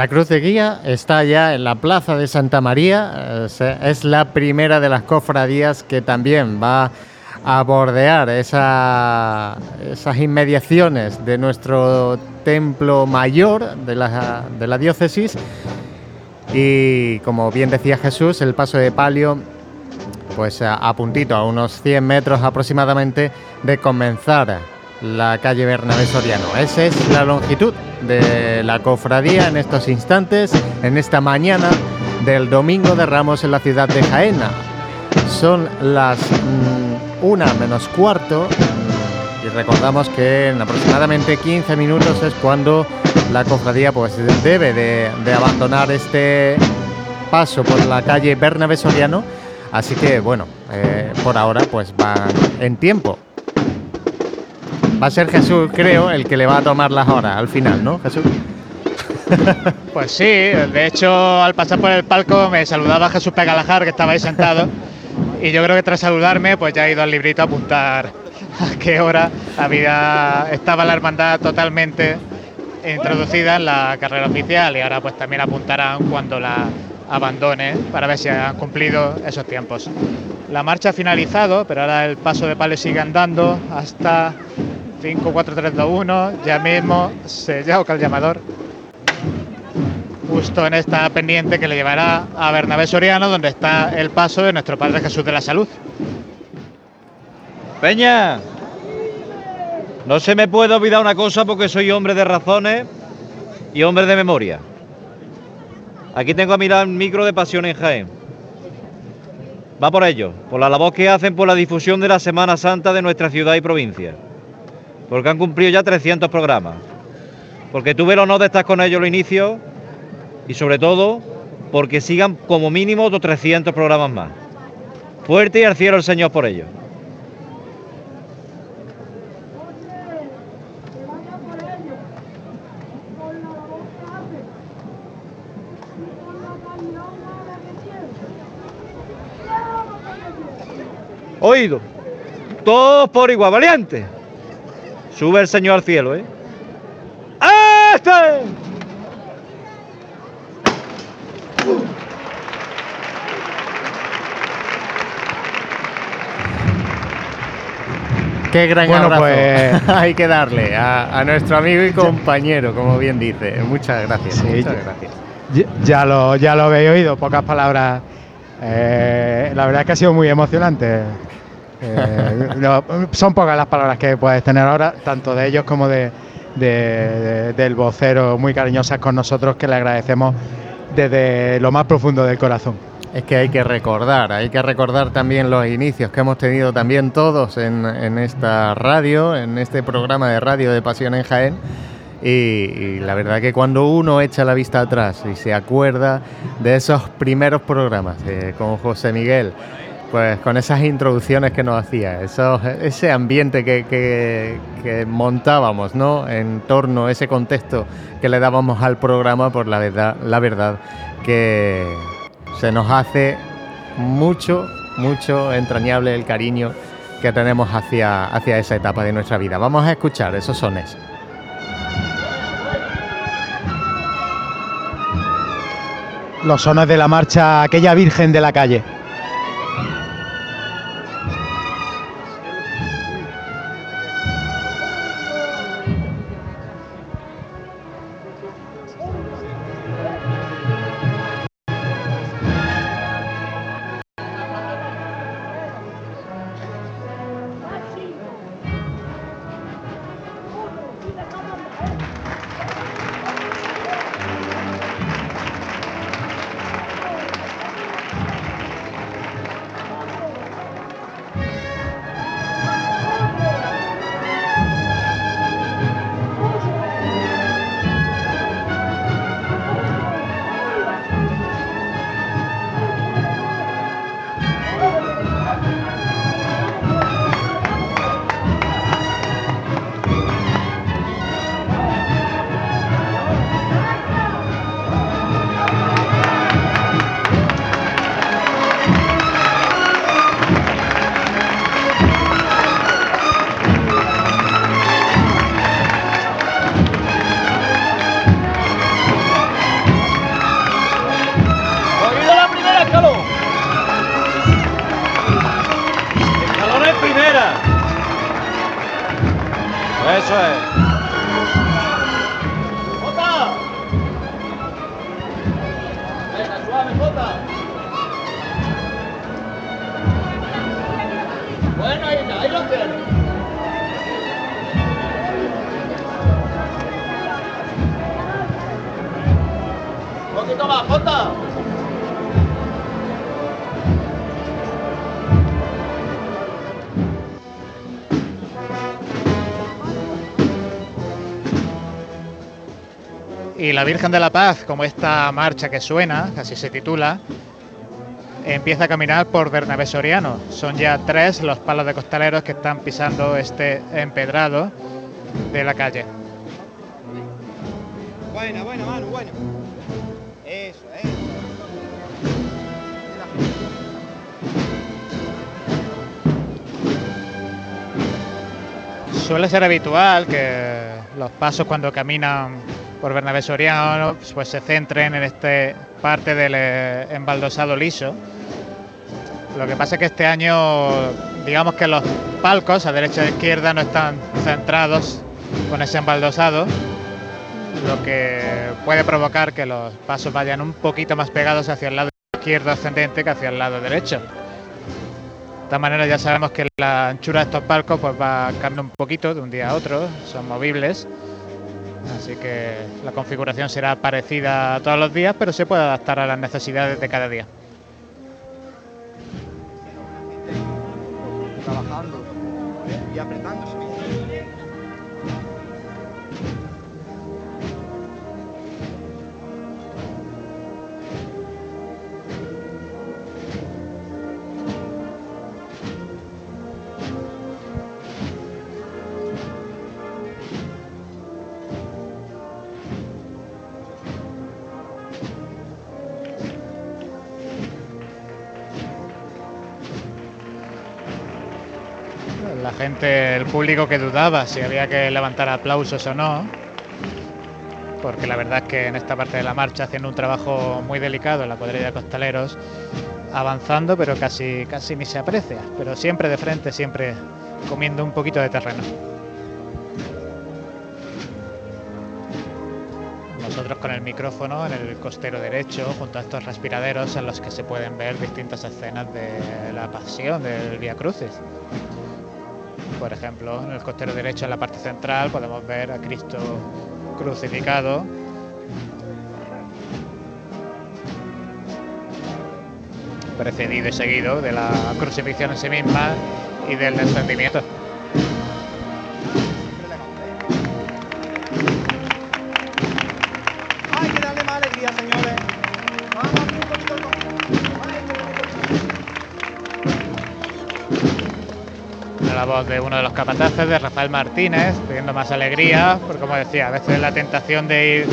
La cruz de guía está ya en la plaza de Santa María. Es, la primera de las cofradías que también va a bordear esa- esas inmediaciones de nuestro templo mayor de la, de la diócesis. Y como bien decía Jesús, el paso de palio, pues a, a puntito, a unos 100 metros aproximadamente de comenzar la calle Bernabé Soriano. Esa es la longitud de la cofradía en estos instantes, en esta mañana del Domingo de Ramos en la ciudad de Jaena. Son las mm, una menos cuarto mm, y recordamos que en aproximadamente 15 minutos es cuando la cofradía pues debe de, abandonar este paso por la calle Bernabé Soriano. Así que bueno, eh, por ahora pues van en tiempo. Va a ser Jesús, creo, el que le va a tomar las horas al final, ¿no, Jesús? Pues sí, de hecho al pasar por el palco me saludaba Jesús Pegalajar que estaba ahí sentado y yo creo que tras saludarme pues ya he ido al librito a apuntar a qué hora había estaba la hermandad totalmente introducida en la carrera oficial y ahora pues también apuntarán cuando la abandone para ver si han cumplido esos tiempos. La marcha ha finalizado, pero ahora el paso de palo sigue andando hasta 5, 4, 3, 2, 1, ya mismo se llama el llamador justo en esta pendiente que le llevará a Bernabé Soriano, donde está el paso de nuestro Padre Jesús de la Salud. Peña, no se me puede olvidar una cosa porque soy hombre de razones y hombre de memoria. Aquí tengo a mirar el micro de Pasión en Jaén. Va por ello, por la labor que hacen por la difusión de la Semana Santa de nuestra ciudad y provincia. Porque han cumplido ya 300 programas. Porque tuve el honor de estar con ellos al inicio y sobre todo porque sigan como mínimo otros 300 programas más. Fuerte y al cielo el Señor por ello. Oído. Todos por igual, valiente. Sube el Señor al cielo, ¿eh? ¡Este! Qué gran Bueno, abrazo pues- hay que darle a, a nuestro amigo y compañero, como bien dice. Muchas gracias. Sí, muchas ya- gracias. Ya, ya lo, ya lo habéis oído, pocas palabras. Eh, la verdad es que ha sido muy emocionante. Eh, no, son pocas las palabras que puedes tener ahora, tanto de ellos como de, de- de- del vocero, muy cariñosas con nosotros, que le agradecemos desde lo más profundo del corazón. Es que hay que recordar, hay que recordar también los inicios que hemos tenido también todos en, esta radio, en este programa de radio de Pasión en Jaén. Y, y la verdad que cuando uno echa la vista atrás y se acuerda de esos primeros programas eh, con José Miguel, pues con esas introducciones que nos hacía, ese ambiente que, montábamos, ¿no? En torno a ese contexto que le dábamos al programa, por la verdad, la verdad que se nos hace mucho, mucho entrañable el cariño que tenemos hacia, hacia esa etapa de nuestra vida. Vamos a escuchar esos sones. Los sones de la marcha Aquella Virgen de la Calle. La Virgen de la Paz, como esta marcha que suena, así se titula, empieza a caminar por Bernabé Soriano. Son ya tres los palos de costaleros que están pisando este empedrado de la calle. Buena, buena, mano, bueno. Eso, eh. Suele ser habitual que los pasos cuando caminan por Bernabé Soriano pues se centren en este parte del eh, embaldosado liso. Lo que pasa es que este año, digamos que los palcos a derecha e izquierda no están centrados con ese embaldosado, lo que puede provocar que los pasos vayan un poquito más pegados hacia el lado izquierdo ascendente que hacia el lado derecho. De esta manera ya sabemos que la anchura de estos palcos pues va cambiando un poquito de un día a otro, son movibles, así que la configuración será parecida todos los días, pero se puede adaptar a las necesidades de cada día. El público que dudaba si había que levantar aplausos o no, porque la verdad es que en esta parte de la marcha haciendo un trabajo muy delicado en la cuadrilla de costaleros, avanzando, pero casi, casi ni se aprecia, pero siempre de frente, siempre comiendo un poquito de terreno. Nosotros con el micrófono en el costero derecho, junto a estos respiraderos en los que se pueden ver distintas escenas de la pasión del Vía Crucis. Por ejemplo, en el costero derecho, en la parte central, podemos ver a Cristo crucificado. Precedido y seguido de la crucifixión en sí misma y del descendimiento. La voz de uno de los capataces, de Rafael Martínez, pidiendo más alegría, porque como decía, a veces la tentación de ir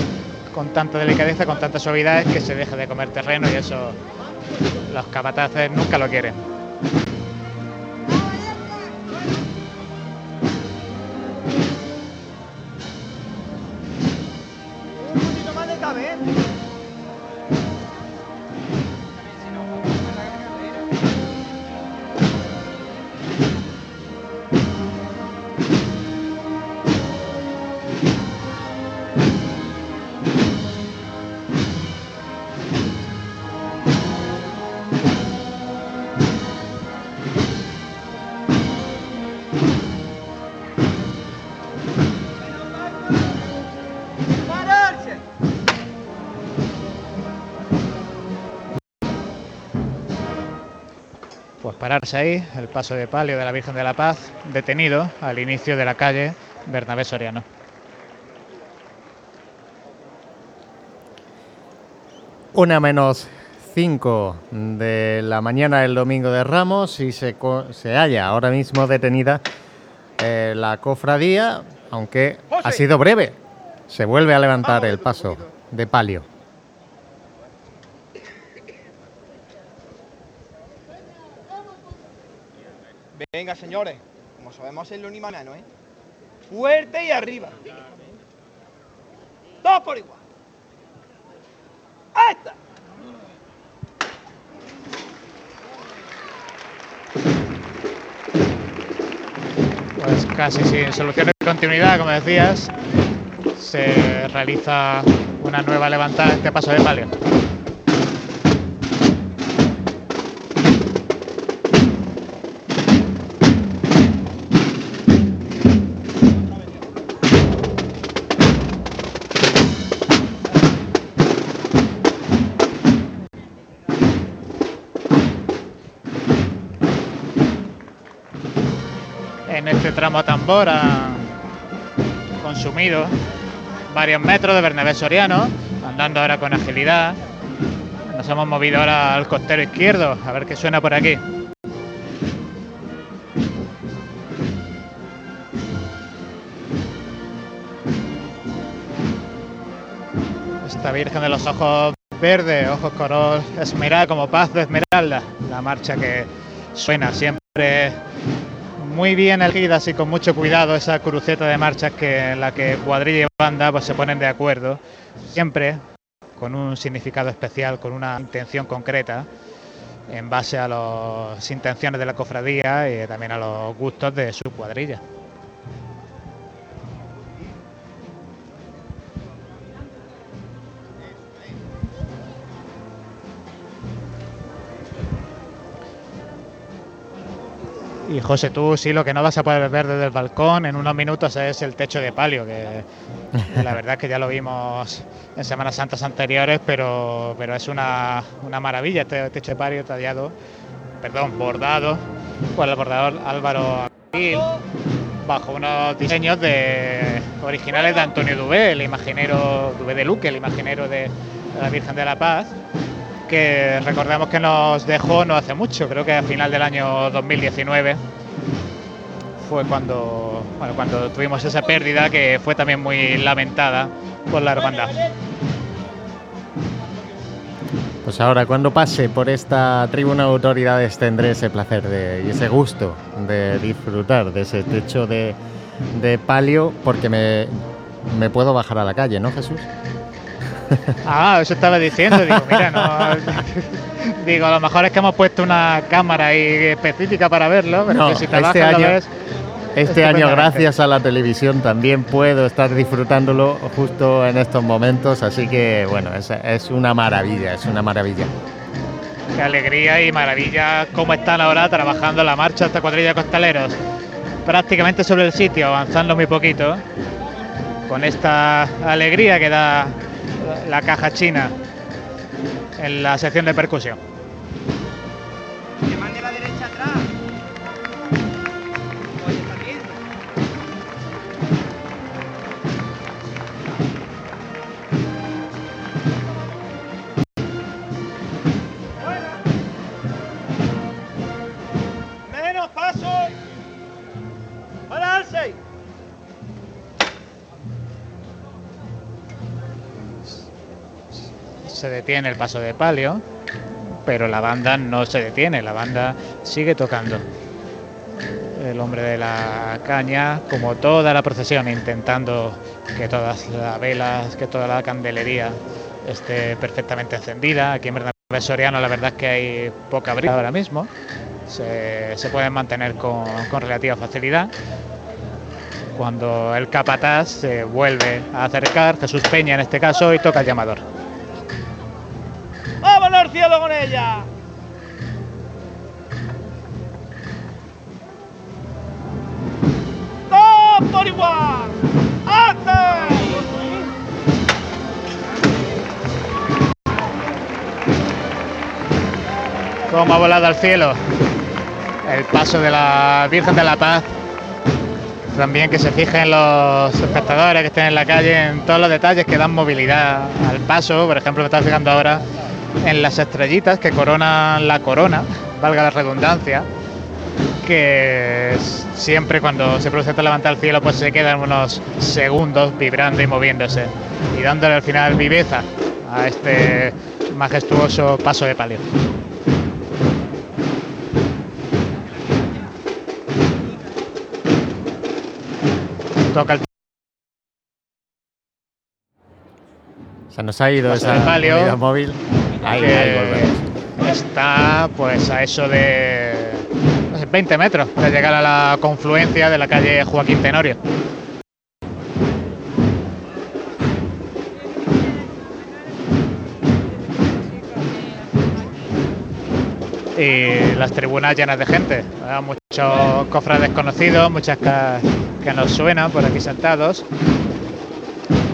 con tanta delicadeza, con tanta suavidad, es que se deje de comer terreno y eso los capataces nunca lo quieren. Pararse ahí, el paso de palio de la Virgen de la Paz, detenido al inicio de la calle Bernabé Soriano. Una menos 5 de la mañana del domingo de Ramos y se halla ahora mismo detenida eh, la cofradía, aunque ha sido breve. Se vuelve a levantar el paso de palio. Venga, señores, como sabemos hacerlo ni manano, ¿eh? Fuerte y arriba. Dos por igual. ¡Esta! Pues casi sin solución de continuidad, como decías, se realiza una nueva levantada en este paso de palio. Tambor han consumido varios metros de Bernabé Soriano, andando ahora con agilidad. Nos hemos movido ahora al costero izquierdo, a ver qué suena por aquí. Esta Virgen de los Ojos Verdes, ojos color esmeralda, como paz de esmeralda, la marcha que suena siempre muy bien elegida y con mucho cuidado esa cruceta de marchas que en la que cuadrilla y banda pues se ponen de acuerdo siempre con un significado especial con una intención concreta en base a las intenciones de la cofradía y también a los gustos de su cuadrilla Y José, tú sí lo que no vas a poder ver desde el balcón en unos minutos es el techo de palio, que la verdad es que ya lo vimos en Semanas Santas anteriores, pero, pero es una, una maravilla este techo de palio tallado, perdón, bordado por el bordador Álvaro Gil, bajo unos diseños de originales de Antonio Dubé, el imaginero Dubé de Luque, el imaginero de la Virgen de la Paz que recordemos que nos dejó no hace mucho, creo que a final del año 2019 fue cuando, bueno, cuando tuvimos esa pérdida que fue también muy lamentada por la hermandad. Pues ahora, cuando pase por esta tribuna de autoridades, tendré ese placer de, y ese gusto de disfrutar de ese techo de, palio, porque me puedo bajar a la calle, ¿no, Jesús? Ah, eso estaba diciendo, digo, mira, no. digo, a lo mejor es que hemos puesto una cámara ahí específica para verlo, pero No, que si te este lo año- ves Este año, gracias a la televisión, también puedo estar disfrutándolo justo en estos momentos, así que bueno, es, es una maravilla, es una maravilla. Qué alegría y maravilla cómo están ahora trabajando la marcha esta cuadrilla de costaleros. Prácticamente sobre el sitio, avanzando muy poquito. Con esta alegría que da la caja china en la sección de percusión. Se detiene el paso de palio, pero la banda no se detiene, la banda sigue tocando. El hombre de la caña, como toda la procesión, intentando que todas las velas, que toda la candelería esté perfectamente encendida. Aquí en Bernabé Soriano la verdad es que hay poca brisa ahora mismo. Se, se pueden mantener con, con relativa facilidad. Cuando el capataz se vuelve a acercar, Jesús Peña en este caso, y toca el llamador. ¡Vámonos al cielo con ella! ¡Dos por igual! Cómo ha volado al cielo el paso de la Virgen de la Paz. También que se fijen los espectadores que estén en la calle en todos los detalles que dan movilidad al paso. Por ejemplo, me está fijando ahora en las estrellitas que coronan la corona, valga la redundancia, que siempre cuando se produce esta levanta al cielo pues se quedan unos segundos vibrando y moviéndose y dándole al final viveza a este majestuoso paso de palio. Toca el Se nos ha ido Paso esa de palio. móvil. Ahí, que ahí volvemos. Está pues a eso de no sé, 20 metros de llegar a la confluencia de la calle Joaquín Tenorio. Y las tribunas llenas de gente, ¿verdad? muchos cofres desconocidos, muchas que nos suenan por aquí sentados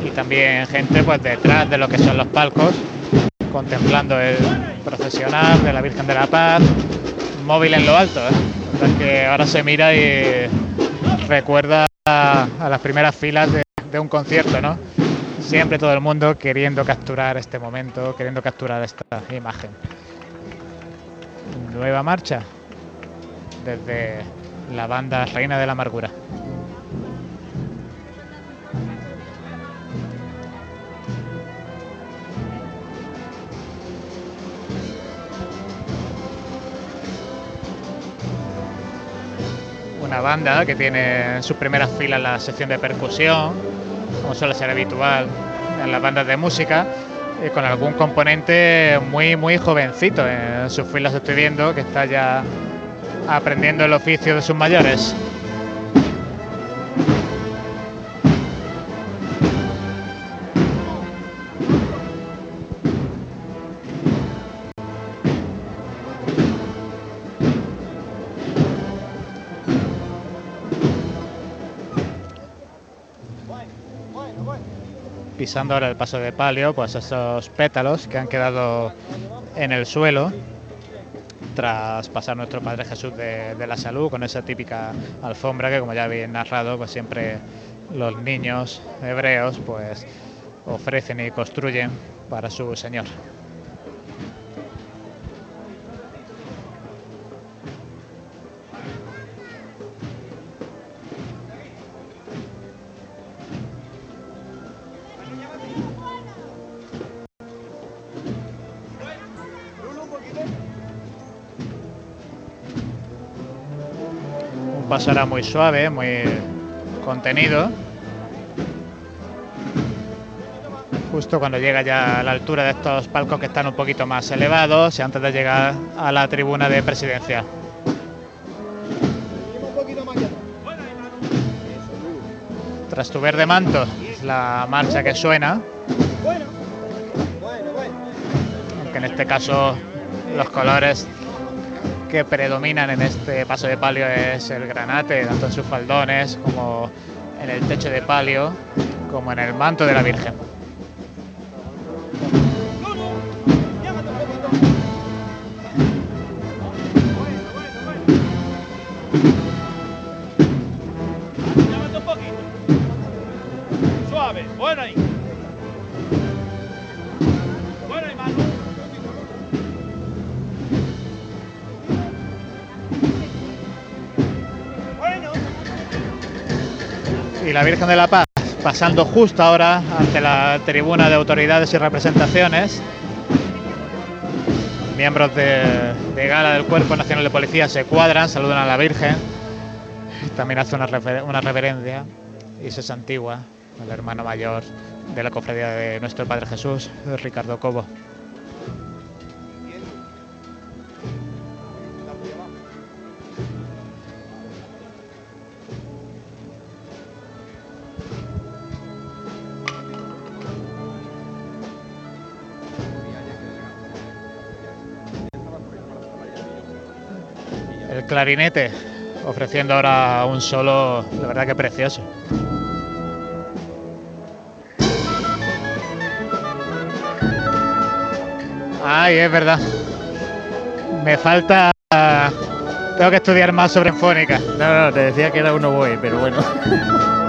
y también gente pues detrás de lo que son los palcos contemplando el procesional de la Virgen de la Paz, móvil en lo alto. ¿eh? Que ahora se mira y recuerda a, a las primeras filas de, de un concierto, ¿no? Siempre todo el mundo queriendo capturar este momento, queriendo capturar esta imagen. Nueva marcha desde la banda Reina de la Amargura. Una banda que tiene en sus primeras filas la sección de percusión, como suele ser habitual en las bandas de música, y con algún componente muy, muy jovencito. En sus filas estoy viendo que está ya aprendiendo el oficio de sus mayores. Pisando ahora el paso de palio, pues esos pétalos que han quedado en el suelo tras pasar nuestro Padre Jesús de, la Salud con esa típica alfombra que como ya habéis narrado, pues siempre los niños hebreos pues ofrecen y construyen para su Señor. Paso ahora muy suave, muy contenido. Justo cuando llega ya a la altura de estos palcos que están un poquito más elevados y antes de llegar a la tribuna de presidencia. Tras tu verde manto, es la marcha que suena. Aunque en este caso los colores que predominan en este paso de palio es el granate, tanto en sus faldones como en el techo de palio, como en el manto de la Virgen. La Virgen de la Paz pasando justo ahora ante la tribuna de autoridades y representaciones miembros de, gala del Cuerpo Nacional de Policía se cuadran, saludan a la Virgen, también hace una, una reverencia y se santigua el hermano mayor de la cofradía de nuestro Padre Jesús, Ricardo Cobo. Clarinete ofreciendo ahora un solo, la verdad que precioso. Ay, es verdad. Me falta. Tengo que estudiar más sobre enfónica. No, no, te decía que era un oboe, pero bueno.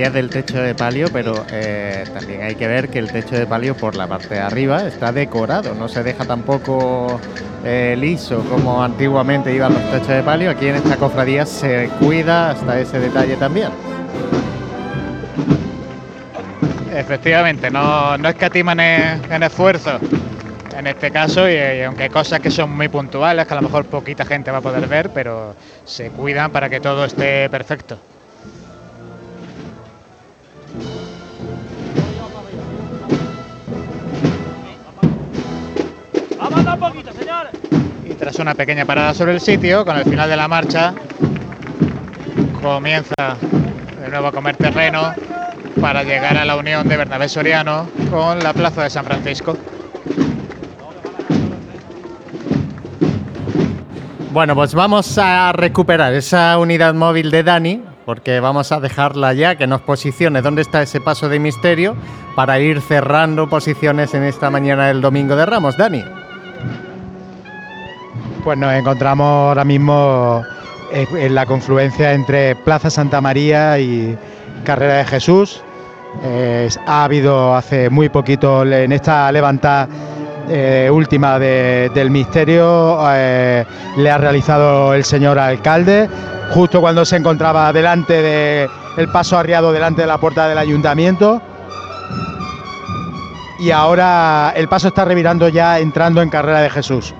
Decías del techo de palio, pero eh, también hay que ver que el techo de palio por la parte de arriba está decorado, no se deja tampoco eh, liso como antiguamente iban los techos de palio. Aquí en esta cofradía se cuida hasta ese detalle también. Efectivamente, no, no escatiman en, en esfuerzo en este caso, y, aunque hay cosas que son muy puntuales, que a lo mejor poquita gente va a poder ver, pero se cuidan para que todo esté perfecto. Tras una pequeña parada sobre el sitio, con el final de la marcha, comienza de nuevo a comer terreno para llegar a la unión de Bernabé Soriano con la plaza de San Francisco. Bueno, pues vamos a recuperar esa unidad móvil de Dani, porque vamos a dejarla ya, que nos posicione dónde está ese paso de misterio, para ir cerrando posiciones en esta mañana del Domingo de Ramos. Dani. Pues nos encontramos ahora mismo eh, en la confluencia entre Plaza Santa María y Carrera de Jesús. Ha habido hace muy poquito en esta levantada eh, última de- del misterio, eh, le ha realizado el señor alcalde, justo cuando se encontraba delante del paso arriado delante de la puerta del ayuntamiento. Y ahora el paso está revirando ya entrando en Carrera de Jesús.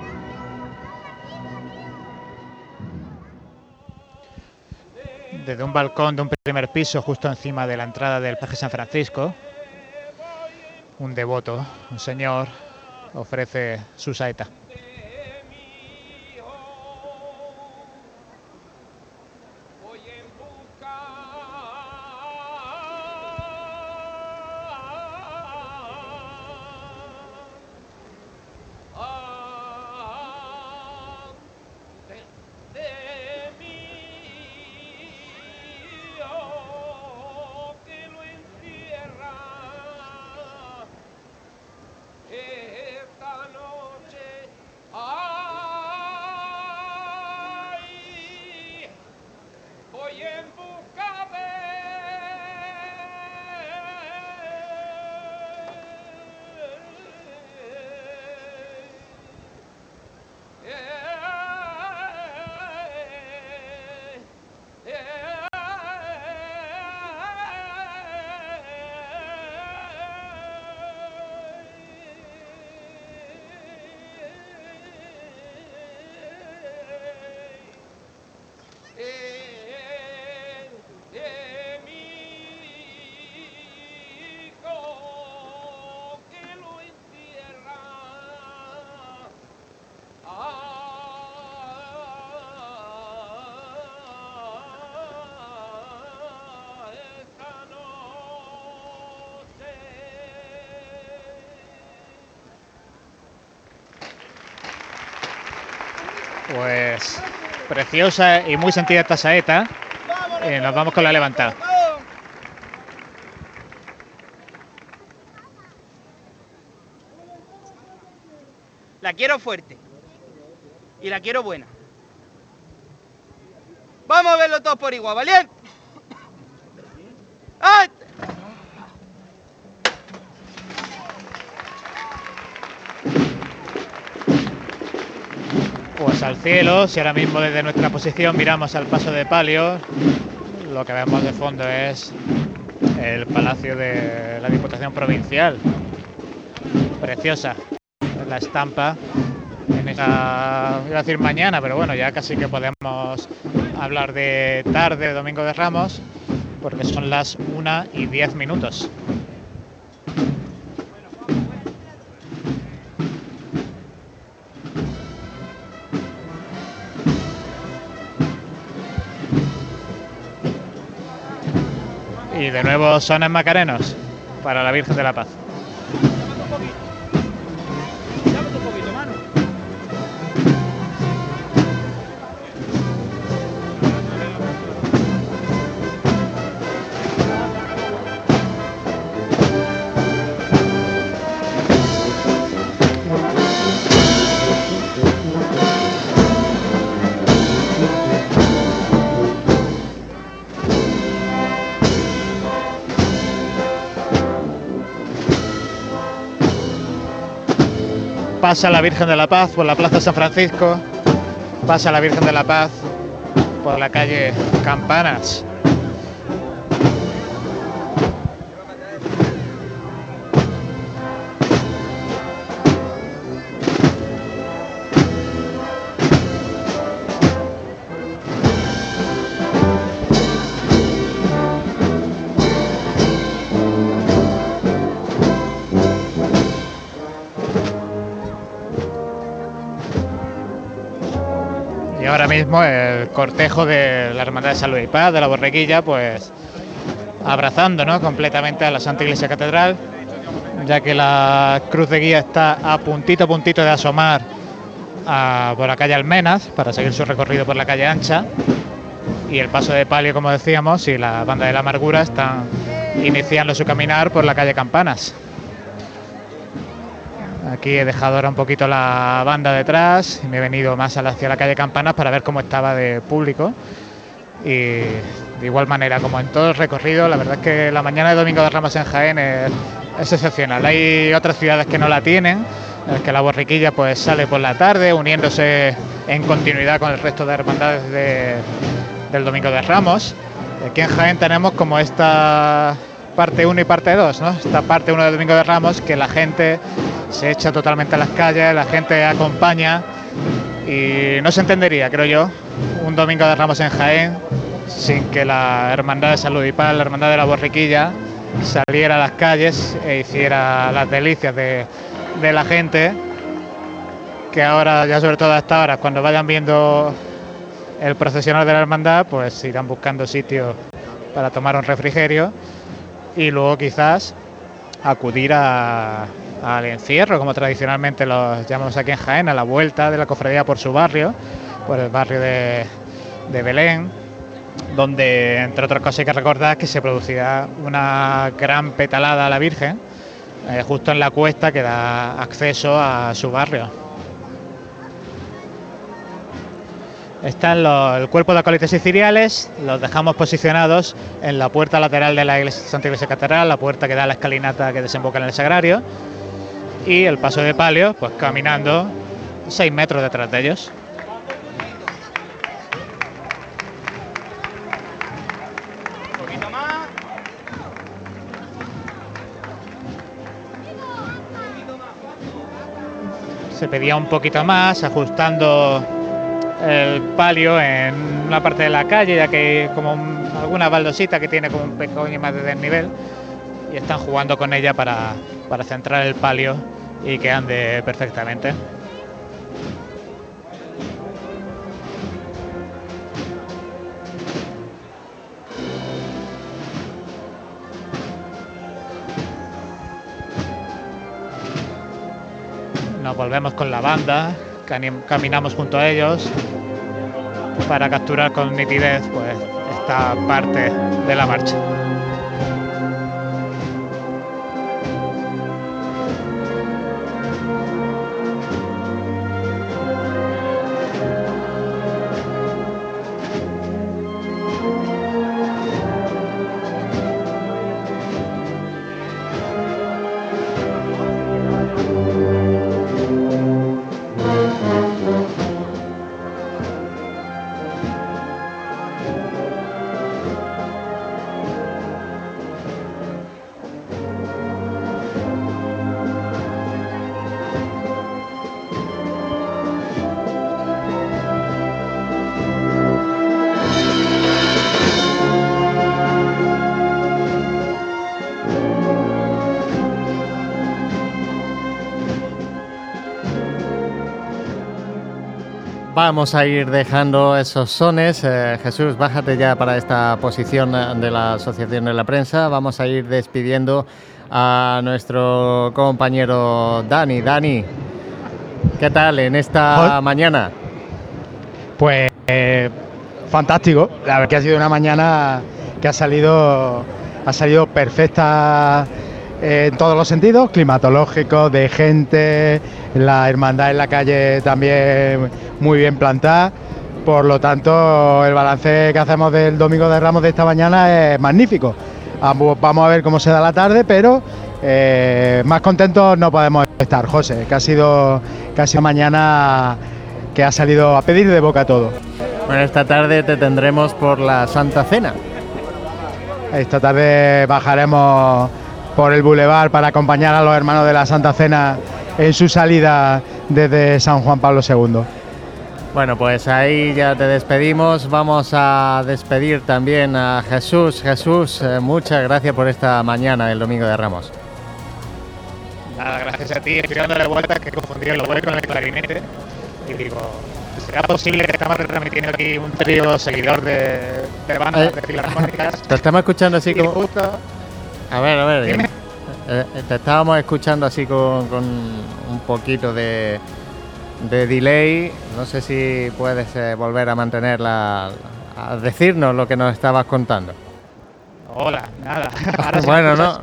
Desde un balcón de un primer piso, justo encima de la entrada del Paje San Francisco, un devoto, un señor, ofrece su saeta. Pues preciosa y muy sentida esta saeta. Eh, nos vamos con la levantada. La quiero fuerte. Y la quiero buena. Vamos a verlo todos por igual, ¿valiente? Al cielo, si ahora mismo desde nuestra posición miramos al paso de palio, lo que vemos de fondo es el Palacio de la Diputación Provincial. Preciosa la estampa en esa, iba a decir mañana, pero bueno, ya casi que podemos hablar de tarde, de Domingo de Ramos, porque son las 1 y 10 minutos. De nuevo sones macarenos para la Virgen de la Paz. Pasa la Virgen de la Paz por la Plaza San Francisco, pasa la Virgen de la Paz por la calle Campanas. Mismo el cortejo de la Hermandad de Salud y Paz, de la Borreguilla, pues abrazando ¿no? completamente a la Santa Iglesia Catedral, ya que la cruz de guía está a puntito a puntito de asomar a- por la calle Almenas para seguir su recorrido por la calle Ancha. Y el paso de palio, como decíamos, y la banda de la amargura están iniciando su caminar por la calle Campanas. Aquí he dejado ahora un poquito la banda detrás y me he venido más hacia la calle Campanas para ver cómo estaba de público. Y de igual manera, como en todo el recorrido, la verdad es que la mañana de Domingo de Ramos en Jaén es, es excepcional. Hay otras ciudades que no la tienen, en las que la borriquilla pues sale por la tarde, uniéndose en continuidad con el resto de hermandades de- del Domingo de Ramos. Aquí en Jaén tenemos como esta parte 1 y parte 2, ¿no? Esta parte 1 del Domingo de Ramos, que la gente se echa totalmente a las calles, la gente acompaña y no se entendería, creo yo, un Domingo de Ramos en Jaén sin que la Hermandad de Salud y Paz, la Hermandad de la Borriquilla, saliera a las calles e hiciera las delicias de, de la gente, que ahora, ya sobre todo a esta hora, cuando vayan viendo el procesional de la hermandad, pues irán buscando sitios para tomar un refrigerio y luego quizás acudir a- al encierro, como tradicionalmente los llamamos aquí en Jaén, a la vuelta de la cofradía por su barrio, por el barrio de, Belén, donde entre otras cosas hay que recordar que se producirá una gran petalada a la Virgen, eh, justo en la cuesta que da acceso a su barrio. Están los- el cuerpo de acólitos y ciriales, los dejamos posicionados en la puerta lateral de la iglesia, Santa Iglesia Catedral, la puerta que da a la escalinata que desemboca en el sagrario, y el paso de palio, pues caminando 6 metros detrás de ellos. Se pedía un poquito más, ajustando el palio en una parte de la calle, ya que hay como un- alguna baldosita que tiene como un pequeño más de desnivel, y están jugando con ella para, para centrar el palio y que ande perfectamente. Nos volvemos con la banda, caminamos junto a ellos para capturar con nitidez pues esta parte de la marcha. Vamos a ir dejando esos sones. Eh, Jesús, bájate ya para esta posición de la Asociación de la Prensa. Vamos a ir despidiendo a nuestro compañero Dani. Dani, ¿qué tal en esta mañana? Pues eh, fantástico. La verdad que ha sido una mañana que ha salido, ha salido perfecta en todos los sentidos, climatológico, de gente, la hermandad en la calle también muy bien plantada. Por lo tanto, el balance que hacemos del Domingo de Ramos de esta mañana es magnífico. Vamos a ver cómo se da la tarde, pero eh, más contentos no podemos estar, José, que ha sido casi mañana que ha salido a pedir de boca todo. Bueno, esta tarde te tendremos por la Santa Cena. Esta tarde bajaremos por el bulevar para acompañar a los hermanos de la Santa Cena en su salida desde San Juan Pablo II. Bueno, pues ahí ya te despedimos. Vamos a despedir también a Jesús. Jesús, eh, muchas gracias por esta mañana del Domingo de Ramos. Nada, gracias a ti. Estoy dándole vueltas que confundí el oboe con el clarinete. Y digo, ¿será posible que estamos retransmitiendo aquí un trío seguidor de, de bandas Eh, de filarmónicas? Te estamos escuchando así Y como... justo- A ver, a ver. Eh, eh, te estábamos escuchando así con, con un poquito de, de delay. No sé si puedes eh, volver a mantener la, a decirnos lo que nos estabas contando. Hola, nada. Ahora bueno, no,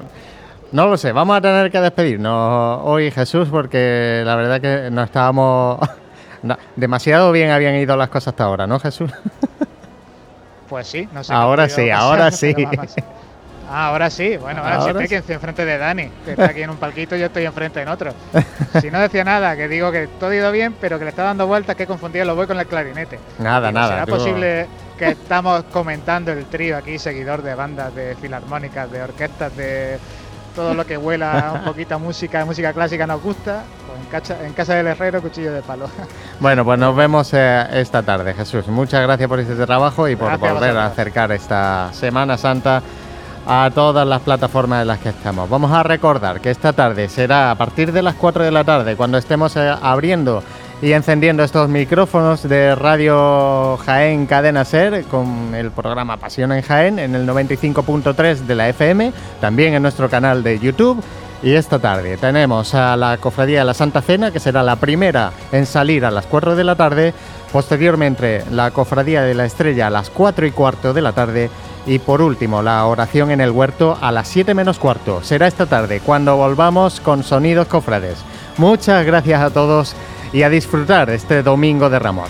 no lo sé. Vamos a tener que despedirnos hoy, Jesús, porque la verdad que no estábamos... no, demasiado bien habían ido las cosas hasta ahora, ¿no, Jesús? Pues sí, no sé. Ahora sí, ahora sí. Ah, ahora sí. Bueno, ahora, sí Ahora estoy sí. aquí enfrente de Dani, que está aquí en un palquito y yo estoy enfrente en otro. Si no decía nada, que digo que todo ha ido bien, pero que le está dando vueltas, que he confundido lo voy con el clarinete. Nada, nada. ¿Será tú- posible que estamos comentando el trío aquí, seguidor de bandas, de filarmónicas, de orquestas, de todo lo que huela un poquito a música, música clásica nos gusta? Pues en, cacha- en casa del herrero, cuchillo de palo. Bueno, pues nos vemos eh, esta tarde, Jesús. Muchas gracias por este trabajo y por Gracias a volver a vosotros. acercar esta Semana Santa a todas las plataformas en las que estamos. Vamos a recordar que esta tarde será a partir de las 4 de la tarde, cuando estemos eh, abriendo y encendiendo estos micrófonos de Radio Jaén Cadena Ser con el programa Pasión en Jaén en el 95.3 de la FM, también en nuestro canal de YouTube. Y esta tarde tenemos a la Cofradía de la Santa Cena, que será la primera en salir a las 4 de la tarde. Posteriormente, la Cofradía de la Estrella a las 4 y cuarto de la tarde. Y por último, la oración en el huerto a las 7 menos cuarto. Será esta tarde cuando volvamos con Sonidos Cofrades. Muchas gracias a todos y a disfrutar este domingo de Ramos.